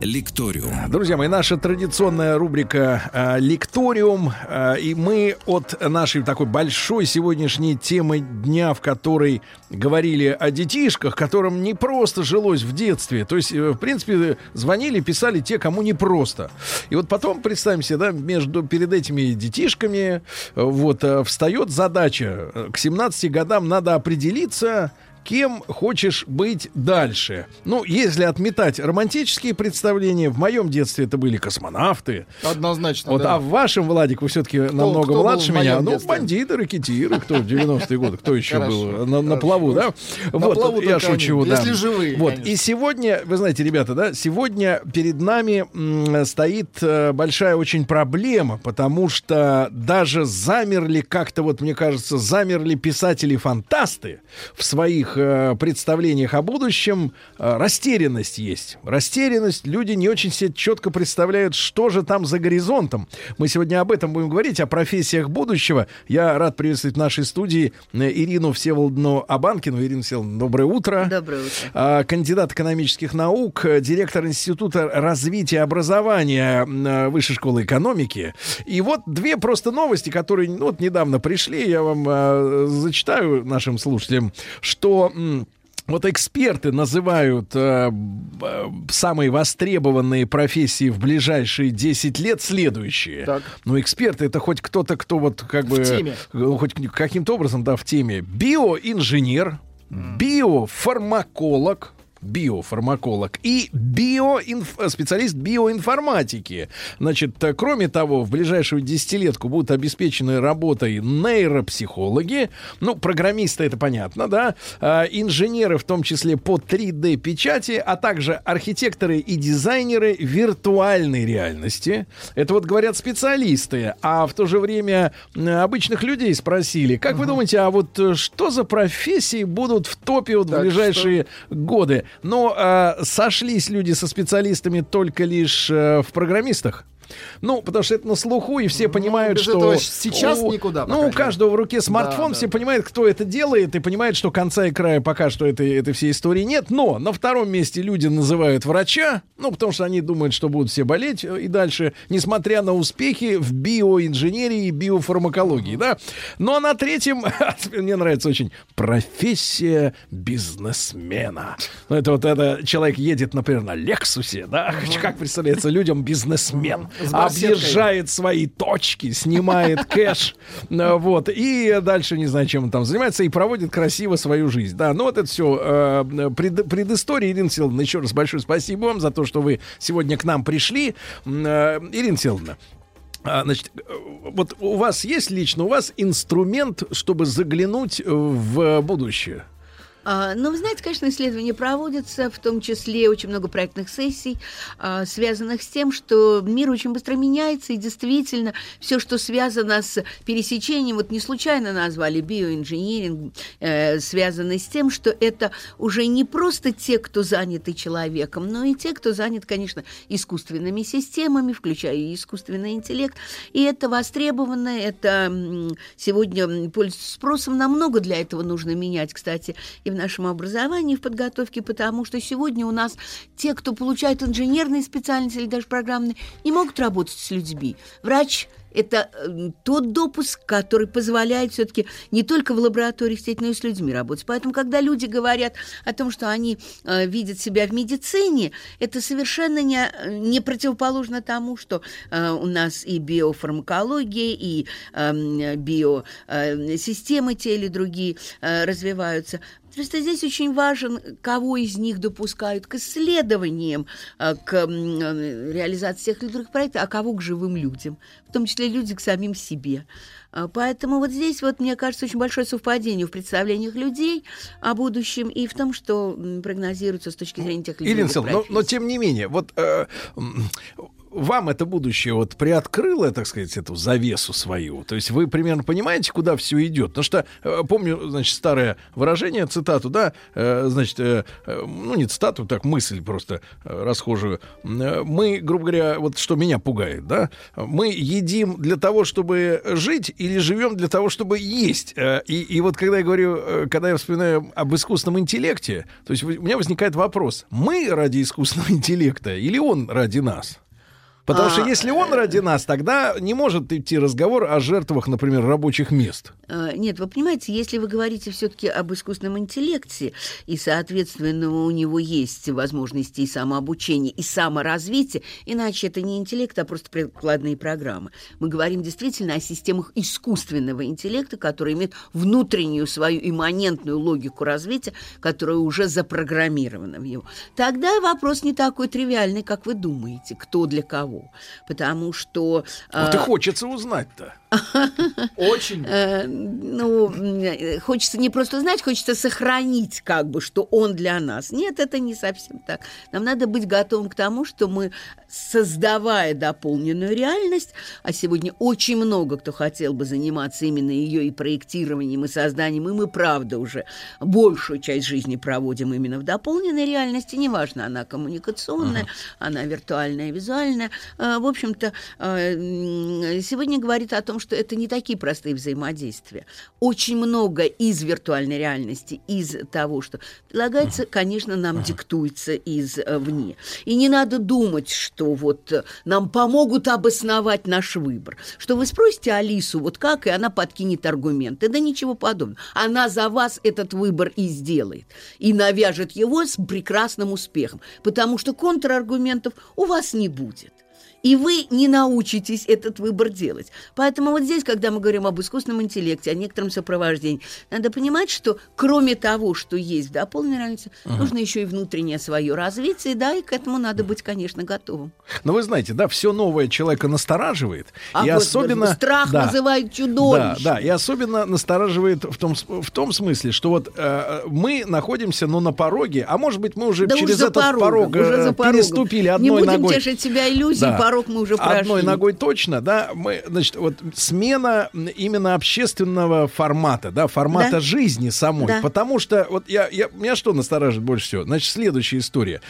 Лекториум. Друзья мои, наша традиционная рубрика э, «Лекториум». э, и мы от нашей такой большой сегодняшней темы дня, в которой говорили о детишках, которым не просто жилось в детстве. То есть, э, в принципе, звонили, писали те, кому не просто. И вот потом, представим себе, да, между, перед этими детишками э, вот, э, встает задача. К 17 годам надо определиться, кем хочешь быть дальше. Ну, если отметать романтические представления, в моем детстве это были космонавты. Однозначно, Вот, да. а в вашем, Владик, вы все-таки намного кто младше меня. Ну, детстве? бандиты, ракетиры, кто в 90-е годы, кто еще Хорошо, был на, на плаву, да? На вот, плаву я шучу, они, да. если живые, Вот, конечно. и сегодня, вы знаете, ребята, да, сегодня перед нами м, стоит э, большая очень проблема, потому что даже замерли как-то, вот мне кажется, замерли писатели-фантасты в своих э, представлениях о будущем. Э, растерянность есть. Растерянность. Люди не очень себе четко представляют, что же там за горизонтом. Мы сегодня об этом будем говорить, о профессиях будущего. Я рад приветствовать в нашей студии э, Ирину Всеволодовну Абанкину. Ирина Всеволодовна, доброе утро. Доброе утро. А, кандидат экономических наук, э, директор Института развития образования э, Высшей школы экономики. И вот две просто новости, которые ну, вот недавно пришли, я вам э, зачитаю нашим слушателям, что... вот эксперты называют э, самые востребованные профессии в ближайшие 10 лет следующие. Так. Ну, эксперты это хоть кто-то, кто вот как бы... теме. э, Хоть каким-то образом, да, в теме. Биоинженер, биофармаколог, биофармаколог и биоинф... специалист биоинформатики. Значит, э, кроме того, в ближайшую десятилетку будут обеспечены работой нейропсихологи, ну, программисты, это понятно, да, а, инженеры, в том числе по 3D-печати, а также архитекторы и дизайнеры виртуальной реальности. Это вот говорят специалисты, а в то же время м, обычных людей спросили, как вы думаете, а вот э, что за профессии будут в топе вот в ближайшие годы? Но э, сошлись люди со специалистами только лишь э, в программистах. Ну, потому что это на слуху, и все понимают, без что... сейчас у- никуда, Ну, у каждого в руке смартфон, Да, все да. понимают, кто это делает, и понимают, что конца и края пока что этой, этой всей истории нет. Но на втором месте люди называют врача, ну, потому что они думают, что будут все болеть э, и дальше, несмотря на успехи в биоинженерии и биофармакологии, да. Ну, а на третьем, мне нравится очень, профессия бизнесмена. Ну, это вот это человек едет, например, на Лексусе, да, как представляется людям бизнесмен. Объезжает свои точки, снимает кэш, э, вот, и дальше не знаю, чем он там занимается, и проводит красиво свою жизнь. Да, ну вот это все пред, предыстория. Ирина Силовна, еще раз большое спасибо вам за то, что вы сегодня к нам пришли. Э, Ирина Силовна, а, Значит, э, вот у вас есть лично, у вас инструмент, чтобы заглянуть в будущее? А, Ну, вы знаете, конечно, исследования проводятся, в том числе очень много проектных сессий, а, связанных с тем, что мир очень быстро меняется, и действительно все, что связано с пересечением, вот не случайно назвали биоинжиниринг, э, связано с тем, что это уже не просто те, кто заняты человеком, но и те, кто занят, конечно, искусственными системами, включая и искусственный интеллект. И это востребовано, это сегодня пользуется спросом, намного для этого нужно менять, кстати, и в нашем образовании, в подготовке, потому что сегодня у нас те, кто получают инженерные специальности или даже программные, не могут работать с людьми. Врач это э, тот допуск, который позволяет все-таки не только в лаборатории сидеть, но и с людьми работать. Поэтому, когда люди говорят о том, что они э, видят себя в медицине, это совершенно не, не противоположно тому, что э, у нас и биофармакология, и э, биосистемы те или другие э, развиваются. Просто здесь очень важен, кого из них допускают к исследованиям, э, к э, реализации тех или других проектов, а кого к живым людям, в том числе люди к самим себе. А, Поэтому вот здесь, вот, мне кажется, очень большое совпадение в представлениях людей о будущем и в том, что прогнозируется с точки зрения тех или Ирина Силовна, но, но тем не менее, вот э, вам это будущее вот приоткрыло, так сказать, эту завесу свою? То есть вы примерно понимаете, куда все идет? Потому что э, помню, значит, старое выражение, цитату, да, э, значит, э, ну не цитату, так мысль просто расхожую. Мы, грубо говоря, вот что меня пугает, да, мы едим для того, чтобы жить, или живем для того, чтобы есть. И, и вот когда я говорю, когда я вспоминаю об искусственном интеллекте, то есть у меня возникает вопрос: мы ради искусственного интеллекта или он ради нас? Потому что А, если он ради нас, тогда не может идти разговор о жертвах, например, рабочих мест. Э, Нет, вы понимаете, если вы говорите все-таки об искусственном интеллекте, и, соответственно, у него есть возможности и самообучения, и саморазвития, иначе это не интеллект, а просто прикладные программы. Мы говорим действительно о системах искусственного интеллекта, которые имеют внутреннюю свою имманентную логику развития, которая уже запрограммирована в его. Тогда вопрос не такой тривиальный, как вы думаете, кто для кого. Потому что... Ух ты, э, хочется узнать-то. Очень. Э, Ну, хочется не просто знать, хочется сохранить, как бы, что он для нас. Нет, это не совсем так. Нам надо быть готовым к тому, что мы, создавая дополненную реальность, а сегодня очень много кто хотел бы заниматься именно ее и проектированием, и созданием, и мы, правда, уже большую часть жизни проводим именно в дополненной реальности, неважно, она коммуникационная, она виртуальная, визуальная. Э, В общем-то, э, сегодня говорит о том, что это не такие простые взаимодействия. Очень много из виртуальной реальности, из того, что предлагается, конечно, нам диктуется извне. И не надо думать, что вот э, нам помогут обосновать наш выбор. Что вы спросите Алису, вот как, и она подкинет аргументы. Да ничего подобного. Она за вас этот выбор и сделает. И навяжет его с прекрасным успехом. Потому что контраргументов у вас не будет. И вы не научитесь этот выбор делать. Поэтому вот здесь, когда мы говорим об искусственном интеллекте, о некотором сопровождении, надо понимать, что кроме того, что есть в дополненной реальности, Ага. нужно еще и внутреннее свое развитие, да, и к этому надо быть, конечно, готовым. Но вы знаете, да, все новое человека настораживает. А и вот особенно... страх да, называют Да, чудовищем. да, и особенно настораживает в том, в том смысле, что вот э, мы находимся, ну, на пороге, а может быть, мы уже Да уж через за этот порогом, порог уже э, за порогом. переступили Не одной будем ногой. тешить себя иллюзией, Да. порог мы уже прошли. Одной ногой точно, да, мы, значит, вот смена именно общественного формата, да, формата Да. жизни самой, Да. потому что вот я, я, меня что настораживает больше всего? Значит, следующая история,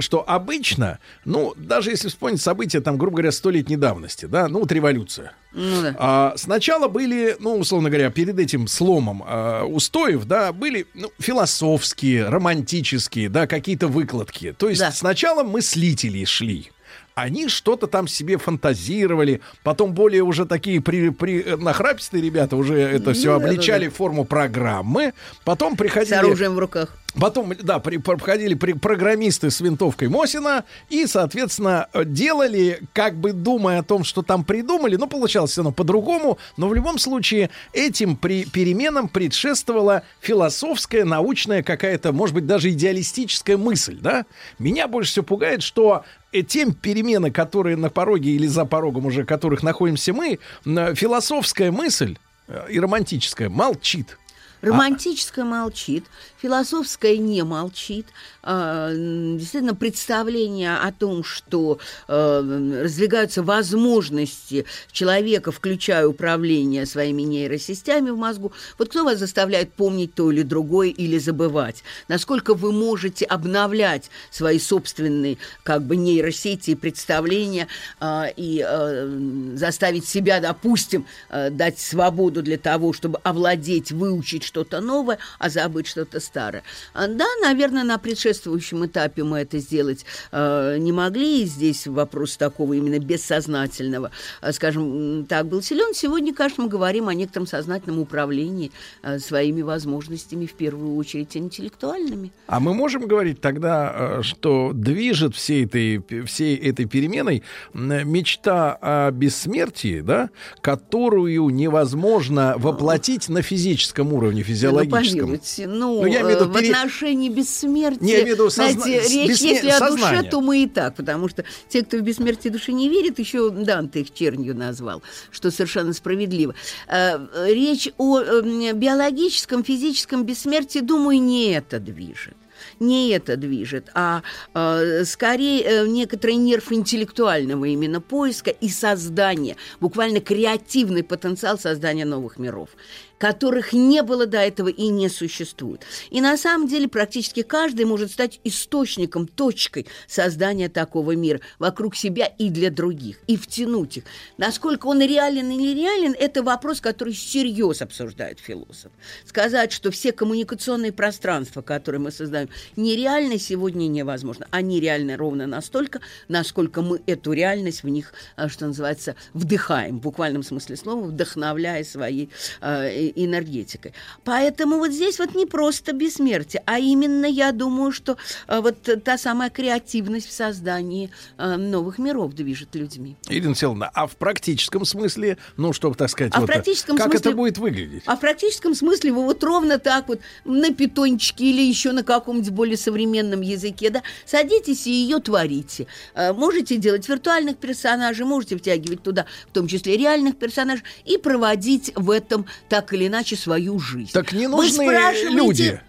что обычно, ну, даже если вспомнить события, там, грубо говоря, столетней давности, да, ну, вот революция, Ну да. а, сначала были, ну, условно говоря, перед этим сломом а, устоев, да, были ну, философские, романтические, да, какие-то выкладки. То есть сначала мыслители шли. Они что-то там себе фантазировали, потом более уже такие при, при, э, нахрапистые ребята уже это все Ну да, обличали да. форму программы, потом приходили... С оружием в руках. Потом, да, при, проходили при, программисты с винтовкой Мосина и, соответственно, делали, как бы думая о том, что там придумали, но получалось все по-другому, но в любом случае этим при, переменам предшествовала философская, научная какая-то, может быть, даже идеалистическая мысль, да? Меня больше всего пугает, что э, тем перемены, которые на пороге или за порогом уже которых находимся мы, философская мысль э, и романтическая молчит. Романтическое молчит, философское не молчит. А, Действительно, представление о том, что э, раздвигаются возможности человека, включая управление своими нейросетями в мозгу. Вот кто вас заставляет помнить то или другое или забывать? Насколько вы можете обновлять свои собственные как бы нейросети и представления а, и э, заставить себя, допустим, э, дать свободу для того, чтобы овладеть, выучить что-то новое, а забыть что-то старое. А, Да, наверное, на предшествующем этапе мы это сделать э, не могли, и здесь вопрос такого именно бессознательного, э, скажем, так был силен. Сегодня, конечно, мы говорим о некотором сознательном управлении э, своими возможностями, в первую очередь интеллектуальными. А мы можем говорить тогда, э, что движет всей этой, всей этой переменой мечта о бессмертии, да, которую невозможно воплотить на физическом уровне, Ну, физиологическом. помилуйте, ну, Ну, я имею в виду э, пере- в отношении бессмертия, Не, я имею в виду созна- знаете, речь, если о душе, сознание. то мы и так, потому что те, кто в бессмертие души не верит, еще Данте их чернью назвал, что совершенно справедливо. Э, Речь о э, биологическом, физическом бессмертии, думаю, не это движет. не это движет, а э, скорее э, некоторый нерв интеллектуального именно поиска и создания, буквально креативный потенциал создания новых миров которых не было до этого и не существует. И на самом деле практически каждый может стать источником, точкой создания такого мира вокруг себя и для других, и втянуть их. Насколько он реален или нереален, это вопрос, который всерьез обсуждает философ. Сказать, что все коммуникационные пространства, которые мы создаем, нереальны сегодня невозможно. Они реальны ровно настолько, насколько мы эту реальность в них, а, что называется, вдыхаем, в буквальном смысле слова, вдохновляя своей э, энергетикой. Поэтому вот здесь вот не просто бессмертие, а именно, я думаю, что э, вот та самая креативность в создании э, новых миров движет людьми. Ирина Селовна, а в практическом смысле, ну, чтобы, так сказать, А в вот, практическом как смысле- это будет выглядеть? А в практическом смысле вы вот ровно так вот на питончике или еще на каком-нибудь более современном языке, да, садитесь и ее творите. Э, Можете делать виртуальных персонажей, можете втягивать туда, в том числе реальных персонажей, и проводить в этом так или иначе свою жизнь. Так не нужны спрашиваете- люди.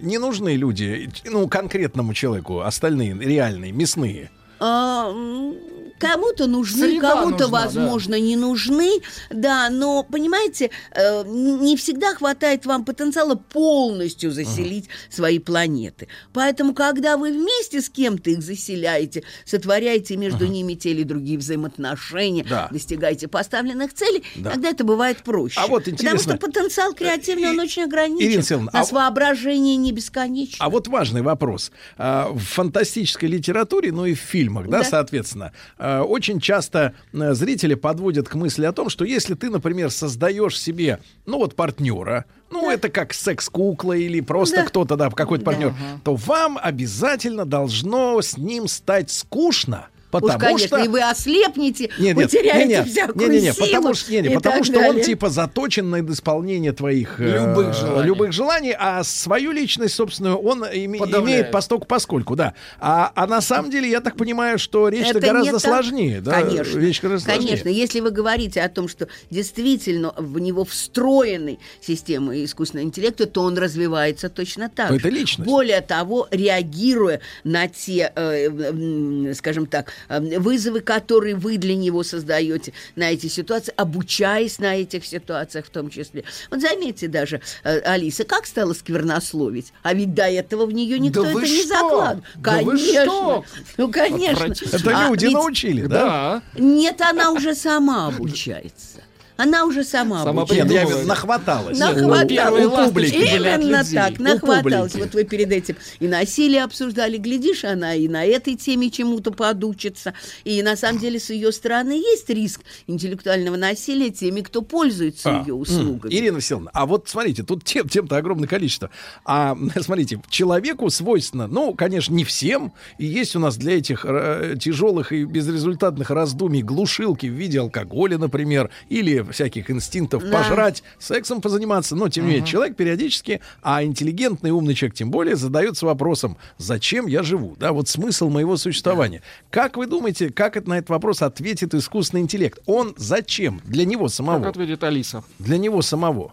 Не нужны люди, ну, конкретному человеку, остальные, реальные, мясные. А, Кому-то нужны, кому-то, возможно, не нужны, да, но, понимаете, э, не всегда хватает вам потенциала полностью заселить свои планеты. Поэтому, когда вы вместе с кем-то их заселяете, сотворяете между ними те или другие взаимоотношения, Да. достигаете поставленных целей, Да. тогда это бывает проще. А вот Потому интересно, что потенциал креативный, он очень ограничен. Ирина Силовна, нас а- воображение не бесконечно. А вот важный вопрос. А, В фантастической литературе, ну и в фильмах, да, Да. соответственно, очень часто э, зрители подводят к мысли о том, что если ты, например, создаешь себе, ну вот партнера, ну это как секс-кукла или просто Да. кто-то, да, какой-то партнер, то вам обязательно должно с ним стать скучно. Потому Уж, конечно, что... и вы ослепнете, Нет, нет, потеряете не, не, всякую не, не, не, силу потому что, не, не, и потому что он типа заточен на исполнение твоих э, Любых желаний. любых желаний, а свою личность, собственную, он име- имеет постольку поскольку, да. А, а на самом деле я так понимаю, что речь-то гораздо сложнее, да? Конечно. Речь гораздо Конечно, сложнее. если вы говорите о том, что действительно в него встроены системы искусственного интеллекта, то он развивается точно так. Это личность. Более того, реагируя на те, э, м, скажем так, э, вызовы, которые вы для него создаете, на эти ситуации, обучаясь на этих ситуациях в том числе. Вот заметьте даже, э, Алиса, как стала сквернословить? А ведь до этого в нее никто Да это вы не что? закладывал. Да вы Конечно. что? Ну, конечно. Это А люди ведь- научили, да? Да. нет, она уже сама обучается. Она уже сама, Сама. Нет, я имею нахваталась. Нахваталась. первые у ласточки публики. Именно людей. так, У нахваталась. Вот вы перед этим и насилие обсуждали, глядишь, она и на этой теме чему-то подучится. И на самом деле с ее стороны есть риск интеллектуального насилия теми, кто пользуется А, ее услугами. Ирина Васильевна, а вот смотрите, тут тем, тем-то огромное количество. А смотрите, человеку свойственно, ну, конечно, не всем, и есть у нас для этих э, тяжелых и безрезультатных раздумий глушилки в виде алкоголя, например, или всяких инстинктов Да. пожрать, сексом позаниматься, но тем не менее человек периодически, а интеллигентный умный человек тем более, задается вопросом, зачем я живу, да, вот смысл моего существования. Как вы думаете, как это на этот вопрос ответит искусственный интеллект? Он зачем? Для него Как самого. ответит Алиса? Для него самого.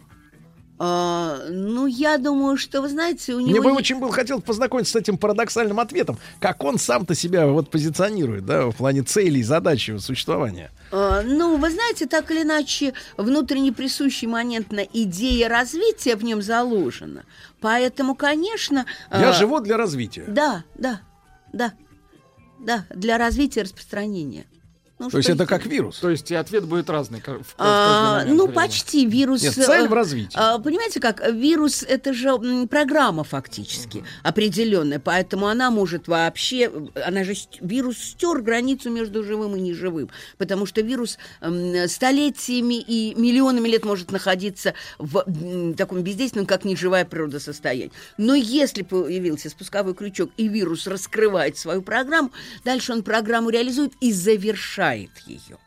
А, ну, я думаю, что, вы знаете, у него... Мне бы очень был хотел познакомиться с этим парадоксальным ответом, как он сам-то себя вот позиционирует, да, в плане целей задачи его существования. А, Ну, вы знаете, так или иначе, внутренне присущий моментно идея развития в нем заложена. Поэтому, конечно... Я а, живу для развития. Да, да, да, да, для развития и распространения. Ну, То есть это как вирус. То есть и ответ будет разный. в каждый А, момент ну, почти вирус. Нет, цель э, в развитии. а, Понимаете, как вирус это же м, программа фактически определенная, поэтому она может вообще, она же вирус стер границу между живым и неживым, потому что вирус м, столетиями и миллионами лет может находиться в м, таком бездейственном, как неживая природа состоянии. Но если появился спусковой крючок и вирус раскрывает свою программу, дальше он программу реализует и завершает ее.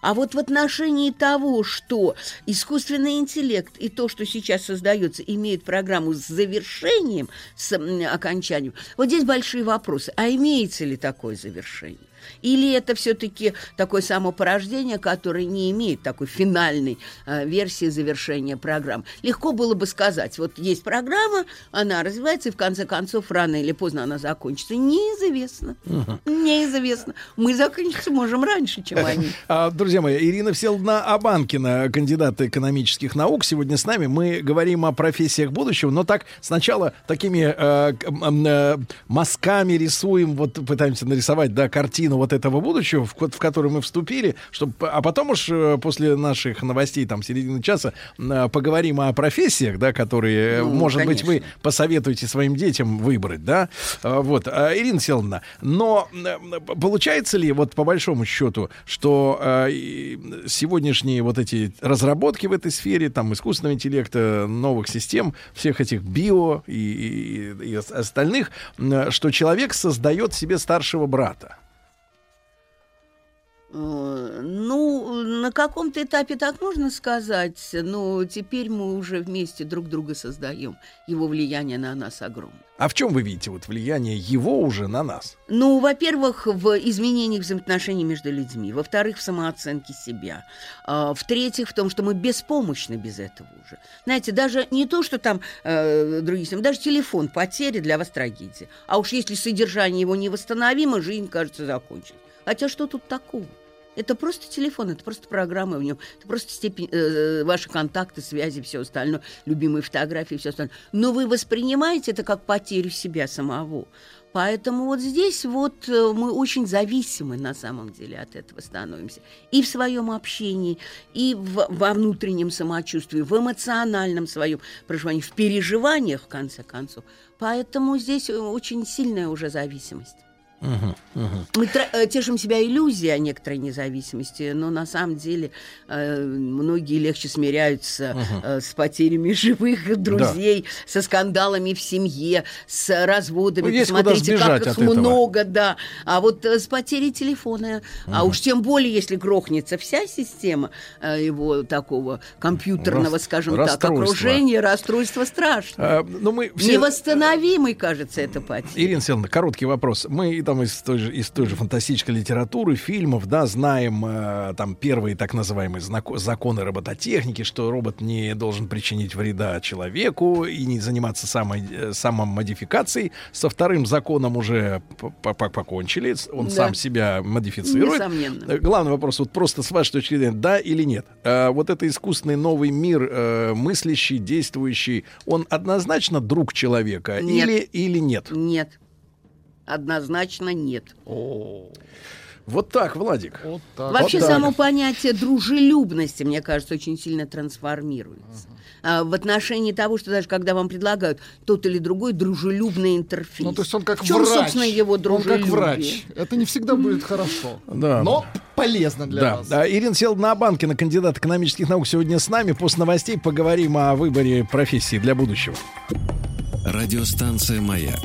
А вот в отношении того, что искусственный интеллект и то, что сейчас создается, имеет программу с завершением, с окончанием, вот здесь большие вопросы. А имеется ли такое завершение? Или это все-таки такое самопорождение, которое не имеет такой финальной э, версии завершения программ? Легко было бы сказать, вот есть программа, она развивается, и в конце концов, рано или поздно она закончится. Неизвестно. Неизвестно. Мы закончиться можем раньше, чем они. А, Друзья мои, Ирина Всеволодовна Абанкина, кандидат экономических наук, сегодня с нами. Мы говорим о профессиях будущего, но так сначала такими э, э, мазками рисуем, вот пытаемся нарисовать, да, картину вот этого будущего, в, в который мы вступили, чтобы, а потом уж э, после наших новостей, там, середины часа, э, поговорим о профессиях, да, которые, э, Ну, может быть, вы конечно. посоветуете своим детям выбрать, да, вот, А, Ирина Селовна, но получается ли, вот по большому счету, что сегодняшние вот эти разработки в этой сфере, там, искусственного интеллекта, новых систем, всех этих био и, и- и ос- остальных, что человек создает себе старшего брата? Э, Ну, на каком-то этапе так можно сказать, но теперь мы уже вместе друг друга создаем. Его влияние на нас огромно. А в чем вы видите вот влияние его уже на нас? Ну, во-первых, в изменении взаимоотношений между людьми. Во-вторых, в самооценке себя. А, В-третьих, в том, что мы беспомощны без этого уже. Знаете, даже не то, что там э, другие даже телефон потери для вас трагедия. А уж если содержание его невосстановимо, жизнь, кажется, закончена. Хотя что тут такого? Это просто телефон, это просто программа в нем, это просто степень, э, ваши контакты, связи, все остальное, любимые фотографии, все остальное. Но вы воспринимаете это как потерю себя самого. Поэтому вот здесь вот э, мы очень зависимы на самом деле от этого становимся. И в своем общении, и в- во внутреннем самочувствии, в эмоциональном своем проживании, в переживаниях, в конце концов. Поэтому здесь э, очень сильная уже зависимость. Мы э, тешим себя иллюзией о некоторой независимости, но на самом деле э, многие легче смиряются э, с потерями живых друзей, со скандалами в семье, с разводами. Ну, есть Посмотрите, как их этого. много, да. А вот э, с потерей телефона, а уж тем более, если грохнется вся система э, его такого компьютерного, Рас- скажем так, окружения, расстройство страшное. А, ну, мы все... Невосстановимый, кажется, это потеря. Ирина Селовна, короткий вопрос. Мы там из той же, из той же фантастической литературы, фильмов, да, знаем э, там первые так называемые законы робототехники, что робот не должен причинить вреда человеку и не заниматься самой, э, самомодификацией. Со вторым законом уже покончили, он Да. сам себя модифицирует. Несомненно. Э, Главный вопрос, вот просто с вашей точки зрения, да или нет? Э, вот это искусственный новый мир, э, мыслящий, действующий, он однозначно друг человека Нет. или, или нет? Нет. Однозначно нет. Вот так, Владик. Вообще Вот так. само понятие дружелюбности, мне кажется, очень сильно трансформируется. А, в отношении того, что даже когда вам предлагают тот или другой дружелюбный интерфейс. Ну, то есть он как в чем, врач. собственно, его Он дружелюбие? как врач. Это не всегда будет хорошо. Да. Но полезно для да. вас. А, Ирина Селовна Абанкина, кандидат экономических наук, сегодня с нами. После новостей поговорим о выборе профессии для будущего. Радиостанция «Маяк»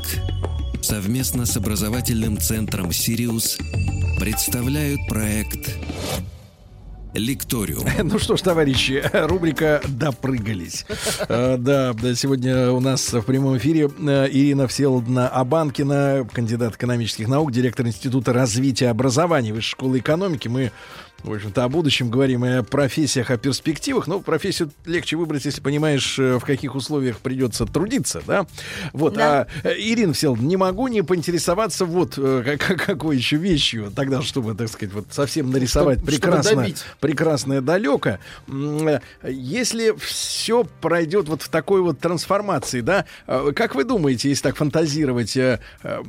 совместно с образовательным центром «Сириус» представляют проект «Лекториум». Ну что ж, товарищи, рубрика «Допрыгались». Э, Да, да, сегодня у нас в прямом эфире э, Ирина Всеволодовна Абанкина, кандидат экономических наук, директор Института развития образования Высшей школы экономики. Мы, в общем-то, о будущем говорим и о профессиях, о перспективах. Но профессию легче выбрать, если понимаешь, э, в каких условиях придется трудиться, да? Вот, Да. а, э, Ирина Всеволодовна, не могу не поинтересоваться вот э, как- какой еще вещью, тогда, чтобы, так сказать, вот совсем нарисовать Чтоб- чтобы прекрасно добить. прекрасное далеко. Если все пройдет вот в такой вот трансформации, да, как вы думаете, если так фантазировать, э, э,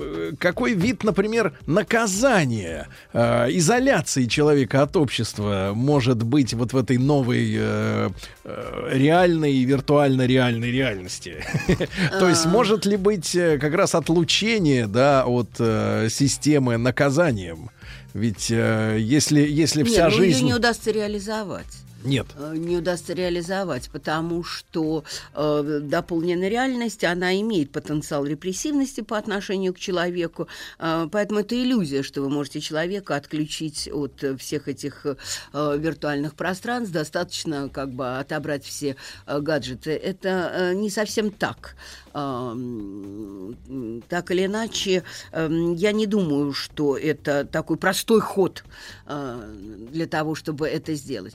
э, какой вид, например, наказания, изоляции человека от общества может быть вот в этой новой э, э, реальной и виртуально реальной реальности? То есть А. может ли быть э, как раз отлучение, да, от э, системы наказанием? Ведь э, если, если Нет, вся ну, жизнь... ее не удастся реализовать. Нет. э, не удастся реализовать, потому что э, дополненная реальность, она имеет потенциал репрессивности по отношению к человеку, э, поэтому это иллюзия, что вы можете человека отключить от э, всех этих э, виртуальных пространств, достаточно как бы отобрать все э, гаджеты. Это э, не совсем так. М, Так или иначе, эм, я не думаю, что это такой простой ход э, для того, чтобы это сделать.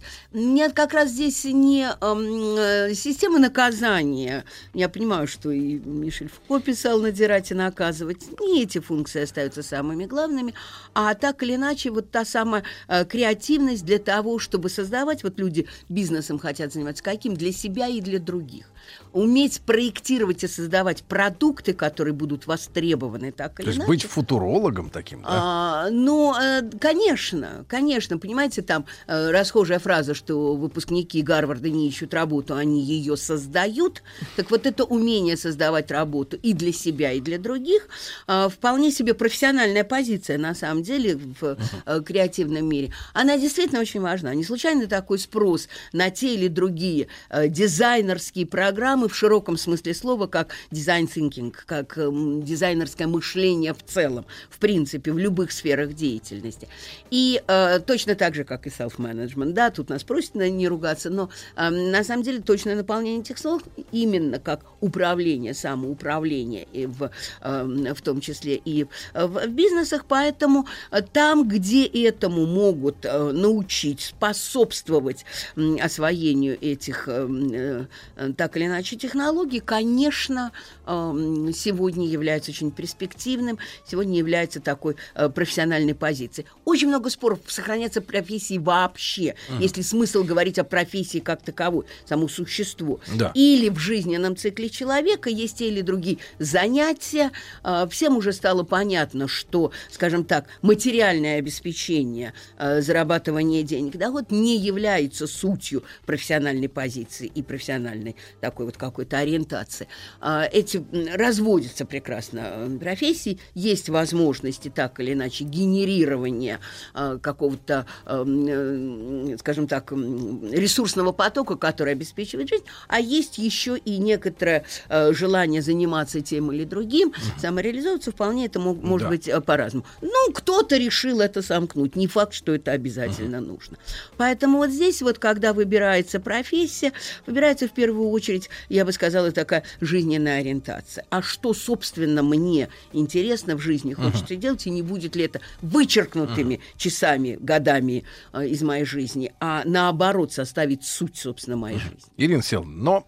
Нет, как раз здесь не эм, э, система наказания. Я понимаю, что и Мишель Фуко писал «надирать и наказывать». Не эти функции остаются самыми главными, а так или иначе вот та самая э, креативность для того, чтобы создавать, вот люди бизнесом хотят заниматься, каким? Для себя и для других. Уметь проектировать и создавать продукты, которые будут востребованы так То или есть иначе. быть футурологом таким, да? А, ну, э, конечно, конечно, понимаете, там э, расхожая фраза, что выпускники Гарварда не ищут работу, они ее создают. Так вот это умение создавать работу и для себя, и для других а, вполне себе профессиональная позиция на самом деле в э, креативном мире. Она действительно очень важна. Не случайно такой спрос на те или другие дизайнерские программы в широком смысле слова, как дизайн thinking, как эм, дизайнерское мышление в целом, в принципе, в любых сферах деятельности. И э, точно так же, как и self-management, да, тут нас просят на- не ругаться, но э, на самом деле точное наполнение этих слов именно как управление, самоуправление, и в, э, в том числе и в, в бизнесах, поэтому э, там, где этому могут э, научить, способствовать м, освоению этих э, э, так или иначе технологий, конечно, эм, сегодня является очень перспективным, сегодня является такой э, профессиональной позицией. Очень много споров, сохраняться профессии вообще, Мгм. если смысл говорить о профессии как таковой, само существо. Да. Или в жизненном цикле человека есть те или другие занятия. Э, Всем уже стало понятно, что, скажем так, материальное обеспечение, э, зарабатывание денег, да, вот не является сутью профессиональной позиции и профессиональной такой вот какой-то ориентации. А, Эти разводятся прекрасно э, профессии, есть возможности так или иначе генерирования э, какого-то, эм, э, скажем так, ресурсного потока, который обеспечивает жизнь, а есть еще и некоторое желание заниматься тем или другим, самореализовываться, вполне это мог- может Да. быть э, по-разному. Ну, кто-то решил это сомкнуть, не факт, что это обязательно нужно. Поэтому вот здесь вот, когда выбирается профессия, выбирается в первую очередь, я бы сказала, такая жизненная ориентация. А что, собственно, мне интересно в жизни, хочется делать, и не будет ли это вычеркнутыми часами, годами э, из моей жизни, а наоборот составить суть, собственно, моей жизни. Ирина Селовна, но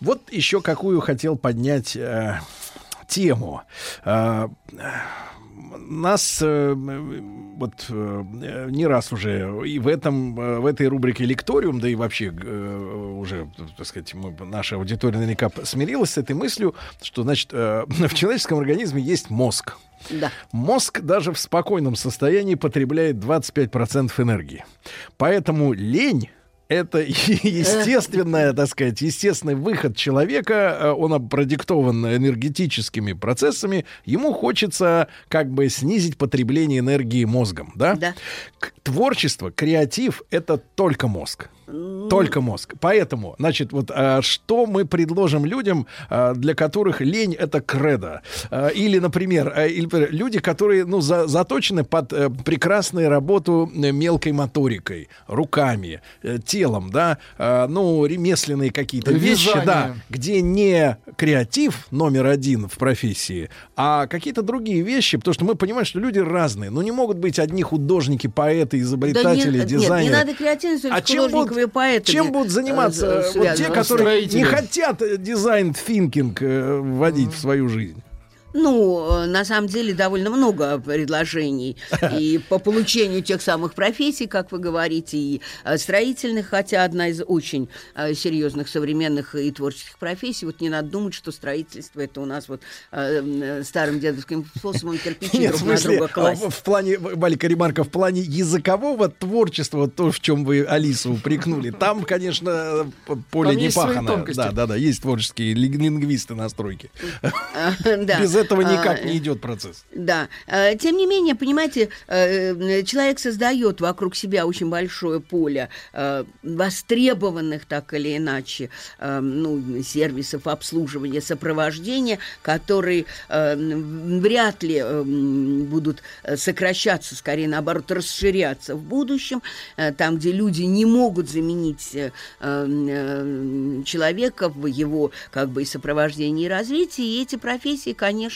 вот еще какую хотел поднять э, тему. Э, нас э, вот э, не раз уже и в этом э, в этой рубрике лекториум, да и вообще э, уже, так сказать, мы, наша аудитория наверняка смирилась с этой мыслью, что значит э, в человеческом организме есть мозг. Да. Мозг даже в спокойном состоянии потребляет 25% энергии. Поэтому лень это естественная, так сказать, естественный выход человека, э, он продиктован энергетическими процессами, ему хочется как бы снизить потребление энергии мозгом, да? Да. Творчество, креатив — это только мозг. Только мозг. Поэтому, значит, вот а, что мы предложим людям, а, для которых лень это кредо? А, Или, например, а, или, люди, которые ну, за- заточены под э, прекрасную работу э, мелкой моторикой, руками, э, телом, да, а, ну, ремесленные какие-то вещи, да, где не креатив номер один в профессии, а какие-то другие вещи, потому что мы понимаем, что люди разные. Ну, не могут быть одни художники, поэты, изобретатели, да нет, дизайнеры. Нет, не надо креативность, а чем будут- и поэтами. Чем будут заниматься э, э, вот те, которые не хотят э, дизайн тhinking э, вводить в свою жизнь? Ну, э, на самом деле довольно много предложений и по получению тех самых профессий, как вы говорите, и э, строительных, хотя одна из очень э, серьезных современных и творческих профессий. Вот не надо думать, что строительство это у нас вот старым дедовским способом кирпичи Нет, в друг на смысле, друга класть. в, плане, Валика Ремарка, в плане языкового творчества, то, в чем вы Алису упрекнули, там, конечно, поле Там не пахано. Да, да, да, есть творческие ли- лингвисты на стройке. А, да. Без этого никак А, не идет процесс. Да. Э, Тем не менее, понимаете, э, человек создает вокруг себя очень большое поле э, востребованных так или иначе э, ну, сервисов обслуживания, сопровождения, которые вряд ли будут сокращаться, скорее наоборот, расширяться в будущем, там, где люди не могут заменить человека в его как бы и сопровождении и развитии, и эти профессии, конечно,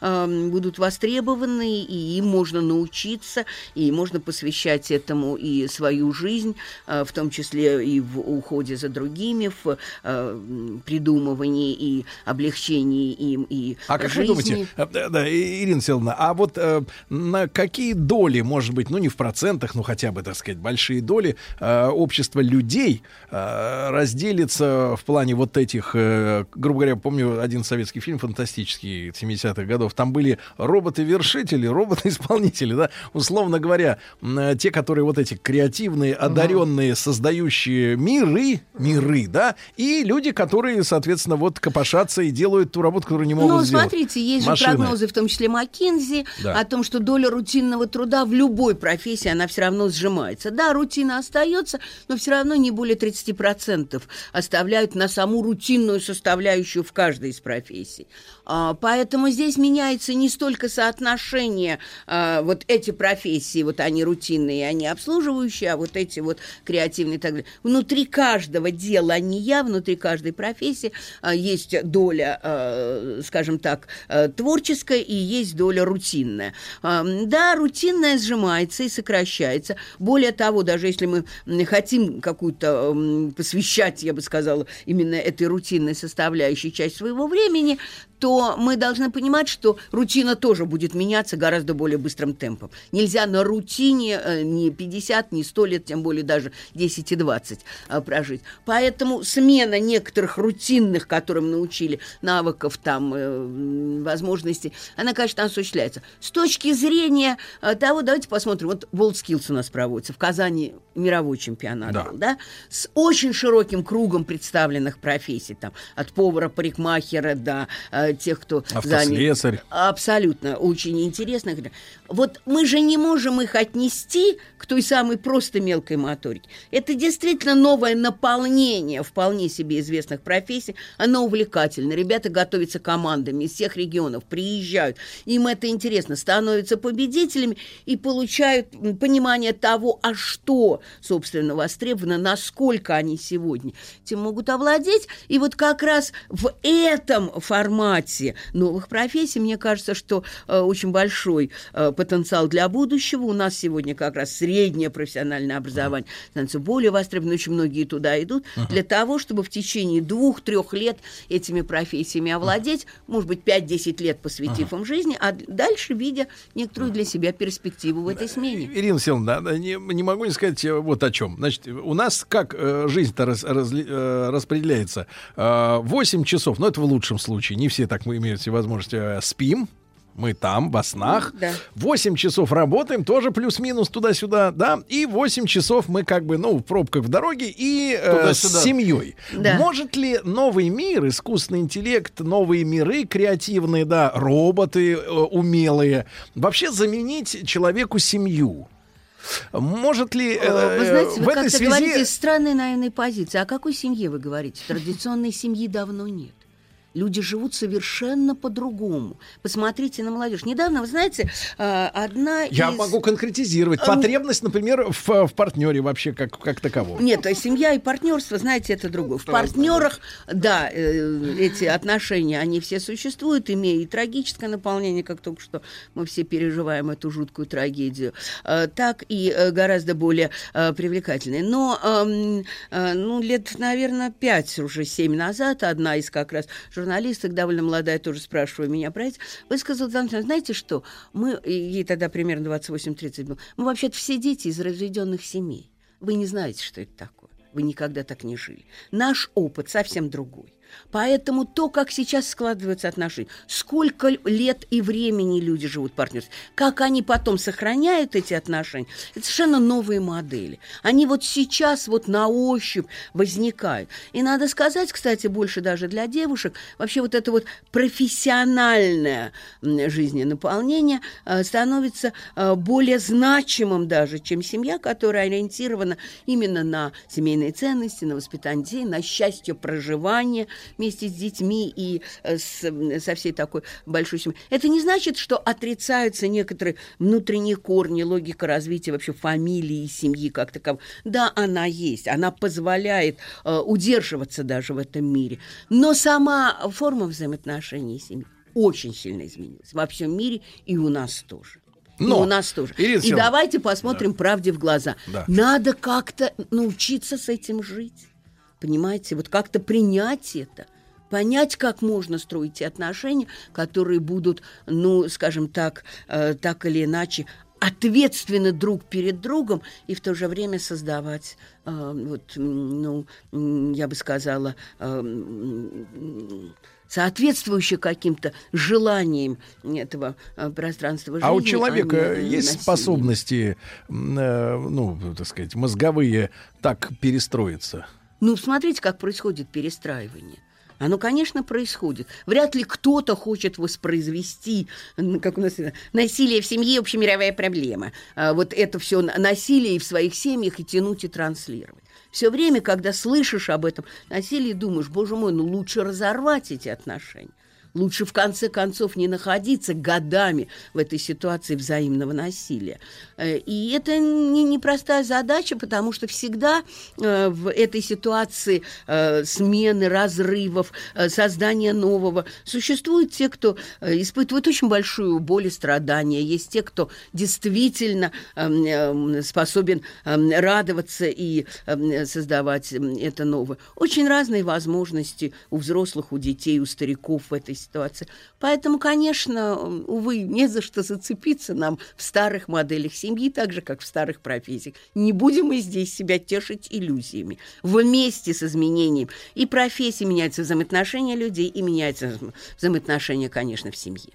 э, будут востребованы, и им можно научиться, и можно посвящать этому и свою жизнь, э, в том числе и в уходе за другими, в э, придумывании и облегчении им и А как жизни. вы думаете, э, да, да, Ирина Селовна, а вот на какие доли, может быть, ну не в процентах, ну хотя бы, так сказать, большие доли общества людей разделится в плане вот этих, грубо говоря, помню один советский фильм фантастический 70-х годов, там были роботы-вершители, роботы-исполнители, да, условно говоря, э, те, которые вот эти креативные, одаренные, создающие миры, миры, да, и люди, которые, соответственно, вот копошатся и делают ту работу, которую не могут Ну, сделать. смотрите, есть Машины. же прогнозы, в том числе Маккинзи, Да. о том, что доля рутинного труда в любой профессии, она все равно сжимается. Да, рутина остается, но все равно не более 30% оставляют на саму рутинную составляющую в каждой из профессий. А, Поэтому здесь меняется не столько соотношение а, вот эти профессии, вот они рутинные, они обслуживающие, а вот эти вот креативные и так далее. Внутри каждого дела, а не я, внутри каждой профессии есть доля, скажем так, творческая и есть доля рутинная. Да, рутинная сжимается и сокращается. Более того, даже если мы хотим какую-то посвящать, я бы сказала, именно этой рутинной составляющей часть своего времени, то мы должны понимать, что рутина тоже будет меняться гораздо более быстрым темпом. Нельзя на рутине э, ни 50, ни 100 лет, тем более даже 10 и 20 э, прожить. Поэтому смена некоторых рутинных, которым научили, навыков, там, э, возможностей, она, конечно, осуществляется. С точки зрения того, давайте посмотрим, вот WorldSkills у нас проводится, в Казани мировой чемпионат Да. был, да, с очень широким кругом представленных профессий, там, от повара, парикмахера до э, тех, кто Автослесарь. Абсолютно, очень интересно. Вот мы же не можем их отнести к той самой просто мелкой моторике. Это действительно новое наполнение вполне себе известных профессий. Оно увлекательно. Ребята готовятся командами из всех регионов, приезжают. Им это интересно, становятся победителями и получают понимание того, а что, собственно, востребовано, насколько они сегодня этим могут овладеть. И вот как раз в этом формате новых профессий, мне кажется, что э, очень большой э, потенциал для будущего. У нас сегодня как раз среднее профессиональное образование становится более востребовано, очень многие туда идут, Мгм. для того, чтобы в течение двух-трех лет этими профессиями овладеть, может быть, 5-10 лет посвятив им жизни, а дальше видя некоторую для себя перспективу в этой смене. Ирина Селовна, да, не, не могу не сказать э, вот о чем. Значит, у нас как э, жизнь-то раз- разли- э, распределяется? Э, 8 часов, ну это в лучшем случае, не все так мы имеют все возможности, э, спим, мы там, во снах. Да. 8 часов работаем, тоже плюс-минус туда-сюда, да, и 8 часов мы как бы, ну, в пробках в дороге и э, с семьей. Да. Может ли новый мир, искусственный интеллект, новые миры креативные, да, роботы э, умелые, вообще заменить человеку семью? Может ли э, Э, Вы знаете, в вы этой как-то связи... говорите из странной, наверное, позиции. О какой семье вы говорите? Традиционной семьи давно нет. Люди живут совершенно по-другому. Посмотрите на молодежь. Недавно, вы знаете, э, одна Я из... могу конкретизировать. Эм. Потребность, например, в, в партнере вообще как, как таковом. Нет, а семья и партнерство, знаете, это другое. В партнерах, да, э, эти отношения, они все существуют, имея и трагическое наполнение, как только что мы все переживаем эту жуткую трагедию, э, так и э, гораздо более привлекательные. Но, эм, ну, лет, наверное, пять, уже семь назад, одна из как раз журналисток, довольно молодая, тоже спрашивая меня про это, высказала, «Александр, знаете что, мы, ей тогда примерно 28-30 было, мы вообще-то все дети из разведенных семей. Вы не знаете, что это такое. Вы никогда так не жили. Наш опыт совсем другой. Поэтому то, как сейчас складываются отношения, сколько лет и времени люди живут партнерством, как они потом сохраняют эти отношения, это совершенно новые модели. Они вот сейчас вот на ощупь возникают. И надо сказать, кстати, больше даже для девушек, вообще вот это вот профессиональное жизненаполнение э, становится э, более значимым даже, чем семья, которая ориентирована именно на семейные ценности, на воспитание детей, на счастье проживания вместе с детьми и э, с, со всей такой большой семьей. Это не значит, что отрицаются некоторые внутренние корни, логика развития вообще фамилии и семьи как таковой. Да, она есть, она позволяет э, удерживаться даже в этом мире. Но сама форма взаимоотношений семьи очень сильно изменилась во всем мире и у нас тоже. и Но, у нас тоже. Ирина и давайте посмотрим правде в глаза. Да. Надо как-то научиться с этим жить. Понимаете, вот как-то принять это. Понять, как можно строить те отношения, которые будут, ну, скажем так, э, так или иначе ответственны друг перед другом и в то же время создавать, э, вот, ну, я бы сказала, э, соответствующее каким-то желаниям этого э, пространства жизни. А у человека э, есть насилия. способности, э, ну, так сказать, мозговые так перестроиться? Ну, смотрите, как происходит перестраивание. Оно, конечно, происходит. Вряд ли кто-то хочет воспроизвести, как у нас насилие в семье – общемировая проблема. А вот это все насилие в своих семьях и тянуть и транслировать. Все время, когда слышишь об этом насилии, думаешь, боже мой, ну лучше разорвать эти отношения. Лучше в конце концов не находиться годами в этой ситуации взаимного насилия. Э, И это не непростая задача, потому что всегда э, в этой ситуации э, смены, разрывов, создания нового существуют те, кто испытывает очень большую боль и страдания. Есть те, кто действительно эм, эм, способен эм, радоваться и создавать это новое. Очень разные возможности у взрослых, у детей, у стариков в этой ситуации. Поэтому, конечно, увы, не за что зацепиться нам в старых моделях семьи, так же, как в старых профессиях. Не будем мы здесь себя тешить иллюзиями. Вместе с изменением и профессии меняются взаимоотношения людей, и меняются взаимоотношения, конечно, в семье.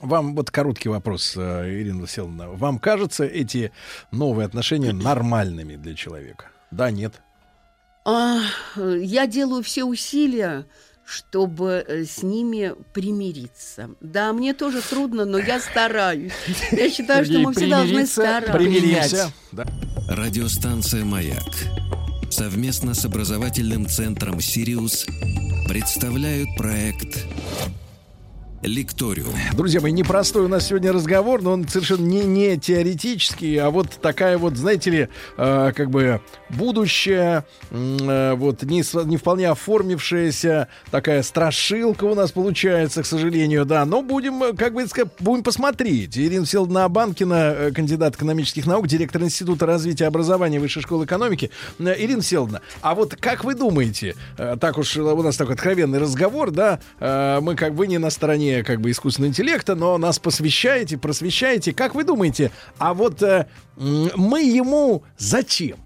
Вам вот короткий вопрос, э, Ирина Васильевна. Вам кажутся эти новые отношения нормальными для человека? Да, нет? А, я делаю все усилия, чтобы э, с ними примириться. Да, мне тоже трудно, но я стараюсь. Я считаю, что мы все должны стараться. примиримся. Да. Радиостанция «Маяк» совместно с образовательным центром «Сириус» представляют проект «Лекториум». Друзья мои, непростой у нас сегодня разговор, но он совершенно не, не теоретический, а вот такая вот, знаете ли, э, как бы будущее, э, вот не, не вполне оформившаяся такая страшилка у нас получается, к сожалению, да, но будем, э, как бы сказать, будем посмотреть. Ирина Всеволодовна Абанкина, э, кандидат экономических наук, директор Института развития образования Высшей школы экономики. Э, Ирина Всеволодовна, а вот как вы думаете, так уж у нас такой откровенный разговор, да, мы как бы не на стороне как бы искусственного интеллекта, но нас посвящаете, просвещаете. Как вы думаете, а вот э, мы ему зачем?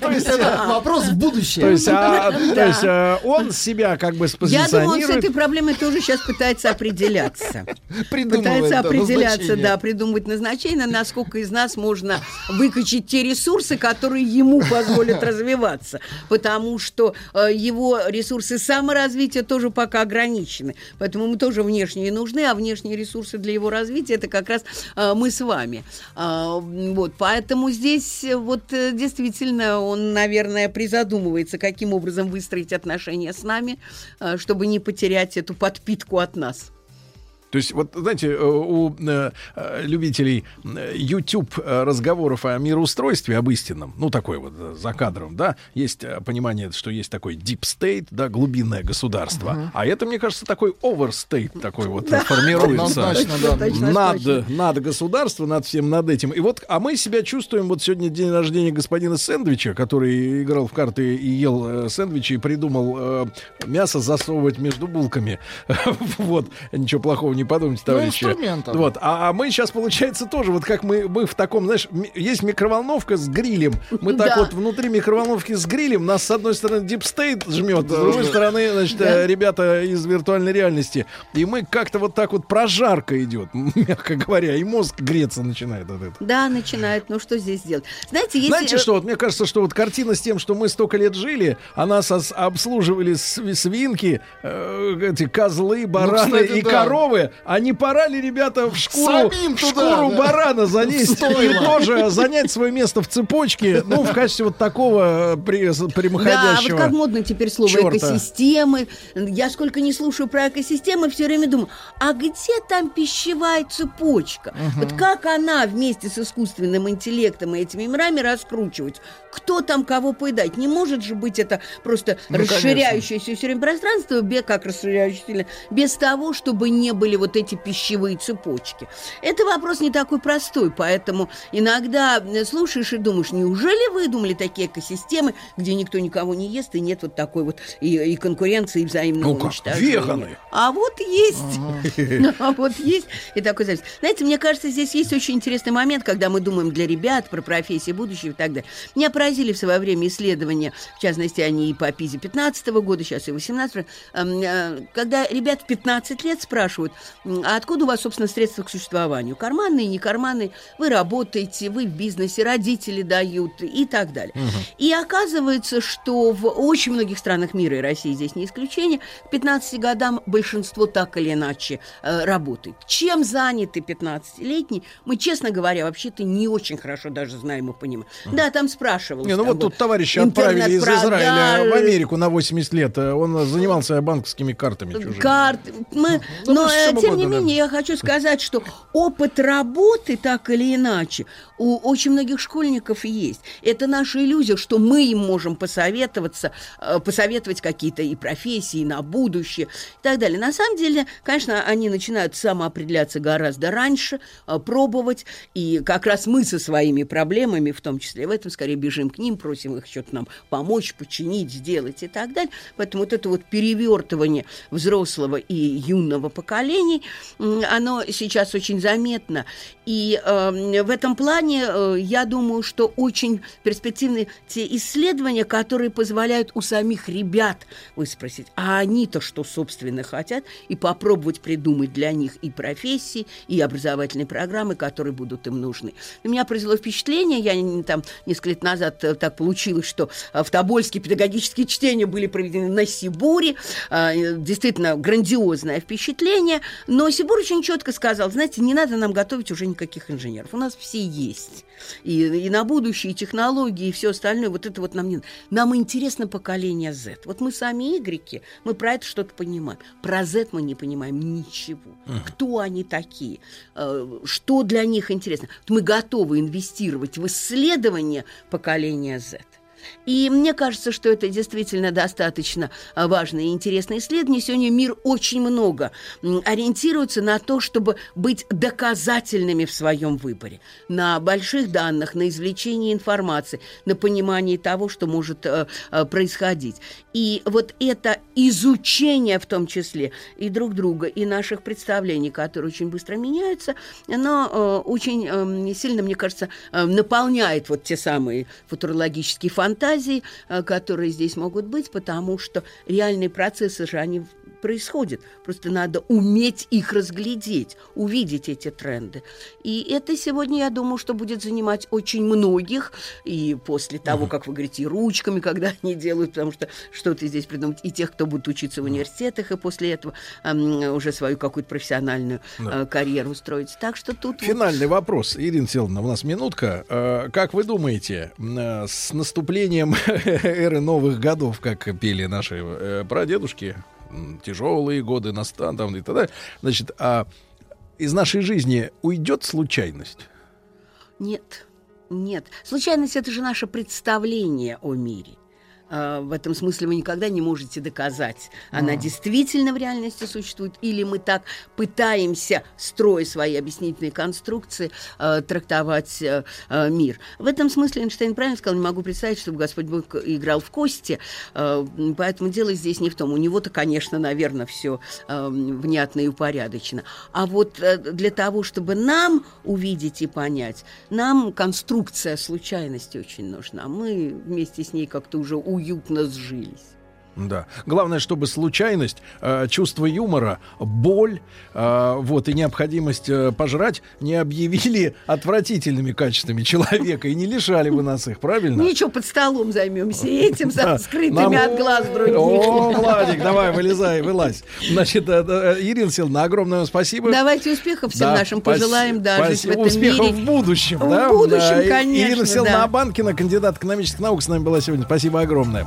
То есть это вопрос в будущее. То есть, а, Да. то есть э, он себя как бы Я думаю, он с спозиционирует. этой проблемой тоже сейчас пытается определяться. Пытается определяться, назначение. да, придумывать назначение, насколько из нас можно выкачать те ресурсы, которые ему позволят развиваться. Потому что э, его ресурсы саморазвития тоже пока ограничены. Поэтому ему тоже внешние нужны, а внешние ресурсы для его развития это как раз э, мы с вами. А, вот, поэтому здесь э, вот э, действительно он, наверное, призадумывается, каким образом выстроить отношения с нами, э, чтобы не потерять эту подпитку от нас. То есть, вот, знаете, э, у э, э, любителей YouTube разговоров о мироустройстве, об истинном, ну, такой вот за кадром, да, есть понимание, что есть такой deep state, да, глубинное государство. Мгм. А это, мне кажется, такой overstate такой вот Да. формируется. Однозначно, да. Точно, над, точно. над государством, над всем над этим. И вот, а мы себя чувствуем, вот сегодня день рождения господина Сэндвича, который играл в карты и ел э, сэндвичи и придумал э, мясо засовывать между булками. вот, ничего плохого не подумайте, Ну, товарищи. инструментом. Вот, а, а мы сейчас, получается, тоже, вот как мы, мы в таком, знаешь, есть микроволновка с грилем. Мы так Да. вот внутри микроволновки с грилем, нас с одной стороны deep state жмет, с другой да. стороны, значит, Да. э, ребята из виртуальной реальности. И мы как-то вот так вот прожарка идет, мягко говоря, и мозг греться начинает от этого. Да, начинает. Ну что здесь делать? Знаете, если... Знаете что, вот мне кажется, что вот картина с тем, что мы столько лет жили, а нас обслуживали св- свинки, э, эти козлы, бараны Ну, кстати, и да. коровы, а не пора ли, ребята, в шкуру, Самим в туда, шкуру да. барана залезть и тоже занять свое место в цепочке, ну, в качестве вот такого э, при- Да, вот прямоходящего. как модно теперь слово чёрта. экосистемы. Я сколько не слушаю про экосистемы, все время думаю, а где там пищевая цепочка? Вот как она вместе с искусственным интеллектом и этими мирами раскручивать? Кто там кого поедать? Не может же быть это просто Ну, расширяющееся все время пространство, как расширяющееся, без того, чтобы не были вот эти пищевые цепочки. Это вопрос не такой простой, поэтому иногда э, слушаешь и думаешь, неужели выдумали такие экосистемы, где никто никого не ест и нет вот такой вот и, и конкуренции, и взаимного Ну уничтожения? веганы. А вот есть. А вот есть и такой завис. Знаете, мне кажется, здесь есть очень интересный момент, когда мы думаем для ребят про профессии будущего и так далее. Меня поразили в свое время исследования, в частности, они и по ПИЗе 15 года, сейчас и 18 когда ребят в 15 лет спрашивают, «М, а откуда у вас, собственно, средства к существованию? Карманные, не карманные? Вы работаете, вы в бизнесе, родители дают и так далее. И оказывается, что в очень многих странах мира, и Россия здесь не исключение, к 15 годам большинство так или иначе э, работает. Чем заняты 15-летние, мы, честно говоря, вообще-то не очень хорошо даже знаем и понимаем. Да, там спрашивал. Не, ну вот тут товарища отправили из Израиля в Америку на 80 лет. э, Он занимался банковскими картами чужими. карты. Мы, Ну, но, с тем не угодно, да. менее, я хочу сказать, что опыт работы, так или иначе, у очень многих школьников есть. Это наша иллюзия, что мы им можем посоветоваться, э, посоветовать какие-то и профессии на будущее и так далее. На самом деле, конечно, они начинают самоопределяться гораздо раньше, э, пробовать, и как раз мы со своими проблемами, в том числе в этом, скорее бежим к ним, просим их что-то нам помочь, починить, сделать и так далее. Поэтому вот это вот перевертывание взрослого и юного поколений, м, оно сейчас очень заметно. И э, в этом плане э, я думаю, что очень перспективны те исследования, которые позволяют у самих ребят выспросить, а они-то что, собственно, хотят, и попробовать придумать для них и профессии, и образовательные программы, которые будут им нужны. На меня произвело впечатление, я там несколько лет назад э, так получилось, что в Тобольске педагогические чтения были проведены на Сибуре, э, действительно грандиозное впечатление, но Сибур очень четко сказал, знаете, не надо нам готовить уже никаких инженеров, у нас все есть. И, и на будущее, и технологии, и все остальное, вот это вот нам не надо. Нам интересно поколение Z. Вот мы сами игреки, мы про это что-то понимаем. Про Z мы не понимаем ничего. Кто они такие? Э, Что для них интересно? Мы готовы инвестировать в исследование поколения Z. И мне кажется, что это действительно достаточно а, важное и интересное исследование. Сегодня мир очень много ориентируется на то, чтобы быть доказательными в своем выборе. На больших данных, на извлечении информации, на понимании того, что может э, э, происходить. И вот это изучение в том числе и друг друга, и наших представлений, которые очень быстро меняются, оно э, очень э, сильно, мне кажется, наполняет вот те самые футурологические фантазии, э, которые здесь могут быть, потому что реальные процессы же, они происходят. Просто надо уметь их разглядеть, увидеть эти тренды. И это сегодня, я думаю, что будет занимать очень многих. И после того, как вы говорите, и ручками, когда они делают, потому что что-то здесь придумать, и тех, кто будет учиться в университетах, и после этого эм, уже свою какую-то профессиональную э, карьеру строить. Так что тут... вот- Финальный вопрос, Ирина Селовна, у нас минутка. Э, Как вы думаете, э, с наступлением эры новых годов, как пели наши э, прадедушки, тяжелые годы настанут там и далее, значит, а из нашей жизни уйдет случайность? Нет, нет. Случайность это же наше представление о мире. А, В этом смысле вы никогда не можете доказать, она А. действительно в реальности существует, или мы так пытаемся, строя свои объяснительные конструкции, э, трактовать э, мир. В этом смысле Эйнштейн правильно сказал, не могу представить, чтобы Господь Бог играл в кости, поэтому дело здесь не в том. У него-то, конечно, наверное, все внятно и упорядочено. А вот э, для того, чтобы нам увидеть и понять, нам конструкция случайности очень нужна. Мы вместе с ней как-то уже уютно сжились. Да. Главное, чтобы случайность, э, чувство юмора, боль, э, вот и необходимость э, пожрать не объявили отвратительными качествами человека и не лишали бы нас их, правильно? Ничего, под столом займемся этим, со скрытыми от глаз других. О, Владик, давай, вылезай, вылазь. Значит, э, э, Ирина Силовна, огромное спасибо. Давайте успехов всем нашим пожелаем, да, жить в этом Успехов в будущем, В да? будущем, Да, и- конечно, Ирина Силовна. Абанкина, кандидат экономических наук, с нами была сегодня. Спасибо огромное.